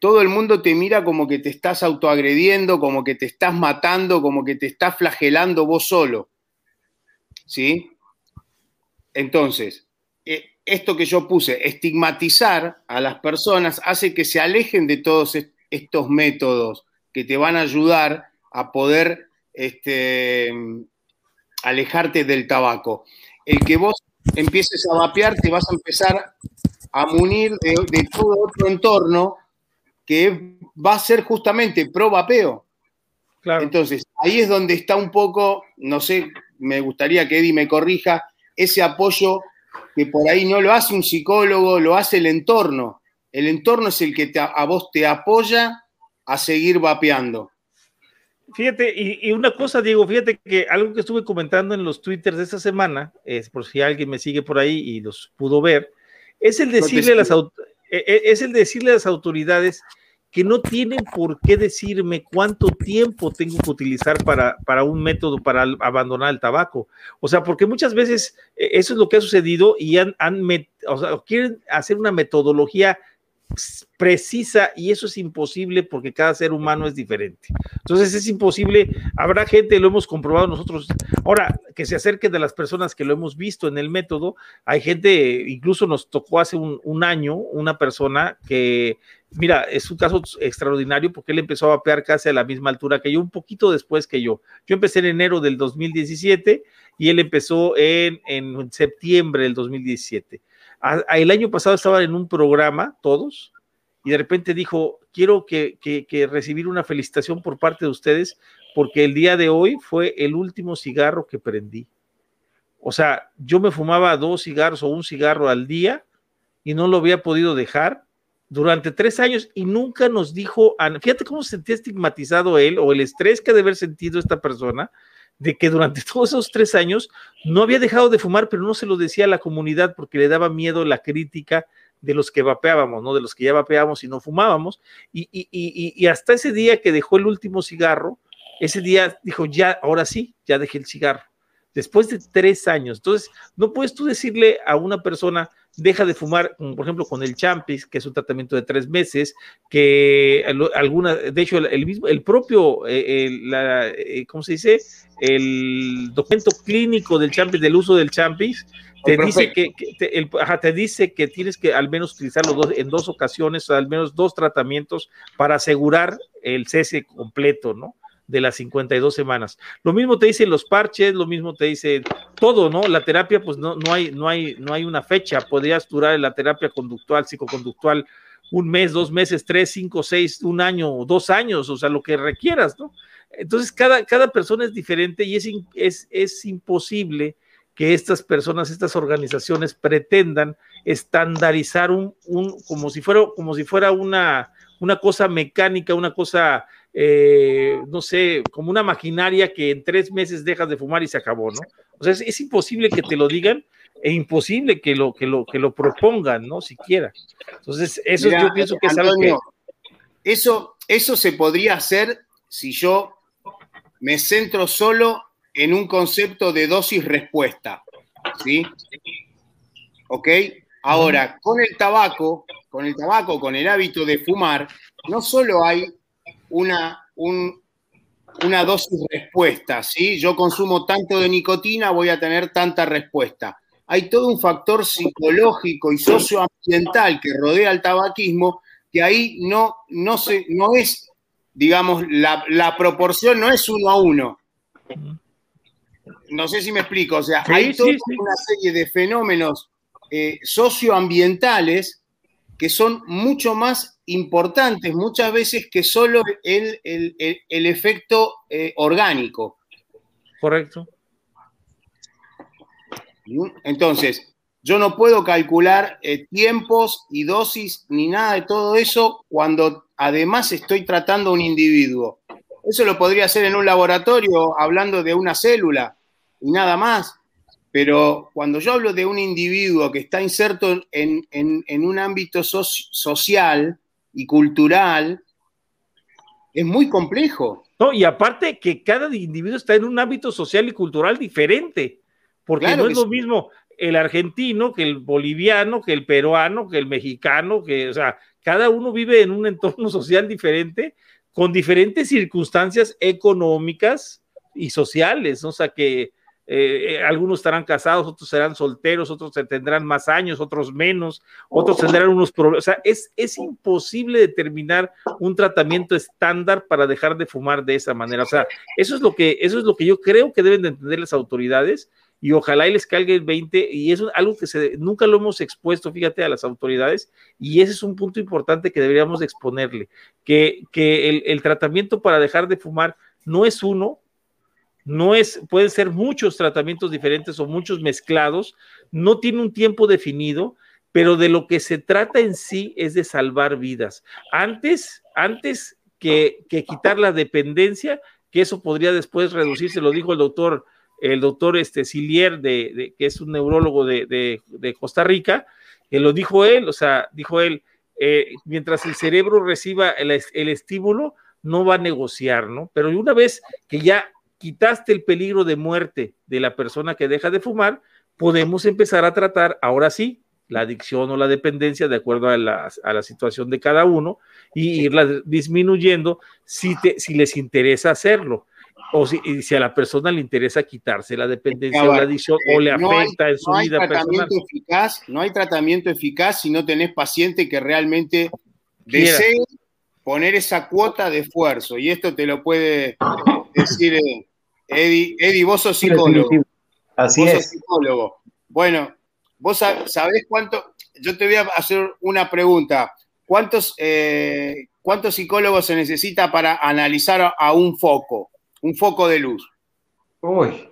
todo el mundo te mira como que te estás autoagrediendo, como que te estás matando, como que te estás flagelando vos solo. ¿Sí? Entonces, eh, esto que yo puse, estigmatizar a las personas, hace que se alejen de todos estos métodos que te van a ayudar a poder este, alejarte del tabaco. El que vos empieces a vapear, te vas a empezar a munir de, todo otro entorno que va a ser justamente pro vapeo. Entonces, ahí es donde está un poco, no sé, me gustaría que Eddie me corrija, ese apoyo que por ahí no lo hace un psicólogo, lo hace el entorno. El entorno es el que a vos te apoya a seguir vapeando. Fíjate, y, una cosa, Diego, fíjate que algo que estuve comentando en los twitters de esta semana, es por si alguien me sigue por ahí y los pudo ver, es el decirle, a las, e, e, es el decirle a las autoridades que no tienen por qué decirme cuánto tiempo tengo que utilizar para, para un método para abandonar el tabaco. O sea, porque muchas veces e, eso es lo que ha sucedido y han, han o sea, quieren hacer una metodología precisa y eso es imposible porque cada ser humano es diferente. Entonces es imposible, habrá gente, lo hemos comprobado nosotros, ahora que se acerque de las personas que lo hemos visto en el método, hay gente, incluso nos tocó hace un, un año una persona que, mira, es un caso extraordinario porque él empezó a vapear casi a la misma altura que yo, un poquito después que yo. Yo empecé en enero del 2017 y él empezó en, en septiembre del 2017 el año pasado estaban en un programa, todos, y de repente dijo, quiero que, recibir una felicitación por parte de ustedes, porque el día de hoy fue el último cigarro que prendí. O sea, yo me fumaba dos cigarros o un cigarro al día y no lo había podido dejar durante tres años y nunca nos dijo, fíjate cómo se sentía estigmatizado él o el estrés que ha de haber sentido esta persona de que durante todos esos tres años no había dejado de fumar, pero no se lo decía a la comunidad porque le daba miedo la crítica de los que vapeábamos, ¿no? De los que ya vapeábamos y no fumábamos. Y, y, y, y, hasta ese día que dejó el último cigarro, ese día dijo, ya, ahora sí, ya dejé el cigarro. Después de tres años. Entonces, no puedes tú decirle a una persona, deja de fumar, por ejemplo, con el Champis, que es un tratamiento de tres meses, que alguna, de hecho, el, mismo, el propio, eh, eh, ¿cómo se dice? El documento clínico del Champis, del uso del Champis, te dice que, te, te, dice que tienes que al menos utilizarlo dos, en dos ocasiones, al menos dos tratamientos para asegurar el cese completo, ¿no? De las 52 semanas. Lo mismo te dicen los parches, lo mismo te dice todo, ¿no? La terapia, pues no, no, hay, no, hay, no hay una fecha. Podrías durar la terapia conductual, psicoconductual, un mes, dos meses, tres, cinco, seis, un año, dos años, o sea, lo que requieras, ¿no? Entonces, cada, cada persona es diferente y es, es, es imposible que estas personas, estas organizaciones pretendan estandarizar un, un como si fuera, como si fuera una, una cosa mecánica, una cosa eh, no sé, como una maquinaria que en tres meses dejas de fumar y se acabó, ¿no? O sea, es, imposible que te lo digan e imposible que lo, que lo, que lo propongan, ¿no? Siquiera. Entonces, eso yo pienso que es algo que... Eso, eso se podría hacer si yo me centro solo en un concepto de dosis-respuesta, ¿sí? ¿Ok? Ahora, con el tabaco, con el tabaco, con el hábito de fumar, no solo hay una, una dosis respuesta, ¿sí? Yo consumo tanto de nicotina, voy a tener tanta respuesta. Hay todo un factor psicológico y socioambiental que rodea al tabaquismo que ahí no, no, se, no es, digamos, la, proporción no es uno a uno. No sé si me explico, o sea, hay toda una serie de fenómenos eh, socioambientales que son mucho más importantes muchas veces que solo el, efecto eh, orgánico. Correcto. Entonces, yo no puedo calcular eh, tiempos y dosis ni nada de todo eso cuando además estoy tratando a un individuo. Eso lo podría hacer en un laboratorio hablando de una célula y nada más. Pero cuando yo hablo de un individuo que está inserto en, un ámbito social y cultural, es muy complejo. No, y aparte que cada individuo está en un ámbito social y cultural diferente, porque no es lo mismo el argentino que el boliviano, que el peruano, que el mexicano, que, o sea, cada uno vive en un entorno social diferente, con diferentes circunstancias económicas y sociales, o sea, que eh, eh, algunos estarán casados, otros serán solteros, otros tendrán más años, otros menos, otros tendrán unos problemas. O sea, es, es imposible determinar un tratamiento estándar para dejar de fumar de esa manera. O sea, eso es lo que, eso es lo que yo creo que deben de entender las autoridades y ojalá y les caiga el 20 y es algo que se, nunca lo hemos expuesto, fíjate, a las autoridades y ese es un punto importante que deberíamos exponerle, que, que el, el tratamiento para dejar de fumar no es uno, no es, pueden ser muchos tratamientos diferentes o muchos mezclados, no tiene un tiempo definido, pero de lo que se trata en sí es de salvar vidas. Antes, antes que, quitar la dependencia, que eso podría después reducirse, lo dijo el doctor, el doctor este, Silier, de, que es un neurólogo de, Costa Rica, que lo dijo él, o sea, dijo él, eh, mientras el cerebro reciba el, el estímulo, no va a negociar, ¿no? Pero una vez que ya quitaste el peligro de muerte de la persona que deja de fumar, podemos empezar a tratar, ahora sí, la adicción o la dependencia de acuerdo a la, situación de cada uno y irla disminuyendo si, si les interesa hacerlo o si, si, a la persona le interesa quitarse la dependencia o la adicción o le afecta en su vida personal. Eficaz, no hay tratamiento eficaz si no tenés paciente que realmente desee poner esa cuota de esfuerzo. Y esto te lo puede decir eh, Eddie, vos sos psicólogo. Así vos es. Sos psicólogo. Bueno, vos sabés cuánto. Yo te voy a hacer una pregunta. ¿Cuántos, eh, ¿Cuántos psicólogos se necesita para analizar a un foco, un foco de luz? Uy,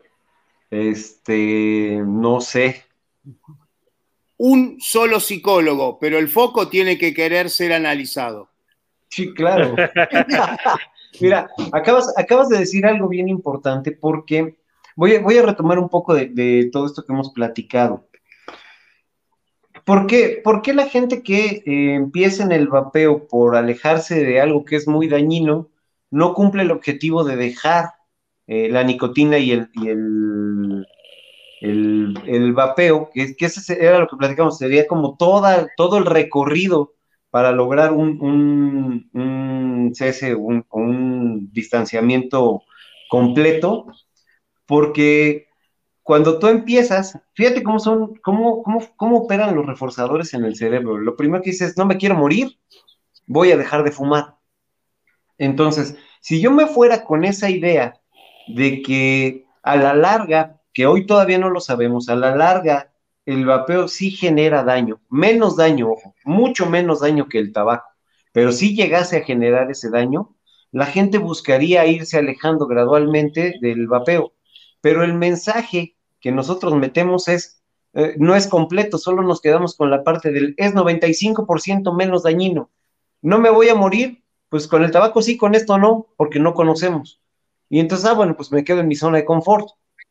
este, no sé. Un solo psicólogo, pero el foco tiene que querer ser analizado. Sí, claro. Mira, acabas, acabas de decir algo bien importante porque voy a, voy a retomar un poco de, todo esto que hemos platicado. ¿Por qué, la gente que eh, empieza en el vapeo por alejarse de algo que es muy dañino no cumple el objetivo de dejar eh, la nicotina y el, y el, el, vapeo? Que, que, ese era lo que platicamos, sería como toda, todo el recorrido para lograr un, un, un, un distanciamiento completo, porque cuando tú empiezas, fíjate cómo son, cómo, cómo, cómo operan los reforzadores en el cerebro. Lo primero que dices, no me quiero morir, voy a dejar de fumar. Entonces, si yo me fuera con esa idea de que a la larga, que hoy todavía no lo sabemos, a la larga el vapeo sí genera daño, menos daño, mucho menos daño que el tabaco, pero si llegase a generar ese daño, la gente buscaría irse alejando gradualmente del vapeo. Pero el mensaje que nosotros metemos es, eh, no es completo, solo nos quedamos con la parte del, es 95% menos dañino. No me voy a morir, pues con el tabaco sí, con esto no, porque no conocemos. Y entonces, ah, bueno, pues me quedo en mi zona de confort.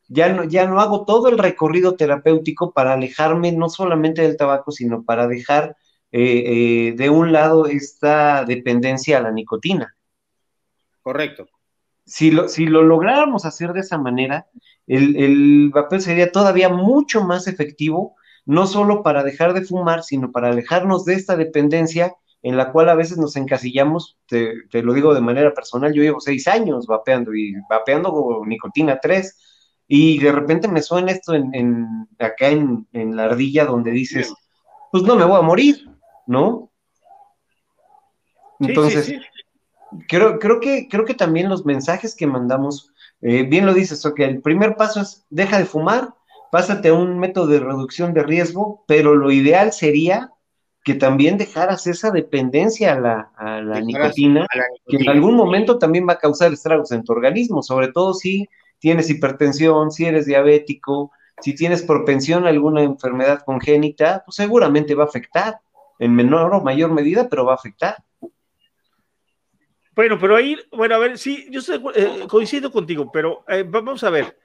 ya no, ya no hago todo el recorrido terapéutico para alejarme no solamente del tabaco, sino para dejar eh, eh, de un lado esta dependencia a la nicotina. Correcto. Si lo, si lo lográramos hacer de esa manera, el, el vapeo sería todavía mucho más efectivo, no solo para dejar de fumar, sino para alejarnos de esta dependencia en la cual a veces nos encasillamos, te, lo digo de manera personal, yo llevo seis años vapeando y vapeando con nicotina 3, y de repente me suena esto en, acá en, la ardilla donde dices, pues no me voy a morir, ¿no? Entonces, Creo, creo, que, creo que también los mensajes que mandamos, eh, bien lo dices, que el primer paso es deja de fumar, pásate a un método de reducción de riesgo, pero lo ideal sería que también dejaras esa dependencia a la, nicotina, que en algún momento también va a causar estragos en tu organismo, sobre todo si tienes hipertensión, si eres diabético, si tienes propensión a alguna enfermedad congénita, pues seguramente va a afectar, en menor o mayor medida, pero va a afectar. Bueno, pero ahí, bueno, a ver, sí, yo eh, coincido contigo, pero eh, vamos a ver.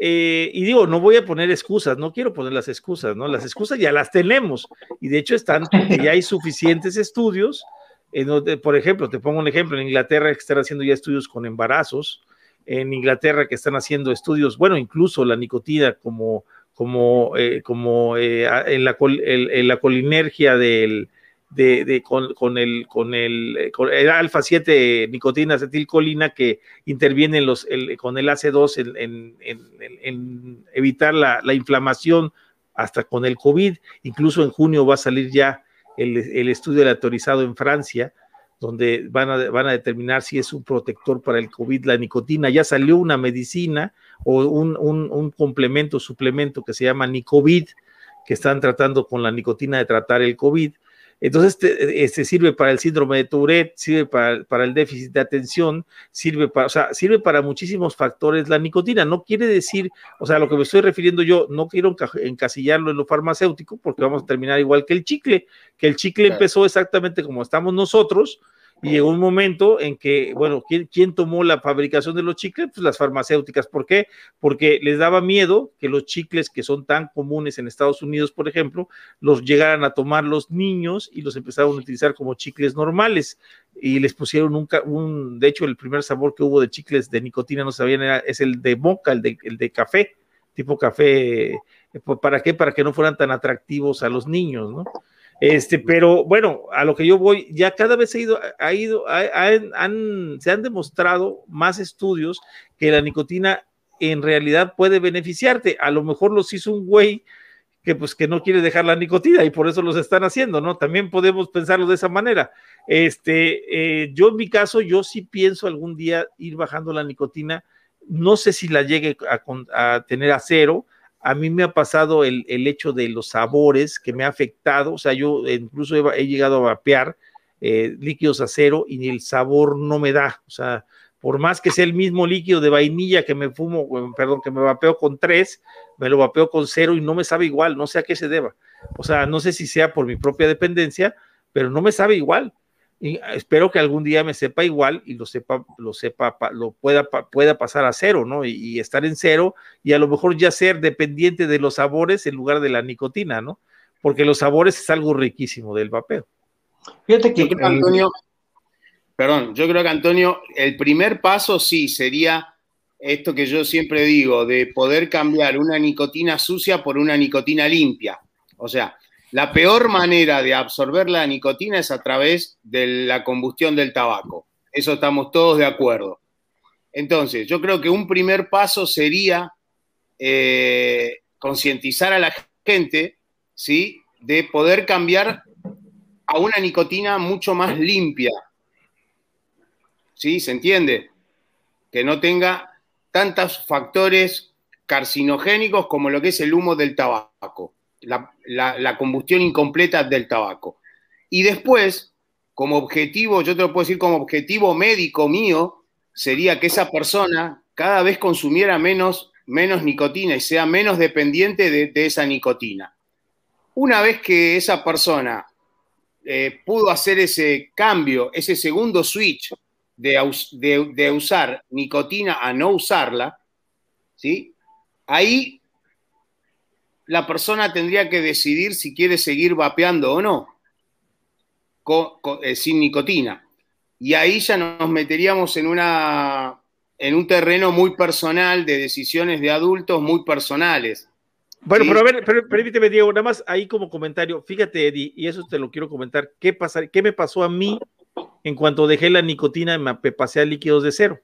Eh, y digo, no voy a poner excusas, no quiero poner las excusas, ¿no? Las excusas ya las tenemos y de hecho están, ya hay suficientes estudios, en por ejemplo, te pongo un ejemplo, en Inglaterra que están haciendo ya estudios con embarazos, en Inglaterra que están haciendo estudios, bueno, incluso la nicotina como, como, eh, como eh, en, la, en la colinergia del, de, con, el, con, el, el alfa 7 nicotina acetilcolina que interviene en los, con el AC2 en, en, evitar la, la, inflamación hasta con el COVID. Incluso en junio va a salir ya el, el estudio autorizado en Francia, donde van a, van a determinar si es un protector para el COVID la nicotina. Ya salió una medicina o un, un, un complemento, suplemento que se llama Nicovid, que están tratando con la nicotina de tratar el COVID entonces, este, sirve para el síndrome de Tourette, sirve para, el déficit de atención, sirve para, o sea, sirve para muchísimos factores. La nicotina no quiere decir, o sea, lo que me estoy refiriendo yo, no quiero encasillarlo en lo farmacéutico porque vamos a terminar igual que el chicle, que el chicle empezó exactamente como estamos nosotros, y llegó un momento en que, bueno, ¿quién, tomó la fabricación de los chicles? Pues las farmacéuticas. ¿Por qué? Porque les daba miedo que los chicles que son tan comunes en Estados Unidos, por ejemplo, los llegaran a tomar los niños y los empezaron a utilizar como chicles normales. Y les pusieron un, un de hecho, el primer sabor que hubo de chicles de nicotina, no sabían, era, es el de moca, el de, el de café, tipo café. ¿Para qué? Para que no fueran tan atractivos a los niños, ¿no? Este, pero bueno, a lo que yo voy, ya cada vez ha ido, ha ido, se han demostrado más estudios que la nicotina en realidad puede beneficiarte. A lo mejor los hizo un güey que pues que no quiere dejar la nicotina y por eso los están haciendo, ¿no? También podemos pensarlo de esa manera. Este, eh, yo en mi caso, yo sí pienso algún día ir bajando la nicotina. No sé si la llegue a, a tener a cero, a mí me ha pasado el, hecho de los sabores que me ha afectado, o sea, yo incluso he, llegado a vapear eh, líquidos a cero y el sabor no me da, o sea, por más que sea el mismo líquido de vainilla que me fumo, perdón, que me vapeo con tres, me lo vapeo con cero y no me sabe igual, no sé a qué se deba. O sea, no sé si sea por mi propia dependencia, pero no me sabe igual y espero que algún día me sepa igual y lo sepa, lo sepa, lo pueda, pueda pasar a cero, ¿no? Y, estar en cero y a lo mejor ya ser dependiente de los sabores en lugar de la nicotina, ¿no? Porque los sabores es algo riquísimo del vapeo. Fíjate que, Antonio, perdón, yo creo que Antonio, el primer paso sí sería esto que yo siempre digo, de poder cambiar una nicotina sucia por una nicotina limpia. O sea, la peor manera de absorber la nicotina es a través de la combustión del tabaco. Eso estamos todos de acuerdo. Entonces, yo creo que un primer paso sería eh, concientizar a la gente, ¿sí? De poder cambiar a una nicotina mucho más limpia. ¿Sí? ¿Se entiende? Que no tenga tantos factores carcinogénicos como lo que es el humo del tabaco la, combustión incompleta del tabaco. Y después, como objetivo, yo te lo puedo decir como objetivo médico mío, sería que esa persona cada vez consumiera menos, menos nicotina y sea menos dependiente de, esa nicotina. Una vez que esa persona eh, pudo hacer ese cambio, ese segundo switch de, de, usar nicotina a no usarla, ¿sí? ahí la persona tendría que decidir si quiere seguir vapeando o no, eh, sin nicotina. Y ahí ya nos meteríamos en, una, en un terreno muy personal de decisiones de adultos muy personales. Bueno, pero a ver, permíteme, Diego, nada más ahí como comentario, fíjate, Eddie, y eso te lo quiero comentar, ¿qué, pasa, qué me pasó a mí en cuanto dejé la nicotina y me pasé a líquidos de cero?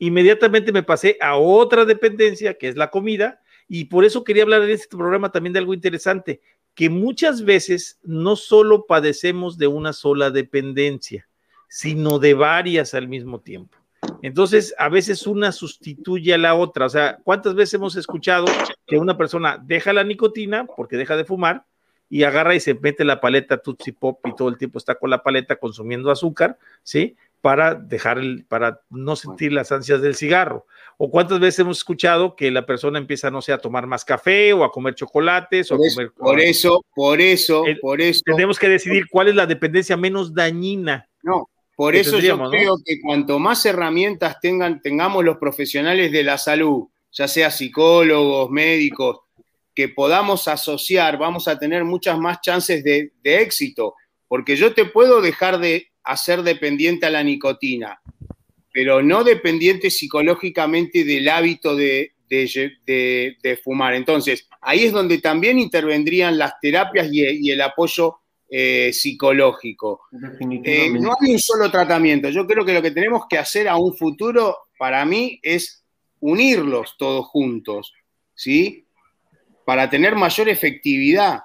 Inmediatamente me pasé a otra dependencia, que es la comida, y por eso quería hablar en este programa también de algo interesante, que muchas veces no solo padecemos de una sola dependencia, sino de varias al mismo tiempo. Entonces, a veces una sustituye a la otra. O sea, ¿cuántas veces hemos escuchado que una persona deja la nicotina porque deja de fumar y agarra y se mete la paleta Tutsi Pop y todo el tiempo está con la paleta consumiendo azúcar, ¿sí? Para dejar el, para no sentir las ansias del cigarro. O cuántas veces hemos escuchado que la persona empieza, no sé, a tomar más café o a comer chocolates o por a eso, comer. Por eso, por eso, por eso. Tenemos que decidir cuál es la dependencia menos dañina. No, por eso yo creo que cuanto más herramientas tengan, tengamos los profesionales de la salud, ya sea psicólogos, médicos, que podamos asociar, vamos a tener muchas más chances de, éxito, porque yo te puedo dejar de hacer dependiente a la nicotina, pero no dependiente psicológicamente del hábito de, fumar. Entonces, ahí es donde también intervendrían las terapias y el apoyo eh, psicológico. Eh, no hay un solo tratamiento. Yo creo que lo que tenemos que hacer a un futuro, para mí, es unirlos todos juntos, ¿sí? Para tener mayor efectividad.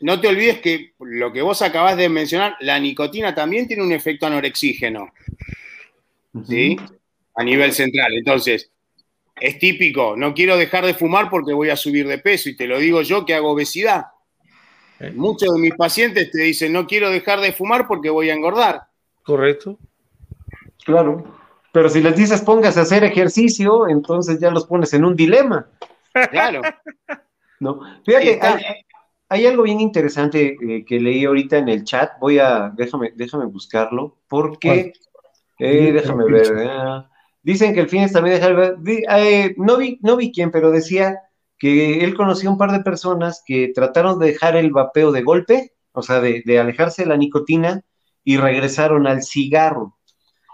No te olvides que lo que vos acabás de mencionar, la nicotina también tiene un efecto anorexígeno, ¿sí? A nivel central. Entonces, es típico, no quiero dejar de fumar porque voy a subir de peso, y te lo digo yo que hago obesidad ¿Eh? Muchos de mis pacientes te dicen, no quiero dejar de fumar porque voy a engordar. Correcto. Claro. Pero si les dices póngase a hacer ejercicio, entonces ya los pones en un dilema. Claro. ¿No? Fíjate, hay, algo bien interesante eh, que leí ahorita en el chat. Voy a, déjame, déjame buscarlo, porque, eh, déjame ver. dicen que el fin es también dejar, no vi, no vi quién, pero decía que él conocía un par de personas que trataron de dejar el vapeo de golpe, o sea, de, alejarse de la nicotina y regresaron al cigarro.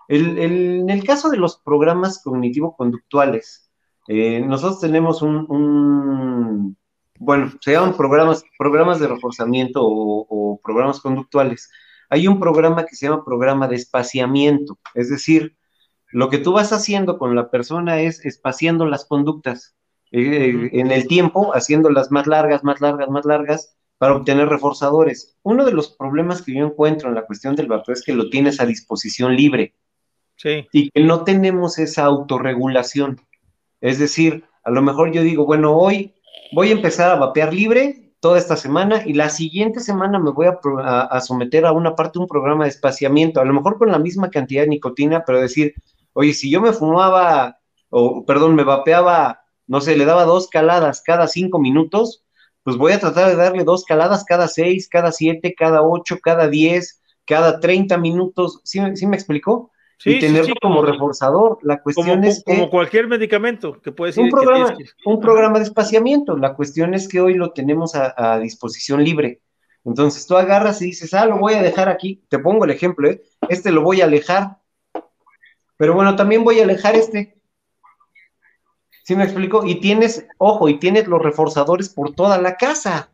en el caso de los programas cognitivo-conductuales, eh, nosotros tenemos un, bueno, se llaman programas, programas de reforzamiento o, programas conductuales. Hay un programa que se llama programa de espaciamiento, es decir, lo que tú vas haciendo con la persona es espaciando las conductas. Eh, en el tiempo, haciéndolas más largas, más largas, más largas, para obtener reforzadores. Uno de los problemas que yo encuentro en la cuestión del vapeo es que lo tienes a disposición libre. Sí. Y que no tenemos esa autorregulación. Es decir, a lo mejor yo digo, bueno, hoy voy a empezar a vapear libre toda esta semana y la siguiente semana me voy a, a someter a una parte un programa de espaciamiento, a lo mejor con la misma cantidad de nicotina, pero decir, oye, si yo me fumaba, o perdón, me vapeaba no sé, le daba dos caladas cada cinco minutos, pues voy a tratar de darle dos caladas cada seis, cada siete, cada ocho, cada diez, cada treinta minutos. ¿Sí, me explicó? Sí, y tenerlo como reforzador. La cuestión es que. Como cualquier medicamento que puede ser. Un, programa, un programa de espaciamiento. La cuestión es que hoy lo tenemos a, disposición libre. Entonces tú agarras y dices, ah, lo voy a dejar aquí. Te pongo el ejemplo, ¿eh? Este lo voy a alejar. Pero bueno, también voy a alejar este. ¿Sí me explico? Y tienes, ojo, y tienes los reforzadores por toda la casa.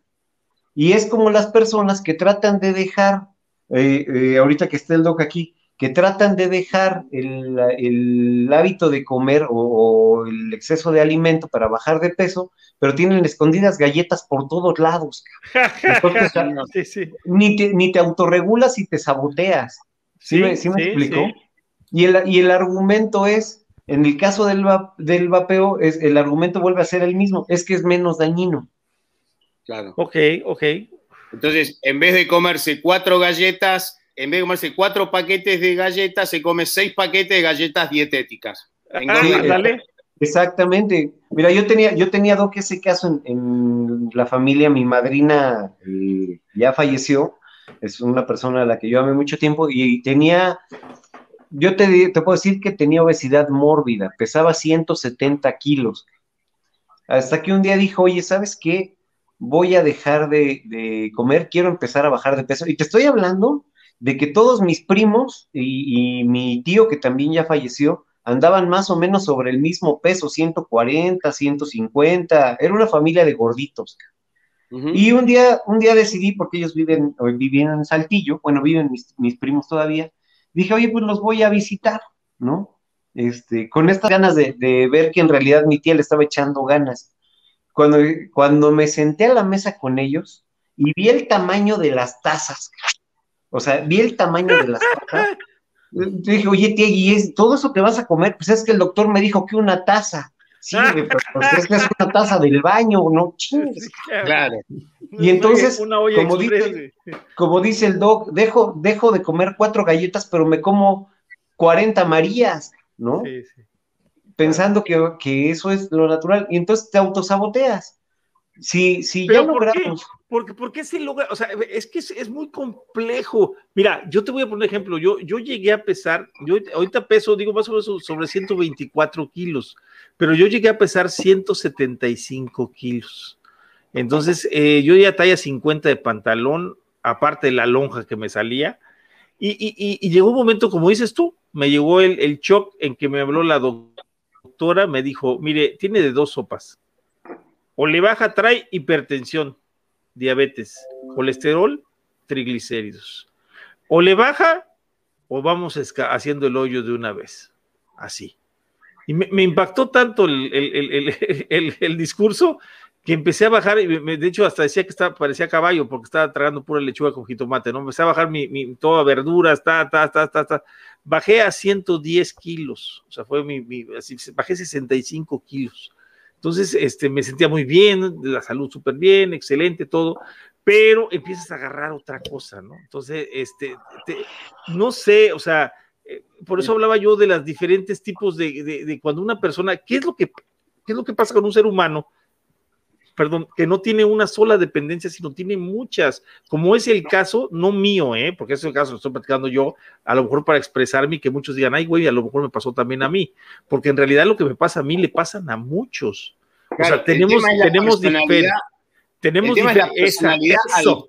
Y es como las personas que tratan de dejar, eh, eh, ahorita que esté el doc aquí, que tratan de dejar el, hábito de comer o, el exceso de alimento para bajar de peso, pero tienen escondidas galletas por todos lados. Ni, te, ni te autorregulas y te saboteas. ¿Sí, me, ¿sí me explico? Y el, y el argumento es, en el caso del, del vapeo, es, el argumento vuelve a ser el mismo, es que es menos dañino. Claro. Ok, ok. Entonces, en vez de comerse cuatro galletas, en vez de comerse cuatro paquetes de galletas, se come seis paquetes de galletas dietéticas. Ah, Exactamente. Mira, yo tenía, yo tenía que ese caso en, la familia, mi madrina eh, ya falleció, es una persona a la que yo amé mucho tiempo, y tenía yo te, te puedo decir que tenía obesidad mórbida, pesaba 170 kilos. Hasta que un día dijo, oye, ¿sabes qué? Voy a dejar de, comer, quiero empezar a bajar de peso. Y te estoy hablando de que todos mis primos y, mi tío, que también ya falleció, andaban más o menos sobre el mismo peso, 140, 150, era una familia de gorditos. Y un día, un día decidí, porque ellos viven, vivían en Saltillo, bueno, viven mis, mis primos todavía, dije, oye, pues los voy a visitar, ¿no? Este, con estas ganas de, ver que en realidad mi tía le estaba echando ganas. Cuando, cuando me senté a la mesa con ellos y vi el tamaño de las tazas, o sea, vi el tamaño de las tazas, dije, oye, tía, ¿y es todo eso que vas a comer? Pues es que el doctor me dijo que una taza. Sí, pero pues es que es una taza del baño, no chingues. Claro. Y entonces, como, dice, como dice el doc, dejo, dejo de comer cuatro galletas, pero me como 40 Marías, ¿no? Sí, sí. Pensando que, eso es lo natural. Y entonces te autosaboteas. Si, si ya logramos. Porque, porque se logra, o sea, es que es, muy complejo. Mira, yo te voy a poner un ejemplo. Yo, yo llegué a pesar, yo ahorita peso, digo más o menos sobre 124 kilos, pero yo llegué a pesar 175 kilos. Entonces, eh, yo ya talla 50 de pantalón, aparte de la lonja que me salía, y, llegó un momento, como dices tú, me llegó el, el shock en que me habló la doctora, me dijo, mire, tiene de dos sopas. O le baja, trae hipertensión, diabetes, colesterol, triglicéridos. O le baja o vamos haciendo el hoyo de una vez. Así. Y me, impactó tanto el, discurso que empecé a bajar, y de hecho hasta decía que parecía caballo porque estaba tragando pura lechuga con jitomate, ¿no? Empecé a bajar mi, mi toda verduras, ta, ta, ta, ta. Bajé a 110 kilos, o sea, fue mi, mi así, bajé 65 kilos. Entonces, este, me sentía muy bien, la salud súper bien, excelente, todo, pero empiezas a agarrar otra cosa, ¿no? Entonces, este, no sé, o sea, eh, por eso hablaba yo de los diferentes tipos de, de, cuando una persona, ¿qué es lo que, qué es lo que pasa con un ser humano? Perdón, que no tiene una sola dependencia, sino tiene muchas, como es el caso, no mío, ¿eh? porque es el caso, lo estoy platicando yo, a lo mejor para expresarme y que muchos digan, ay, güey, a lo mejor me pasó también a mí, porque en realidad lo que me pasa a mí le pasan a muchos. o sea, tenemos, tenemos, tenemos personalidad eso,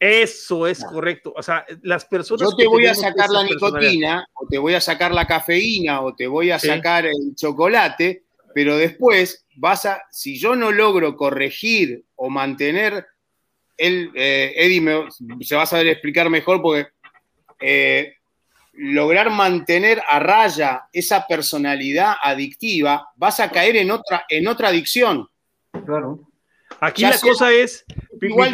Eso es correcto. O sea, las personas. Yo te voy a sacar la nicotina, o te voy a sacar la cafeína, o te voy a sacar el chocolate, pero después vas a, si yo no logro corregir o mantener, él, eh, Eddie se va a saber explicar mejor porque eh, lograr mantener a raya esa personalidad adictiva, vas a caer en otra, en otra adicción. Claro. Aquí la cosa es, igual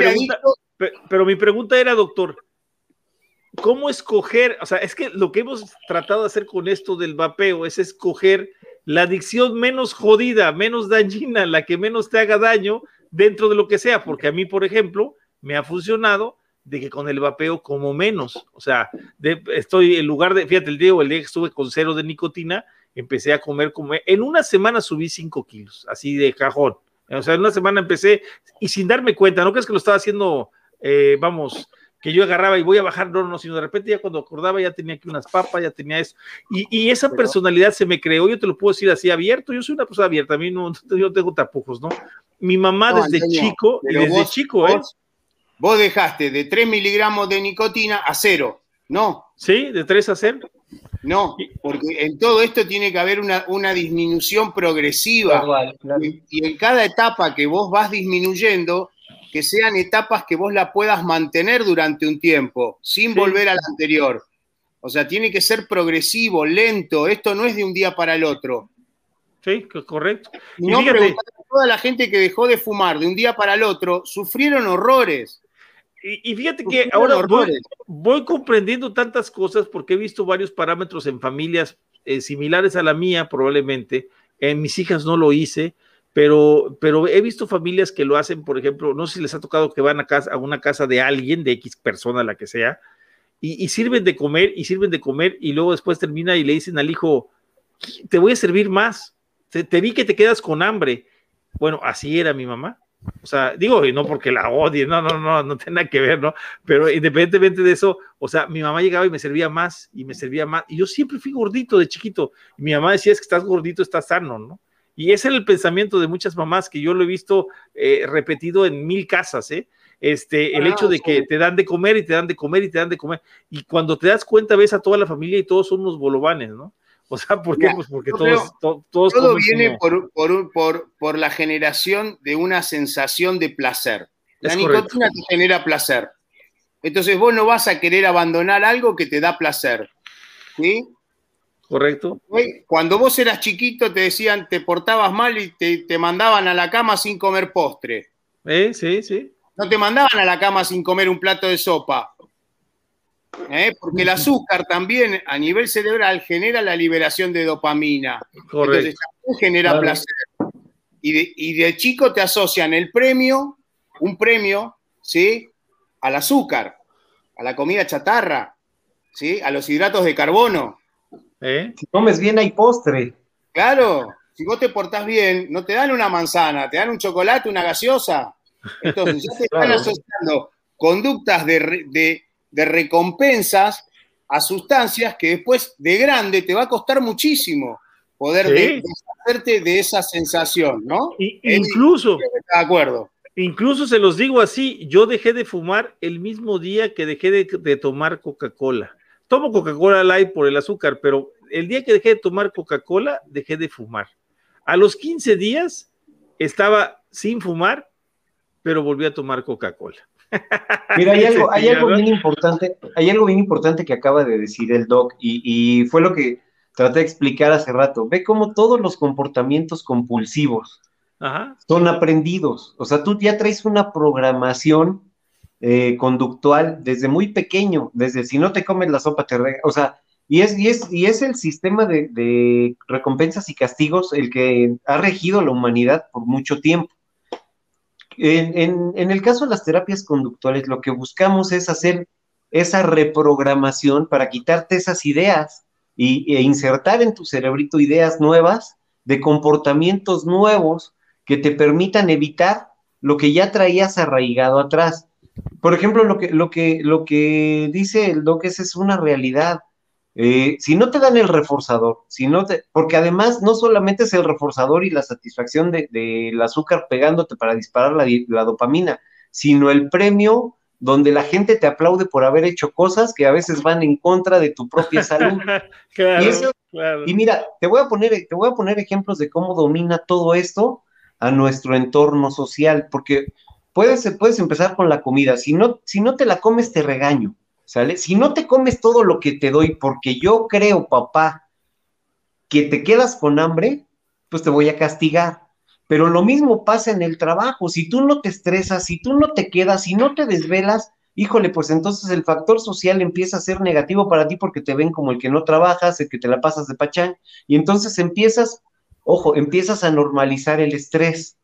pero mi pregunta era, doctor, ¿cómo escoger? O sea, es que lo que hemos tratado de hacer con esto del vapeo es escoger la adicción menos jodida, menos dañina, la que menos te haga daño dentro de lo que sea, porque a mí, por ejemplo, me ha funcionado de que con el vapeo como menos, o sea, estoy en lugar de, fíjate, el día, el día que estuve con cero de nicotina, empecé a comer como, en una semana subí cinco kilos, así de cajón, o sea, en una semana empecé y sin darme cuenta, no crees que lo estaba haciendo, eh, vamos, que yo agarraba y voy a bajar, no, no, sino de repente ya cuando acordaba ya tenía aquí unas papas, ya tenía eso. Y, esa personalidad se me creó, yo te lo puedo decir así abierto, yo soy una persona abierta, a mí no, yo tengo tapujos, ¿no? Mi mamá desde chico, desde chico, ¿eh? Vos dejaste de 3 miligramos de nicotina a cero, ¿no? Sí, de 3 a 0. No, porque en todo esto tiene que haber una, una disminución progresiva. y en cada etapa que vos vas disminuyendo, que sean etapas que vos la puedas mantener durante un tiempo, sin volver a la anterior. O sea, tiene que ser progresivo, lento. Esto no es de un día para el otro. Sí, correcto. Y no toda la gente que dejó de fumar de un día para el otro, sufrieron horrores. Y, fíjate que ahora voy, comprendiendo tantas cosas porque he visto varios parámetros en familias eh, similares a la mía, probablemente. En mis hijas no lo hice pero, pero he visto familias que lo hacen, por ejemplo, no sé si les ha tocado que van a, casa, a una casa de alguien, de X persona, la que sea, y, sirven de comer y sirven de comer y luego después termina y le dicen al hijo, te voy a servir más, te, vi que te quedas con hambre. Bueno, así era mi mamá. O sea, digo, y no porque la odie, no, no, no, no tiene nada que ver, ¿no? Pero independientemente de eso, o sea, mi mamá llegaba y me servía más, y me servía más, y yo siempre fui gordito de chiquito, y mi mamá decía, es que estás gordito, estás sano, ¿no? Y ese era el pensamiento de muchas mamás que yo lo he visto eh, repetido en mil casas, ¿eh? Este, el hecho de que te dan de comer y te dan de comer y te dan de comer. Y cuando te das cuenta, ves a toda la familia y todos son unos bolovanes, ¿no? O sea, ¿por qué? pues porque todos, todos Todo viene por, por, por, por, la generación de una sensación de placer. La nicotina te genera placer. Entonces vos no vas a querer abandonar algo que te da placer. ¿Sí? Correcto. Cuando vos eras chiquito te decían, te portabas mal y te, te mandaban a la cama sin comer postre. ¿Eh? Sí, sí. No te mandaban a la cama sin comer un plato de sopa. ¿eh? porque el azúcar también a nivel cerebral genera la liberación de dopamina. Correcto. Entonces genera placer. Y de, chico te asocian el premio, un premio, ¿sí? Al azúcar, a la comida chatarra, ¿sí? A los hidratos de carbono. ¿Eh? Si comes bien hay postre. Claro, si vos te portás bien, no te dan una manzana, te dan un chocolate, una gaseosa. Entonces ya te están asociando conductas de, de recompensas a sustancias que después de grande te va a costar muchísimo poder deshacerte de esa sensación, ¿no? incluso, de acuerdo. Incluso se los digo así, yo dejé de fumar el mismo día que dejé de, tomar Coca-Cola. Tomo Coca-Cola Light por el azúcar, pero el día que dejé de tomar Coca-Cola, dejé de fumar. A los 15 días estaba sin fumar, pero volví a tomar Coca-Cola. Mira, hay algo, hay algo bien importante, hay algo bien importante que acaba de decir el doc y, fue lo que traté de explicar hace rato. Ve cómo todos los comportamientos compulsivos son aprendidos. O sea, tú ya traes una programación eh, conductual desde muy pequeño, desde si no te comes la sopa te rega, o sea, y es, y es, y es el sistema de, recompensas y castigos el que ha regido la humanidad por mucho tiempo. En, el caso de las terapias conductuales, lo que buscamos es hacer esa reprogramación para quitarte esas ideas y, e insertar en tu cerebrito ideas nuevas de comportamientos nuevos que te permitan evitar lo que ya traías arraigado atrás. Por ejemplo, lo que, lo que, lo que dice el doc es, es una realidad. Eh, si no te dan el reforzador, si no te, porque además no solamente es el reforzador y la satisfacción del de, azúcar pegándote para disparar la, dopamina, sino el premio donde la gente te aplaude por haber hecho cosas que a veces van en contra de tu propia salud. y, y, mira, te voy, a poner, te voy a poner ejemplos de cómo domina todo esto a nuestro entorno social, porque puedes, puedes empezar con la comida. Si no, si no te la comes, te regaño. ¿Sale? Si no te comes todo lo que te doy, porque yo creo, papá, que te quedas con hambre, pues te voy a castigar. Pero lo mismo pasa en el trabajo. Si tú no te estresas, si tú no te quedas, si no te desvelas, híjole, pues entonces el factor social empieza a ser negativo para ti porque te ven como el que no trabajas, el que te la pasas de pachán, y entonces empiezas, ojo, empiezas a normalizar el estrés.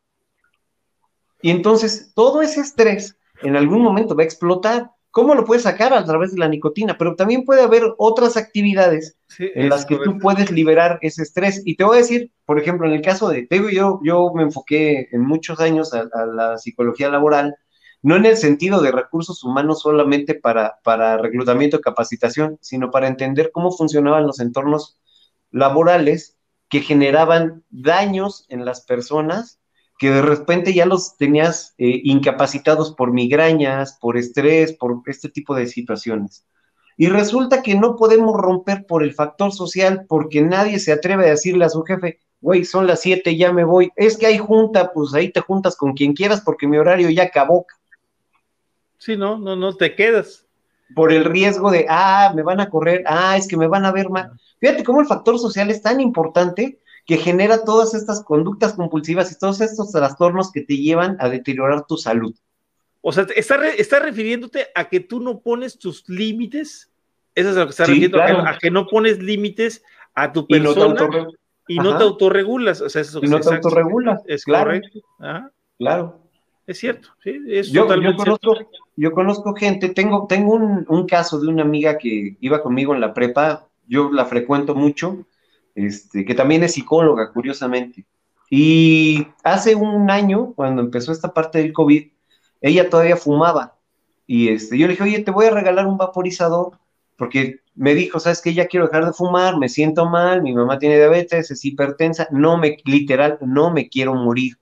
Y entonces todo ese estrés en algún momento va a explotar. ¿Cómo lo puedes sacar? A través de la nicotina, pero también puede haber otras actividades en las que tú puedes liberar ese estrés. Y te voy a decir, por ejemplo, en el caso de, te yo, yo me enfoqué en muchos años a, la psicología laboral, no en el sentido de recursos humanos solamente para, para reclutamiento y capacitación, sino para entender cómo funcionaban los entornos laborales que generaban daños en las personas que de repente ya los tenías eh, incapacitados por migrañas, por estrés, por este tipo de situaciones. Y resulta que no podemos romper por el factor social porque nadie se atreve a decirle a su jefe, güey, son las siete, ya me voy. Es que hay junta, pues ahí te juntas con quien quieras porque mi horario ya acabó. Sí, no, no, no te quedas. Por el riesgo de, ah, me van a correr, ah, es que me van a ver mal. Fíjate cómo el factor social es tan importante que genera todas estas conductas compulsivas y todos estos trastornos que te llevan a deteriorar tu salud. O sea, ¿está, refiriéndote a que tú no pones tus límites? Eso es lo que está refiriendo, a, que no pones límites a tu persona y no te, autorregulas. O sea, eso y no te autorregulas. Es claro. correcto. Claro. Es cierto, sí, es yo, yo conozco, Yo conozco gente, tengo, tengo un, un caso de una amiga que iba conmigo en la prepa, yo la frecuento mucho, este, que también es psicóloga, curiosamente. Y hace un año, cuando empezó esta parte del COVID, ella todavía fumaba. Y este, yo le dije, oye, te voy a regalar un vaporizador, porque me dijo, sabes que ya quiero dejar de fumar, me siento mal, mi mamá tiene diabetes, es hipertensa, no me, literal, no me quiero morir.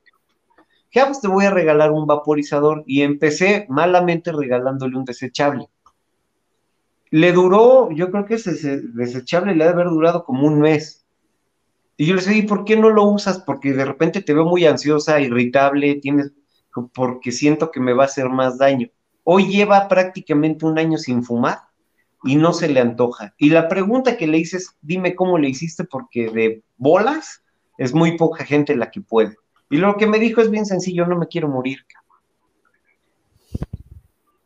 Ya, ah, pues te voy a regalar un vaporizador. Y empecé malamente regalándole un desechable. Le duró, yo creo que ese desechable le ha de haber durado como un mes. Y yo le dije, ¿y por qué no lo usas? Porque de repente te veo muy ansiosa, irritable, tienes, porque siento que me va a hacer más daño. Hoy lleva prácticamente un año sin fumar y no se le antoja. Y la pregunta que le hice es, dime cómo le hiciste, porque de bolas es muy poca gente la que puede. Y lo que me dijo es bien sencillo, no me quiero morir.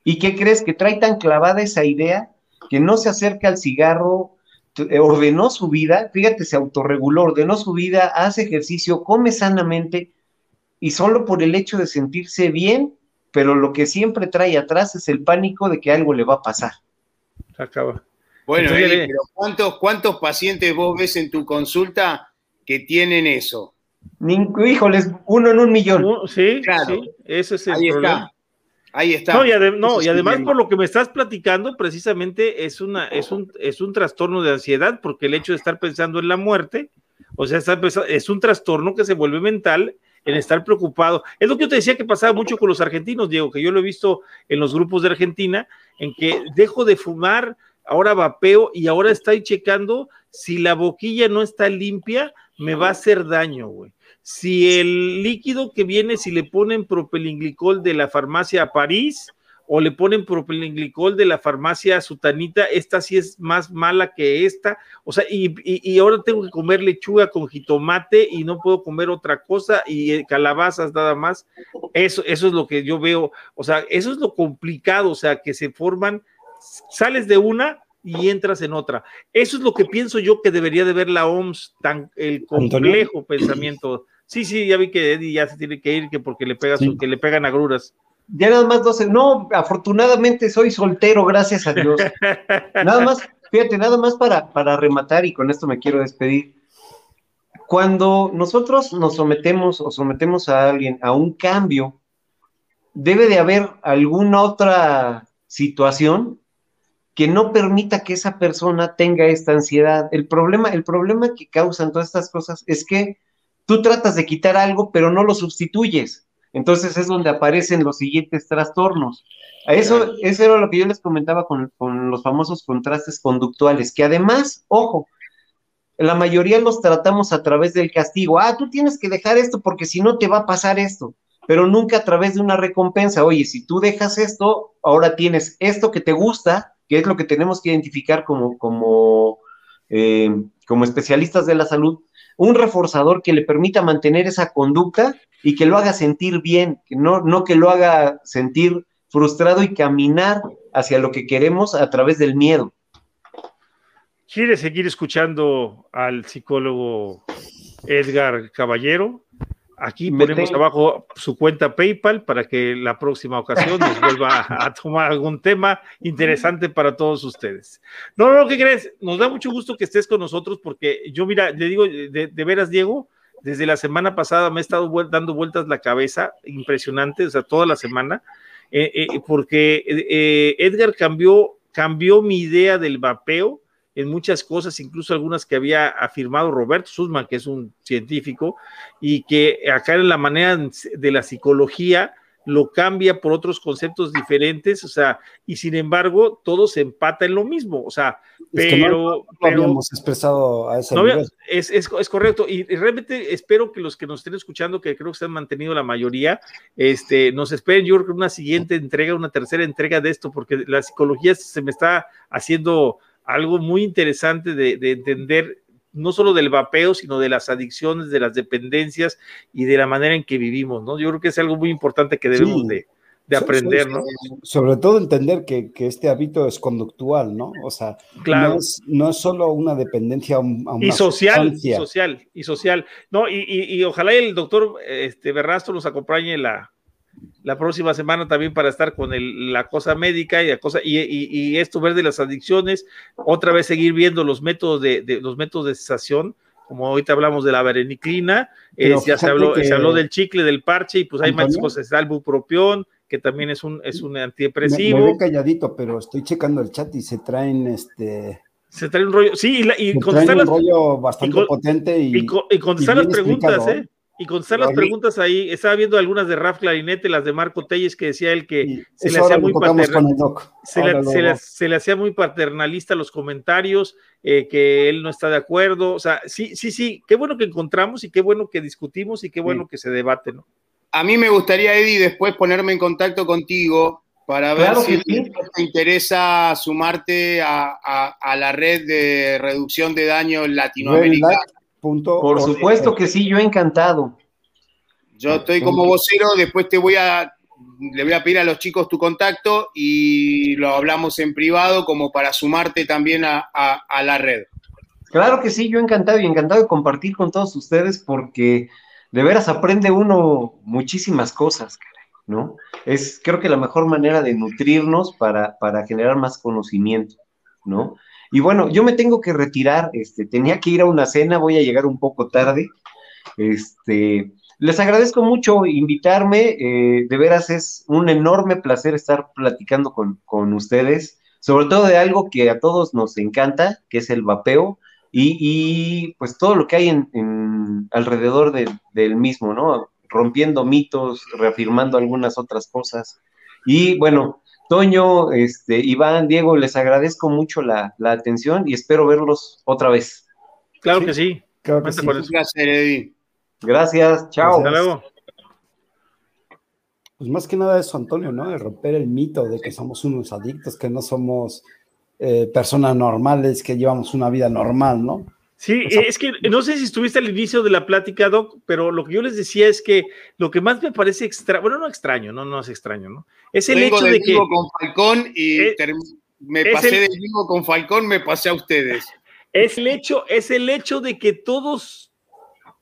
¿Y qué crees? Que trae tan clavada esa idea que no se acerca al cigarro, ordenó su vida, fíjate, se autorreguló, ordenó su vida, hace ejercicio, come sanamente y solo por el hecho de sentirse bien, pero lo que siempre trae atrás es el pánico de que algo le va a pasar. Acaba. Bueno, pero ¿cuántos, ¿cuántos pacientes vos ves en tu consulta que tienen eso? híjoles, uno en un millón. sí, claro. Sí, ese es el Ahí problema. Está. Ahí está. No, y, además por lo que me estás platicando, precisamente es, una, es, un, es un trastorno de ansiedad, porque el hecho de estar pensando en la muerte, o sea, es un trastorno que se vuelve mental en estar preocupado. Es lo que yo te decía que pasaba mucho con los argentinos, Diego, que yo lo he visto en los grupos de Argentina, en que dejo de fumar, ahora vapeo y ahora estoy checando si la boquilla no está limpia, me va a hacer daño, güey si el líquido que viene, si le ponen propilenglicol de la farmacia París o le ponen propilenglicol de la farmacia Sutanita, esta sí es más mala que esta, o sea, y, ahora tengo que comer lechuga con jitomate y no puedo comer otra cosa y eh, calabazas nada más, eso, eso es lo que yo veo, o sea, eso es lo complicado, o sea, que se forman, sales de una y entras en otra. Eso es lo que pienso yo que debería de ver la OMS, tan el complejo pensamiento Sí, sí, ya vi que Eddie ya se tiene que ir, que porque le pegas, que le pegan agruras. Ya nada más 12. No, afortunadamente soy soltero, gracias a Dios. nada más, fíjate, nada más para, para rematar y con esto me quiero despedir. Cuando nosotros nos sometemos o sometemos a alguien a un cambio, debe de haber alguna otra situación que no permita que esa persona tenga esta ansiedad. El problema, el problema que causan todas estas cosas es que tú tratas de quitar algo, pero no lo sustituyes. Entonces es donde aparecen los siguientes trastornos. A eso, eso era lo que yo les comentaba con, los famosos contrastes conductuales, que además, ojo, la mayoría los tratamos a través del castigo. Ah, tú tienes que dejar esto porque si no te va a pasar esto, pero nunca a través de una recompensa. Oye, si tú dejas esto, ahora tienes esto que te gusta, que es lo que tenemos que identificar como, como, eh, como especialistas de la salud, un reforzador que le permita mantener esa conducta y que lo haga sentir bien, que no, no que lo haga sentir frustrado y caminar hacia lo que queremos a través del miedo. ¿Quiere seguir escuchando al psicólogo Edgar Caballero? Aquí ponemos abajo su cuenta PayPal para que la próxima ocasión nos vuelva a, tomar algún tema interesante para todos ustedes. No, no, ¿qué crees? Nos da mucho gusto que estés con nosotros porque yo, mira, le digo, de, veras, Diego, desde la semana pasada me he estado dando vueltas la cabeza, impresionante, o sea, toda la semana, eh, eh, porque eh, Edgar cambió, cambió mi idea del vapeo en muchas cosas, incluso algunas que había afirmado Roberto Sussman, que es un científico, y que acá en la manera de la psicología lo cambia por otros conceptos diferentes, o sea, y sin embargo, todo se empata en lo mismo, o sea, pero... no, habíamos expresado a ese Es, es, es, correcto, y, realmente espero que los que nos estén escuchando, que creo que se han mantenido la mayoría, este, nos esperen yo creo que una siguiente entrega, una tercera entrega de esto, porque la psicología se me está haciendo algo muy interesante de, entender no solo del vapeo, sino de las adicciones, de las dependencias y de la manera en que vivimos, ¿no? Yo creo que es algo muy importante que debemos de, aprender, ¿no? Sobre todo entender que, este hábito es conductual, ¿no? O sea, no, es, no solo una dependencia a, una y social, y social, y social. No, y, y, ojalá el doctor este, Berrastro nos acompañe la, la próxima semana también para estar con la cosa médica y la cosa y, esto ver de las adicciones, otra vez seguir viendo los métodos de, los métodos de cesación como ahorita hablamos de la vareniclina, ya se habló, se habló del chicle, del parche, y pues hay más cosas, el bupropión, que también es un, es un antidepresivo. Me, me calladito, pero estoy checando el chat y se traen este se trae un rollo, sí, y, y contestar un rollo bastante potente y, y, y contestar las preguntas, ¿eh? Y contestar las preguntas ahí, estaba viendo algunas de Raf Clarinete, las de Marco Telles, que decía él que se le hacía muy paternalista. Se, le, hacía muy paternalista los comentarios, eh, que él no está de acuerdo. O sea, sí, sí, sí, qué bueno que encontramos y qué bueno que discutimos y qué bueno que se debate, ¿no? A mí me gustaría, Eddie, después ponerme en contacto contigo para ver si te interesa sumarte a, la red de reducción de daño latinoamericana. Por supuesto que sí, yo encantado. Yo estoy como vocero, después te voy a, le voy a pedir a los chicos tu contacto y lo hablamos en privado como para sumarte también a, la red. Claro que sí, yo encantado y encantado de compartir con todos ustedes porque de veras aprende uno muchísimas cosas, ¿no? Es creo que la mejor manera de nutrirnos para, para generar más conocimiento, ¿no? Y bueno, yo me tengo que retirar, este, tenía que ir a una cena, voy a llegar un poco tarde. Este, les agradezco mucho invitarme, eh, de veras es un enorme placer estar platicando con, ustedes, sobre todo de algo que a todos nos encanta, que es el vapeo, y, pues todo lo que hay en, alrededor del mismo, ¿no? Rompiendo mitos, reafirmando algunas otras cosas. Y bueno, Toño, este, Iván, Diego, les agradezco mucho la, atención y espero verlos otra vez. Claro que sí. Claro que sí. Gracias, chao. Hasta luego. Pues más que nada eso, Antonio, ¿no? De romper el mito de que somos unos adictos, que no somos eh, personas normales, que llevamos una vida normal, ¿no? Sí, es que no sé si estuviste al inicio de la plática, Doc, pero lo que yo les decía es que lo que más me parece extraño, bueno, no extraño, no, no es extraño, ¿no? Es el hecho de que. con Falcón y me pasé de vivo con Falcón, me pasé a ustedes. Es el hecho, es el hecho de que todos,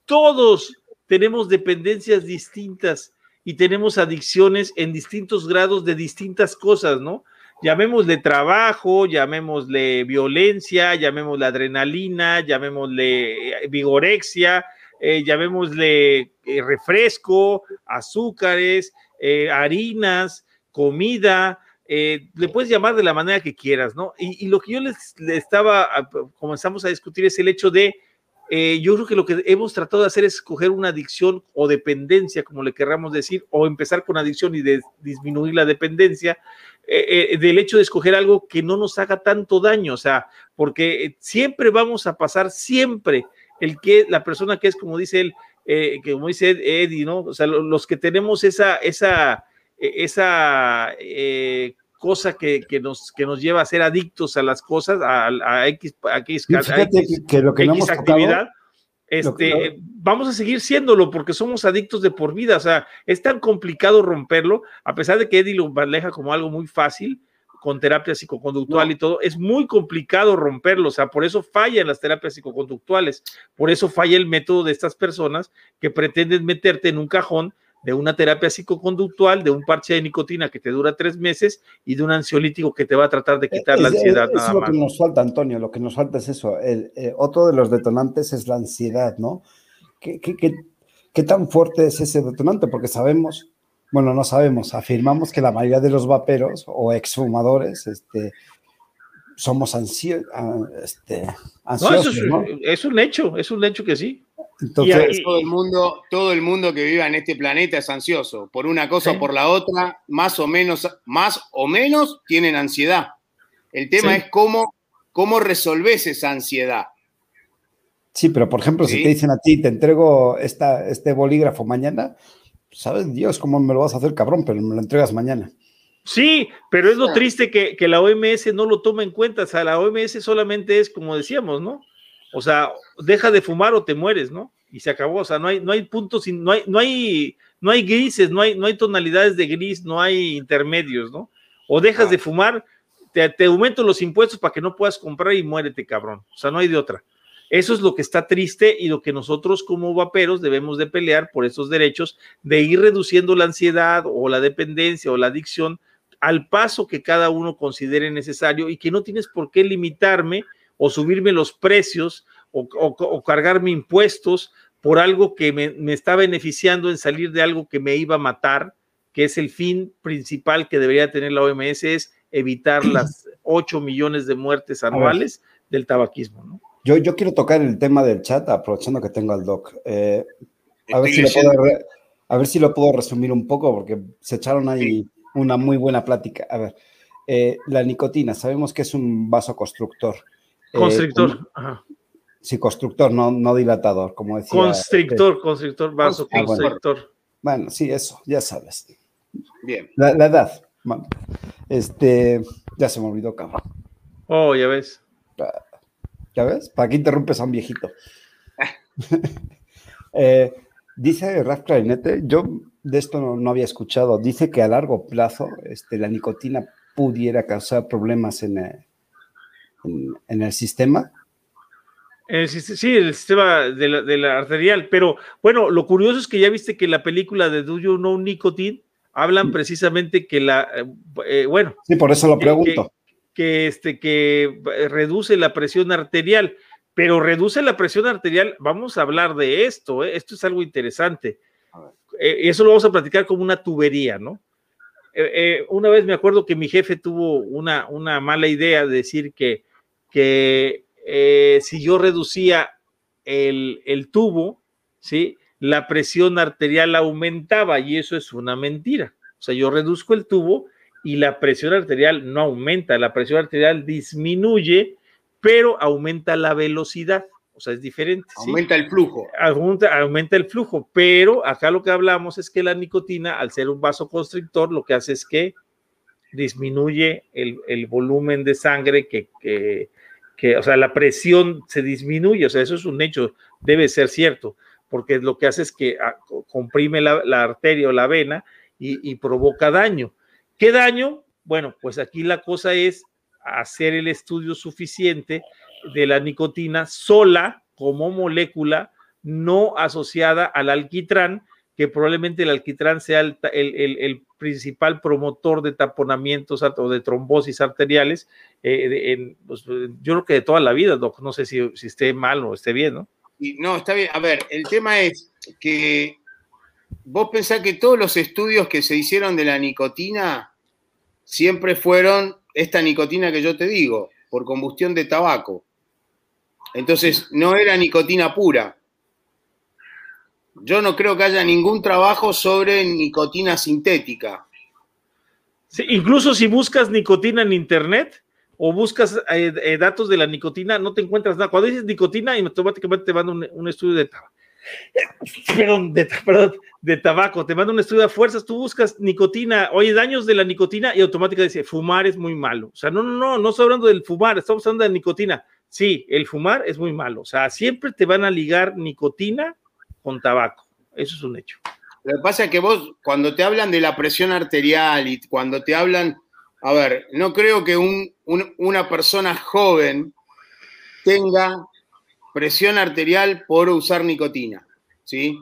todos tenemos dependencias distintas y tenemos adicciones en distintos grados de distintas cosas, ¿no? Llamémosle trabajo, llamémosle violencia, llamémosle adrenalina, llamémosle eh, vigorexia, eh, llamémosle eh, refresco, azúcares, harinas, comida, le puedes llamar de la manera que quieras, ¿no? Y, lo que yo les, estaba, comenzamos a discutir es el hecho de, yo creo que lo que hemos tratado de hacer es escoger una adicción o dependencia, como le querramos decir, o empezar con adicción y disminuir la dependencia, eh, eh, del hecho de escoger algo que no nos haga tanto daño, o sea, porque siempre vamos a pasar, siempre, el que la persona que es, como dice él, eh, que como dice Eddie, ¿no? O sea, los que tenemos esa, esa, esa cosa que, que, nos, que nos lleva a ser adictos a las cosas, a, X, a X, que, lo que actividad este, vamos a seguir siéndolo porque somos adictos de por vida. O sea, es tan complicado romperlo, a pesar de que Eddie lo maneja como algo muy fácil con terapia psicoconductual y todo, es muy complicado romperlo, o sea, por eso fallan las terapias psicoconductuales, por eso falla el método de estas personas que pretenden meterte en un cajón de una terapia psicoconductual, de un parche de nicotina que te dura tres meses y de un ansiolítico que te va a tratar de quitar la ansiedad. Es, es lo que nos falta, Antonio, lo que nos falta es eso. El, eh, otro de los detonantes es la ansiedad, ¿no? ¿Qué, qué, qué, tan fuerte es ese detonante? Porque sabemos, bueno, no sabemos, afirmamos que la mayoría de los vaperos o exfumadores, este, somos ansio, ah, este, ansiosos. No, es un hecho, es un hecho que sí. Entonces, todo el mundo, todo el mundo que viva en este planeta es ansioso, por una cosa o por la otra, más o menos, más o menos tienen ansiedad. El tema es cómo, cómo resolves esa ansiedad. Sí, pero por ejemplo, si te dicen a ti, te entrego esta, este bolígrafo mañana, sabes Dios cómo me lo vas a hacer, cabrón, pero me lo entregas mañana. Sí, pero es lo triste que, que, la OMS no lo toma en cuenta. O sea, la OMS solamente es, como decíamos, ¿no? O sea, deja de fumar o te mueres, ¿no? Y se acabó, o sea, no hay, no hay puntos, no hay, no hay, no hay grises, no hay, no hay tonalidades de gris, no hay intermedios, ¿no? O dejas de fumar, te, te aumento los impuestos para que no puedas comprar y muérete, cabrón. O sea, no hay de otra. Eso es lo que está triste y lo que nosotros como vaperos debemos de pelear por esos derechos de ir reduciendo la ansiedad o la dependencia o la adicción al paso que cada uno considere necesario y que no tienes por qué limitarme o subirme los precios o, cargarme impuestos por algo que me, me, está beneficiando en salir de algo que me iba a matar, que es el fin principal que debería tener la OMS, es evitar las 8 millones de muertes anuales del tabaquismo. ¿no? Yo, yo quiero tocar el tema del chat, aprovechando que tengo al doc. Eh, a, ver si lo puedo a ver si lo puedo resumir un poco, porque se echaron ahí una muy buena plática. A ver, eh, la nicotina, sabemos que es un vasoconstructor. Eh, constrictor. Ajá. Sí, constructor, no, no dilatador, como decía. Constrictor, constrictor, vasoconstrictor. Ah, bueno. sí, eso, ya sabes. Bien. La, edad. Este, ya se me olvidó, cabrón. Oh, ya ves. ¿Ya ves? ¿Para qué interrumpes a un viejito? eh, dice Raf Clarinete, yo de esto no, había escuchado, dice que a largo plazo este, la nicotina pudiera causar problemas en el, en, el sistema. sí, el sistema de la, de la, arterial, pero bueno, lo curioso es que ya viste que la película de Do You Know Nicotine hablan precisamente que la, eh, eh, bueno. Sí, por eso lo pregunto. Que, este, que reduce la presión arterial, pero reduce la presión arterial, vamos a hablar de esto, ¿eh? esto es algo interesante. eso lo vamos a platicar como una tubería, ¿no? una vez me acuerdo que mi jefe tuvo una, una mala idea de decir que, que si yo reducía el, el tubo, ¿sí? la presión arterial aumentaba y eso es una mentira. O sea, yo reduzco el tubo y la presión arterial no aumenta, la presión arterial disminuye, pero aumenta la velocidad. O sea, es diferente. Aumenta el flujo. Aumenta, aumenta, el flujo, pero acá lo que hablamos es que la nicotina, al ser un vasoconstrictor, lo que hace es que disminuye el, volumen de sangre que, que, que, o sea, la presión se disminuye, o sea, eso es un hecho, debe ser cierto porque lo que hace es que ah, comprime la, arteria o la vena y, provoca daño. ¿Qué daño? Bueno, pues aquí la cosa es hacer el estudio suficiente de la nicotina sola como molécula no asociada al alquitrán, que probablemente el alquitrán sea el, principal promotor de taponamientos o de trombosis arteriales, eh, pues, yo creo que de toda la vida, no sé si, si esté mal o esté bien, ¿no? no, está bien. A ver, el tema es que vos pensás que todos los estudios que se hicieron de la nicotina siempre fueron esta nicotina que yo te digo, por combustión de tabaco. Entonces, no era nicotina pura. Yo no creo que haya ningún trabajo sobre nicotina sintética. incluso si buscas nicotina en internet, o buscas eh, eh, datos de la nicotina, no te encuentras nada. Cuando dices nicotina, automáticamente te manda un, estudio de tabaco. Perdón de, tabaco, te manda un estudio de fuerzas, tú buscas nicotina, oye, daños de la nicotina y automáticamente dice, fumar es muy malo. O sea, no, no, no, no estoy hablando del fumar, estamos hablando de nicotina. Sí, el fumar es muy malo. O sea, siempre te van a ligar nicotina con tabaco. Eso es un hecho. Lo que pasa es que vos, cuando te hablan de la presión arterial y cuando te hablan a ver, no creo que una persona joven tenga presión arterial por usar nicotina, ¿sí?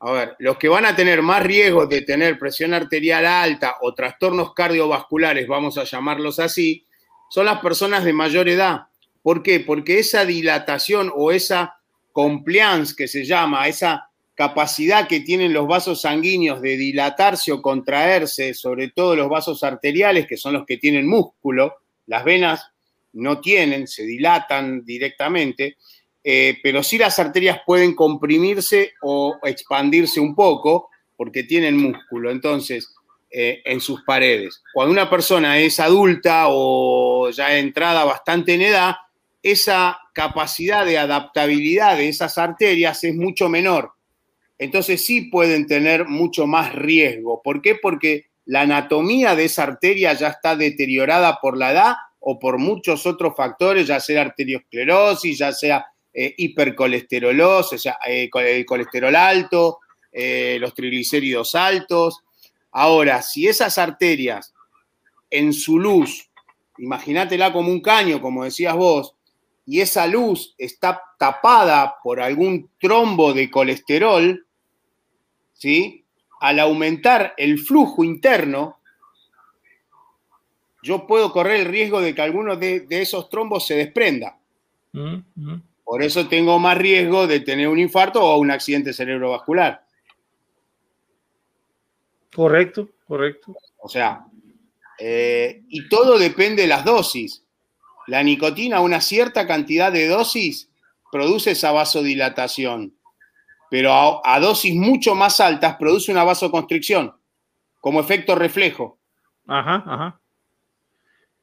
A ver, los que van a tener más riesgo de tener presión arterial alta o trastornos cardiovasculares, vamos a llamarlos así, son las personas de mayor edad. ¿Por qué? Porque esa dilatación o esa compliance que se llama, esa capacidad que tienen los vasos sanguíneos de dilatarse o contraerse, sobre todo los vasos arteriales, que son los que tienen músculo, las venas no tienen, se dilatan directamente, eh, pero sí las arterias pueden comprimirse o expandirse un poco porque tienen músculo, entonces, eh, en sus paredes. Cuando una persona es adulta o ya entrada bastante en edad, esa capacidad de adaptabilidad de esas arterias es mucho menor entonces sí pueden tener mucho más riesgo. ¿Por qué? Porque la anatomía de esa arteria ya está deteriorada por la edad o por muchos otros factores, ya sea arteriosclerosis, ya sea eh, o sea, eh, el colesterol alto, eh, los triglicéridos altos. Ahora, si esas arterias en su luz, imagínatela como un caño, como decías vos, y esa luz está tapada por algún trombo de colesterol, ¿sí? Al aumentar el flujo interno, yo puedo correr el riesgo de que alguno de, esos trombos se desprenda. Mm, mm. Por eso tengo más riesgo de tener un infarto o un accidente cerebrovascular. Correcto, correcto. O sea, eh, y todo depende de las dosis. La nicotina, una cierta cantidad de dosis, produce esa vasodilatación, pero a, dosis mucho más altas produce una vasoconstricción, como efecto reflejo. Ajá, ajá.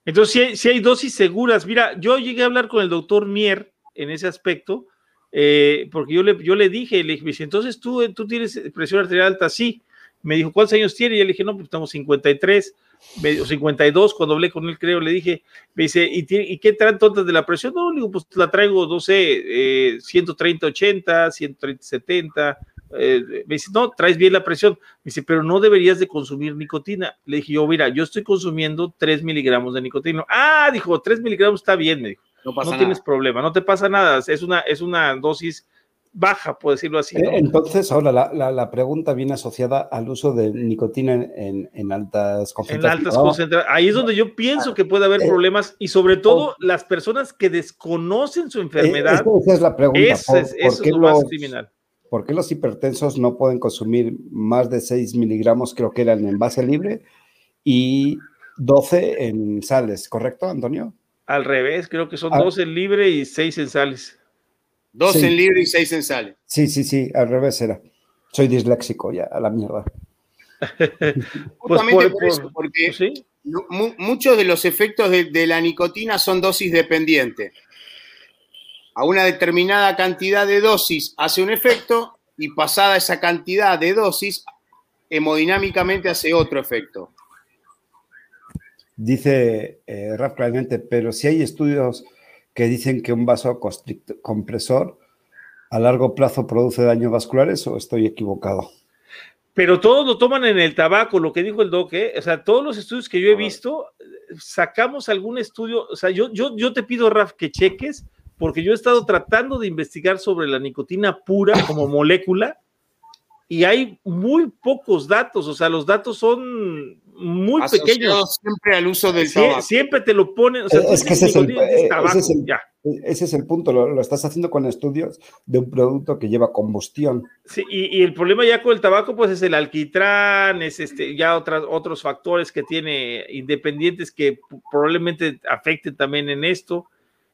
Entonces, si hay, dosis seguras, mira, yo llegué a hablar con el doctor Mier en ese aspecto, eh, porque yo le, yo le dije, le dije, entonces tú, tú tienes presión arterial alta, sí. Me dijo, ¿cuántos años tiene? Y yo le dije, no, pues estamos 53 medio 52, cuando hablé con él, creo, le dije, me dice, ¿y, ¿y qué tanto antes de la presión? No, le digo, pues la traigo, no sé, eh, 130, 80, 130, 70. me dice, no, traes bien la presión. Me dice, pero no deberías de consumir nicotina. Le dije yo, mira, yo estoy consumiendo 3 miligramos de nicotina. Ah, dijo, 3 miligramos está bien, me dijo. No, pasa no tienes problema, no te pasa nada. Es una, es una dosis baja, por decirlo así. Entonces, ahora la, pregunta viene asociada al uso de nicotina en, altas concentraciones. En altas concentraciones. Ahí es donde yo pienso que puede haber eh, problemas y sobre todo las personas que desconocen su enfermedad. Eh, esa es la pregunta. Esa es, lo más criminal. ¿Por qué los hipertensos no pueden consumir más de 6 miligramos, creo que eran en base libre, y 12 en sales, ¿correcto, Antonio? Al revés, creo que son 12 ah. en libre y 6 en sales. Dos en libre y seis en sale. Sí, sí, sí, al revés era. Soy disléxico ya, a la mierda. Justamente por, eso, porque muchos de los efectos de, la nicotina son dosis dependientes. A una determinada cantidad de dosis hace un efecto y pasada esa cantidad de dosis, hemodinámicamente hace otro efecto. Dice eh, Raf claramente, pero si hay estudios que dicen que un compresor a largo plazo produce daños vasculares o estoy equivocado? Pero todos lo toman en el tabaco, lo que dijo el doc, ¿eh? o sea, todos los estudios que yo he visto, sacamos algún estudio, o sea, yo, yo, yo te pido, Raf, que cheques, porque yo he estado tratando de investigar sobre la nicotina pura como molécula y hay muy pocos datos, o sea, los datos son muy pequeños. Siempre al uso del tabaco. Siempre te lo ponen, o sea, es que ese es, el, ese es, el, punto, lo, estás haciendo con estudios de un producto que lleva combustión. Sí, y, el problema ya con el tabaco, pues es el alquitrán, es este, ya otras, otros factores que tiene independientes que probablemente afecten también en esto.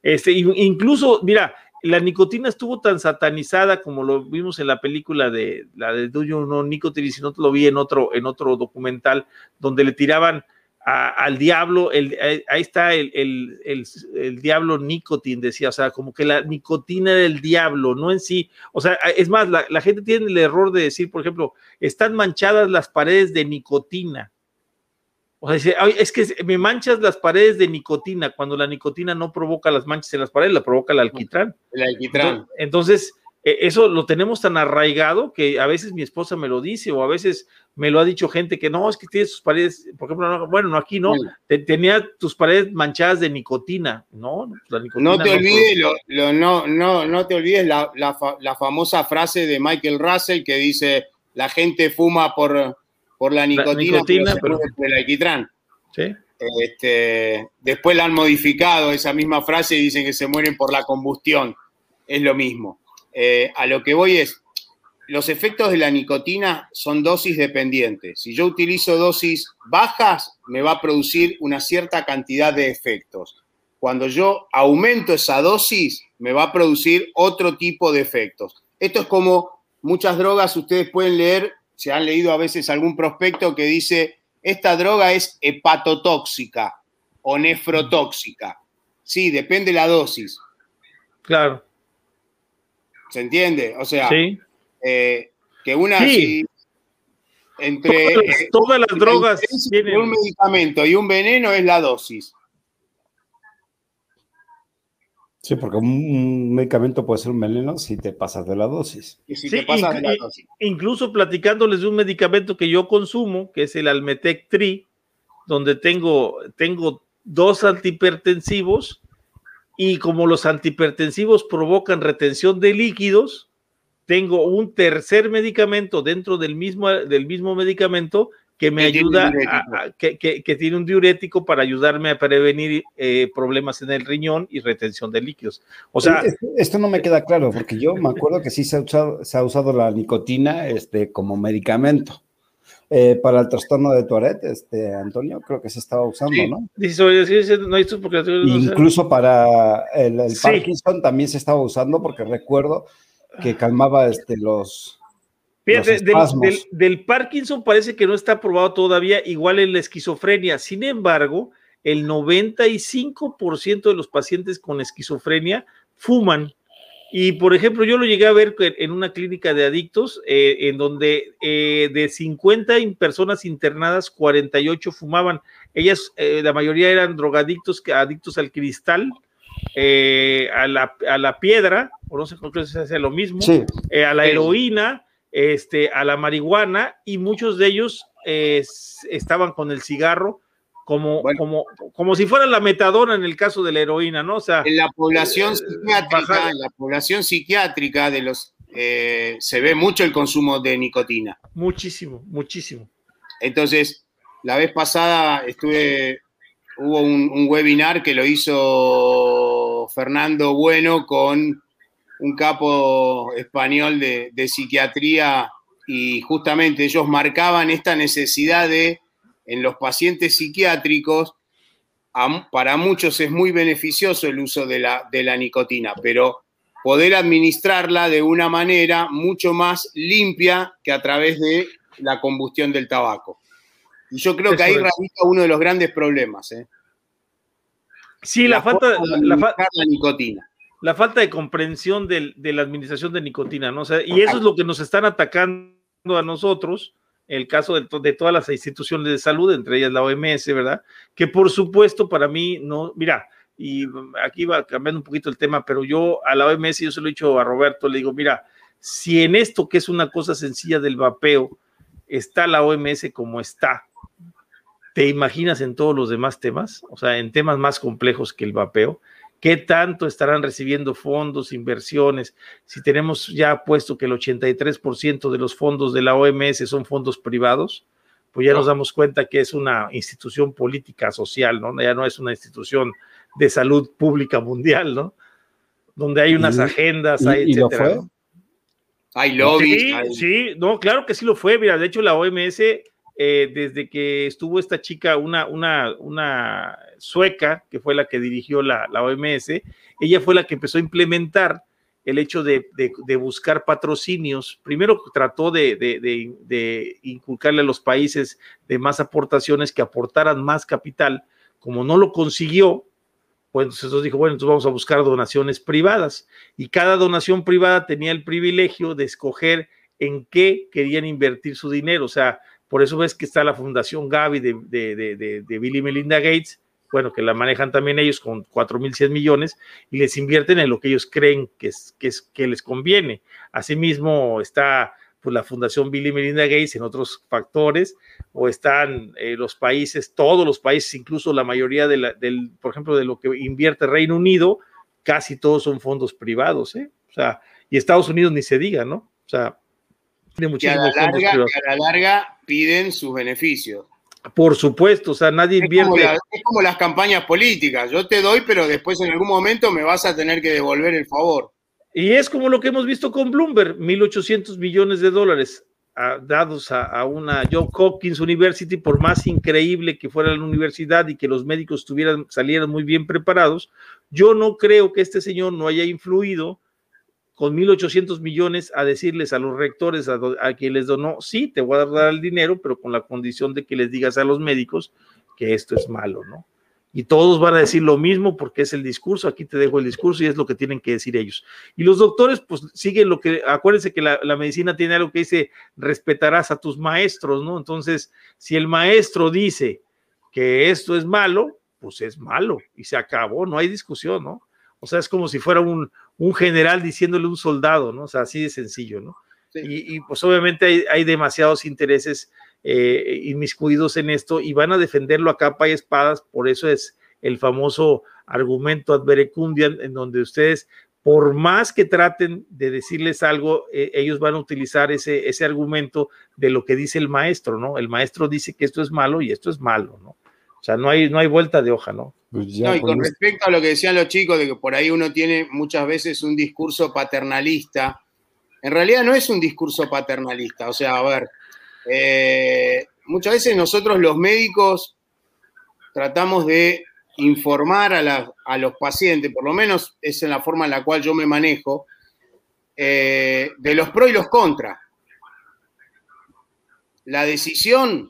Este, incluso, mira, la nicotina estuvo tan satanizada como lo vimos en la película de la de Do You Know Nicotine, si no te lo vi en otro, en otro documental, donde le tiraban al diablo, el, ahí está el, el, diablo nicotine, decía, o sea, como que la nicotina del diablo, no en sí, o sea, es más, la gente tiene el error de decir, por ejemplo, están manchadas las paredes de nicotina, o sea, dice, es que me manchas las paredes de nicotina, cuando la nicotina no provoca las manchas en las paredes, la provoca el alquitrán. El alquitrán. Entonces, e, eso lo tenemos tan arraigado que a veces mi esposa me lo dice o a veces me lo ha dicho gente que no, es que tienes tus paredes, por ejemplo, bueno, no aquí no, tenía tus paredes manchadas de nicotina, ¿no? no te olvides, no, no, no te olvides la, la famosa frase de Michael Russell que dice, la gente fuma por por la nicotina, pero, por el alquitrán. ¿Sí? Este, después la han modificado esa misma frase y dicen que se mueren por la combustión. Es lo mismo. Eh, a lo que voy es, los efectos de la nicotina son dosis dependientes. Si yo utilizo dosis bajas, me va a producir una cierta cantidad de efectos. Cuando yo aumento esa dosis, me va a producir otro tipo de efectos. Esto es como muchas drogas, ustedes pueden leer se han leído a veces algún prospecto que dice, esta droga es hepatotóxica o nefrotóxica. Sí, depende la dosis. Claro. ¿Se entiende? O sea, eh, que una... entre todas, las drogas tienen un medicamento y un veneno es la dosis. Sí, porque un medicamento puede ser un veneno si te pasas de la dosis. sí, Incluso platicándoles de un medicamento que yo consumo, que es el Almetec Tri, donde tengo, tengo dos antihipertensivos y como los antihipertensivos provocan retención de líquidos, tengo un tercer medicamento dentro del mismo, del mismo medicamento que me ayuda, que, que, tiene un diurético para ayudarme a prevenir eh, problemas en el riñón y retención de líquidos. O sea, esto, no me queda claro, porque yo me acuerdo que sí se ha usado, se ha usado la nicotina este, como medicamento. Eh, para el trastorno de Tourette, este, Antonio, creo que se estaba usando, ¿no? Incluso para el, Parkinson también se estaba usando porque recuerdo que calmaba este, los, Fíjate, del, Parkinson parece que no está aprobado todavía, igual en la esquizofrenia. Sin embargo, el 95% de los pacientes con esquizofrenia fuman. Y por ejemplo, yo lo llegué a ver en una clínica de adictos, eh, en donde eh, de 50 personas internadas, 48 fumaban. Ellas, eh, la mayoría eran drogadictos, adictos al cristal, a la, a, la, piedra, o no sé cómo se hace lo mismo, a la heroína este, a la marihuana y muchos de ellos eh, estaban con el cigarro como, como, como si fuera la metadona en el caso de la heroína, ¿no? O sea, en la población eh, psiquiátrica, en la población psiquiátrica de los eh, se ve mucho el consumo de nicotina. Muchísimo, muchísimo. Entonces, la vez pasada estuve, hubo un webinar que lo hizo Fernando Bueno con un capo español de, psiquiatría y justamente ellos marcaban esta necesidad de, en los pacientes psiquiátricos, para muchos es muy beneficioso el uso de la, de la nicotina, pero poder administrarla de una manera mucho más limpia que a través de la combustión del tabaco. Y yo creo que ahí radica uno de los grandes problemas. ¿eh? Sí, la, falta de la, la, nicotina la falta de comprensión de la administración de nicotina, ¿no? O sea, y eso es lo que nos están atacando a nosotros, el caso de, de, todas las instituciones de salud, entre ellas la OMS, ¿verdad? Que por supuesto para mí no, mira, y aquí va cambiando un poquito el tema, pero yo a la OMS, yo se lo he dicho a Roberto, le digo, mira, si en esto que es una cosa sencilla del vapeo, está la OMS como está, ¿te imaginas en todos los demás temas? O sea, en temas más complejos que el vapeo qué tanto estarán recibiendo fondos, inversiones, si tenemos ya puesto que el 83% de los fondos de la OMS son fondos privados, pues ya nos damos cuenta que es una institución política social, ¿no? Ya no es una institución de salud pública mundial, ¿no? Donde hay unas agendas, hay, etcétera. Hay lobbies. Sí, sí, no, claro que sí lo fue. Mira, de hecho, la OMS eh, desde que estuvo esta chica, una, una, una sueca, que fue la que dirigió la, la, OMS, ella fue la que empezó a implementar el hecho de, de, buscar patrocinios. Primero trató de, de, inculcarle a los países de más aportaciones que aportaran más capital. Como no lo consiguió, pues entonces dijo, bueno, entonces vamos a buscar donaciones privadas. Y cada donación privada tenía el privilegio de escoger en qué querían invertir su dinero. O sea, por eso ves que está la Fundación Gavi de, de, de, Bill y Melinda Gates, bueno, que la manejan también ellos con 4.100 millones y les invierten en lo que ellos creen que, es, que, es, que les conviene. Asimismo está pues, la Fundación Bill y Melinda Gates en otros factores, o están eh, los países, todos los países, incluso la mayoría de la, del, por ejemplo, de lo que invierte Reino Unido, casi todos son fondos privados, ¿eh? O sea, y Estados Unidos ni se diga, ¿no? O sea, tiene muchísimos a la larga piden sus beneficios. Por supuesto, o sea, nadie invierte. es como las campañas políticas. Yo te doy, pero después en algún momento me vas a tener que devolver el favor. Y es como lo que hemos visto con Bloomberg, 1.800 millones de dólares dados a, una John Hopkins University, por más increíble que fuera la universidad y que los médicos tuvieran, salieran muy bien preparados, yo no creo que este señor no haya influido con 1.800 millones a decirles a los rectores a, a, quien les donó, sí, te voy a dar el dinero, pero con la condición de que les digas a los médicos que esto es malo, ¿no? Y todos van a decir lo mismo porque es el discurso, aquí te dejo el discurso y es lo que tienen que decir ellos. Y los doctores, pues siguen lo que, acuérdense que la, la medicina tiene algo que dice, respetarás a tus maestros, ¿no? Entonces, si el maestro dice que esto es malo, pues es malo y se acabó, no hay discusión, ¿no? O sea, es como si fuera un, un general diciéndole a un soldado, ¿no? O sea, así de sencillo, ¿no? Y, pues obviamente hay, demasiados intereses eh, inmiscuidos en esto y van a defenderlo a capa y espadas, por eso es el famoso argumento ad verecundiam, en donde ustedes por más que traten de decirles algo, eh, ellos van a utilizar ese, ese argumento de lo que dice el maestro, ¿no? El maestro dice que esto es malo y esto es malo, ¿no? O sea, no hay, no hay vuelta de hoja, ¿no? Pues no, y con respecto a lo que decían los chicos, de que por ahí uno tiene muchas veces un discurso paternalista, en realidad no es un discurso paternalista, o sea, a ver, eh, muchas veces nosotros los médicos tratamos de informar a, los pacientes, por lo menos es en la forma en la cual yo me manejo, eh, de los pros y los contras. La decisión,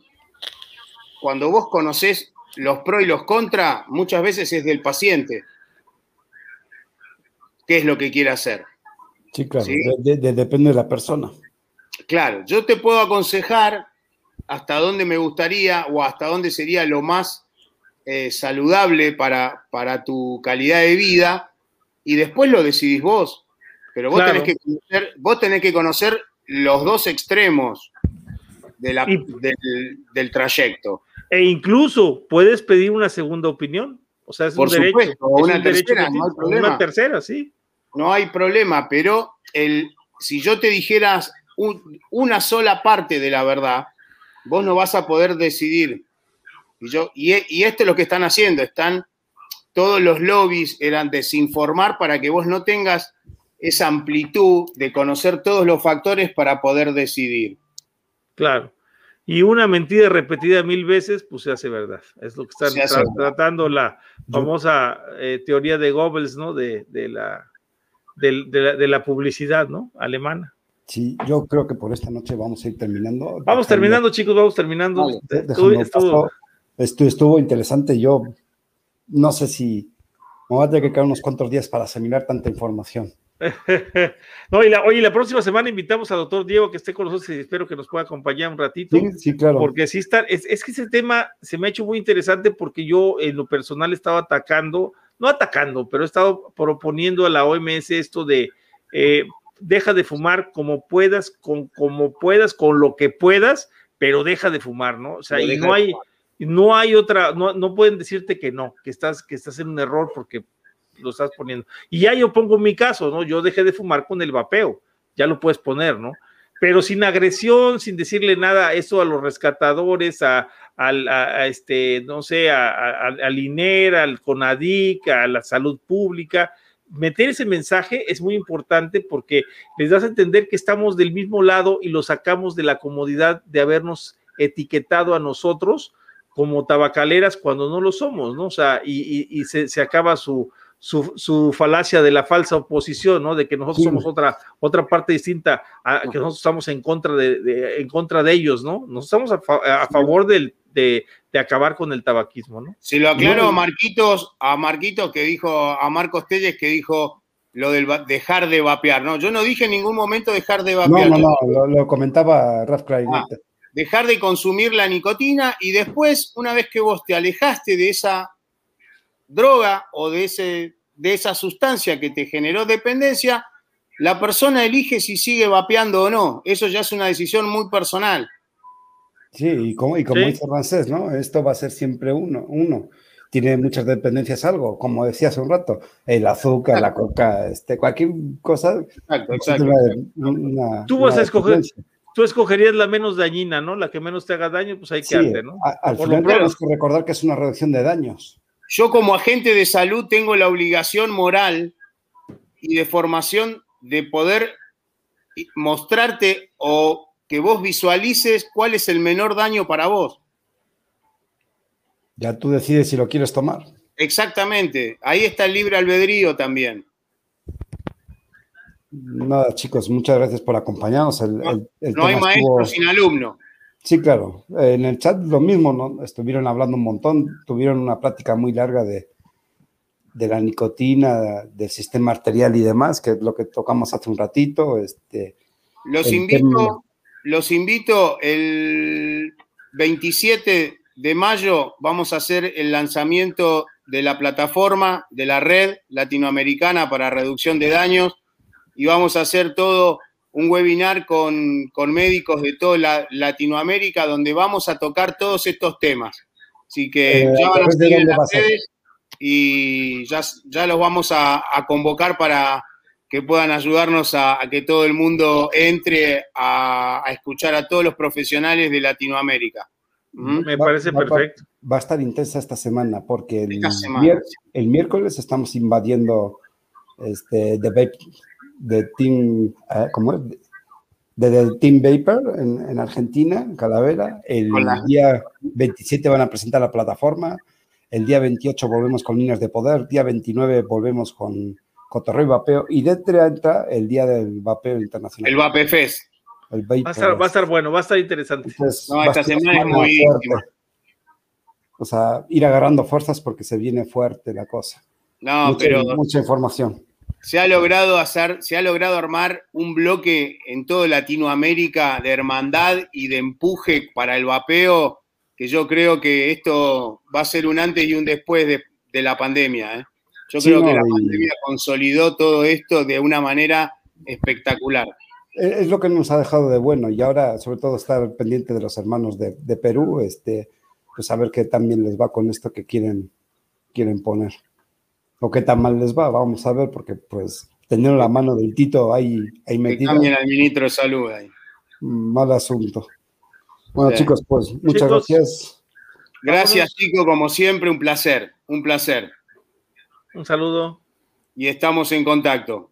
cuando vos conocés los pros y los contras, muchas veces es del paciente. ¿Qué es lo que quiere hacer? Sí, claro, depende de la persona. Claro, yo te puedo aconsejar hasta dónde me gustaría o hasta dónde sería lo más eh, saludable para, para tu calidad de vida y después lo decidís vos. Pero vos, tenés, que conocer, vos tenés que conocer los dos extremos de la, del, trayecto. E incluso puedes pedir una segunda opinión. O sea, es Por un derecho. Una tercera, no hay problema. Una tercera, sí. No hay problema, pero el, si yo te dijeras una sola parte de la verdad, vos no vas a poder decidir y, yo, y, y esto es lo que están haciendo, están, todos los lobbies eran desinformar para que vos no tengas esa amplitud de conocer todos los factores para poder decidir. Claro. Y una mentira repetida mil veces, pues se hace verdad. Es lo que están tratando la famosa eh, teoría de Goebbels, ¿no? De, de, la, de, la, publicidad, ¿no? Alemana. Sí, yo creo que por esta noche vamos a ir terminando. Vamos terminando, chicos, vamos terminando. Esto estuvo interesante. Yo no sé si me va a tener que quedar unos cuantos días para asimilar tanta información. no, y la, oye, la próxima semana invitamos al doctor Diego que esté con nosotros y espero que nos pueda acompañar un ratito. Sí, sí claro. Porque sí está, es, que ese tema se me ha hecho muy interesante porque yo en lo personal estaba atacando, no atacando, pero he estado proponiendo a la OMS esto de eh, deja de fumar como puedas, con como puedas, con lo que puedas, pero deja de fumar, ¿no? O sea, y no hay, no hay otra, no, no pueden decirte que no, que estás, que estás en un error porque lo estás poniendo. Y ya yo pongo mi caso, ¿no? Yo dejé de fumar con el vapeo, ya lo puedes poner, ¿no? Pero sin agresión, sin decirle nada, eso a los rescatadores, a, este, no sé, a, al INER, al CONADIC, a la salud pública, meter ese mensaje es muy importante porque les das a entender que estamos del mismo lado y lo sacamos de la comodidad de habernos etiquetado a nosotros como tabacaleras cuando no lo somos, ¿no? O sea, y, se, acaba su, su, falacia de la falsa oposición, ¿no? De que nosotros somos otra, otra parte distinta, a, que nosotros estamos en contra de, en contra de ellos, ¿no? Nosotros estamos a, favor del, de, acabar con el tabaquismo, ¿no? Se lo aclaro a Marquitos, a Marquitos que dijo, a Marcos Telles que dijo lo del dejar de vapear, ¿no? Yo no dije en ningún momento dejar de vapear. No, no, no, lo, comentaba Raf Craig dejar de consumir la nicotina y después, una vez que vos te alejaste de esa droga o de, ese, de esa sustancia que te generó dependencia, la persona elige si sigue vapeando o no. Eso ya es una decisión muy personal. Sí, y como, y como dice Rancés, ¿no? Esto va a ser siempre uno, uno. Tiene muchas dependencias algo, como decía hace un rato, el azúcar, la coca, este, cualquier cosa. Exacto, exacto. Tú vas a escoger, tú escogerías la menos dañina, ¿no? La que menos te haga daño, pues hay que hacer, ¿no? al final tenemos que recordar que es una reducción de daños. Yo como agente de salud tengo la obligación moral y de formación de poder mostrarte o que vos visualices cuál es el menor daño para vos. Ya tú decides si lo quieres tomar. Exactamente, ahí está el libre albedrío también. Nada, chicos, muchas gracias por acompañarnos. no, hay maestro sin alumno. Sí, claro. En el chat lo mismo, ¿no? Estuvieron hablando un montón, tuvieron una plática muy larga de, de la nicotina, del sistema arterial y demás, que es lo que tocamos hace un ratito. Este, los invito, los invito el 27 de mayo vamos a hacer el lanzamiento de la plataforma de la red latinoamericana para reducción de daños y vamos a hacer todo un webinar con, médicos de toda Latinoamérica donde vamos a tocar todos estos temas. Así que eh, ya van a seguir en las redes y ya, ya los vamos a, convocar para, que puedan ayudarnos a, que todo el mundo entre a, escuchar a todos los profesionales de Latinoamérica. Me parece perfecto. Va, a estar intensa esta semana porque el, miércoles estamos invadiendo este, de, Team, eh, ¿cómo es? De, Team Vapor en, Argentina, en Calavera. El día 27 van a presentar la plataforma. El día 28 volvemos con Líneas de Poder. Día 29 volvemos con cotorreo y vapeo, y dentro entra el día del vapeo internacional. El Vape Fest. va, a estar, bueno, va a estar interesante. no, esta semana es muy O sea, ir agarrando fuerzas porque se viene fuerte la cosa. No, pero. Mucha información. Se ha logrado hacer, se ha logrado armar un bloque en toda Latinoamérica de hermandad y de empuje para el vapeo, que yo creo que esto va a ser un antes y un después de, de la pandemia. ¿eh? Yo creo que la pandemia consolidó todo esto de una manera espectacular. Es lo que nos ha dejado de bueno y ahora sobre todo estar pendiente de los hermanos de, Perú, este, pues a ver qué también les va con esto que quieren, quieren poner. O qué tan mal les va, vamos a ver, porque pues tener la mano del Tito ahí, ahí metida. Que al ministro de Salud ahí. Mal asunto. Bueno, chicos, pues muchas gracias. Gracias, chicos, como siempre, un placer, un placer. Un saludo. Y estamos en contacto.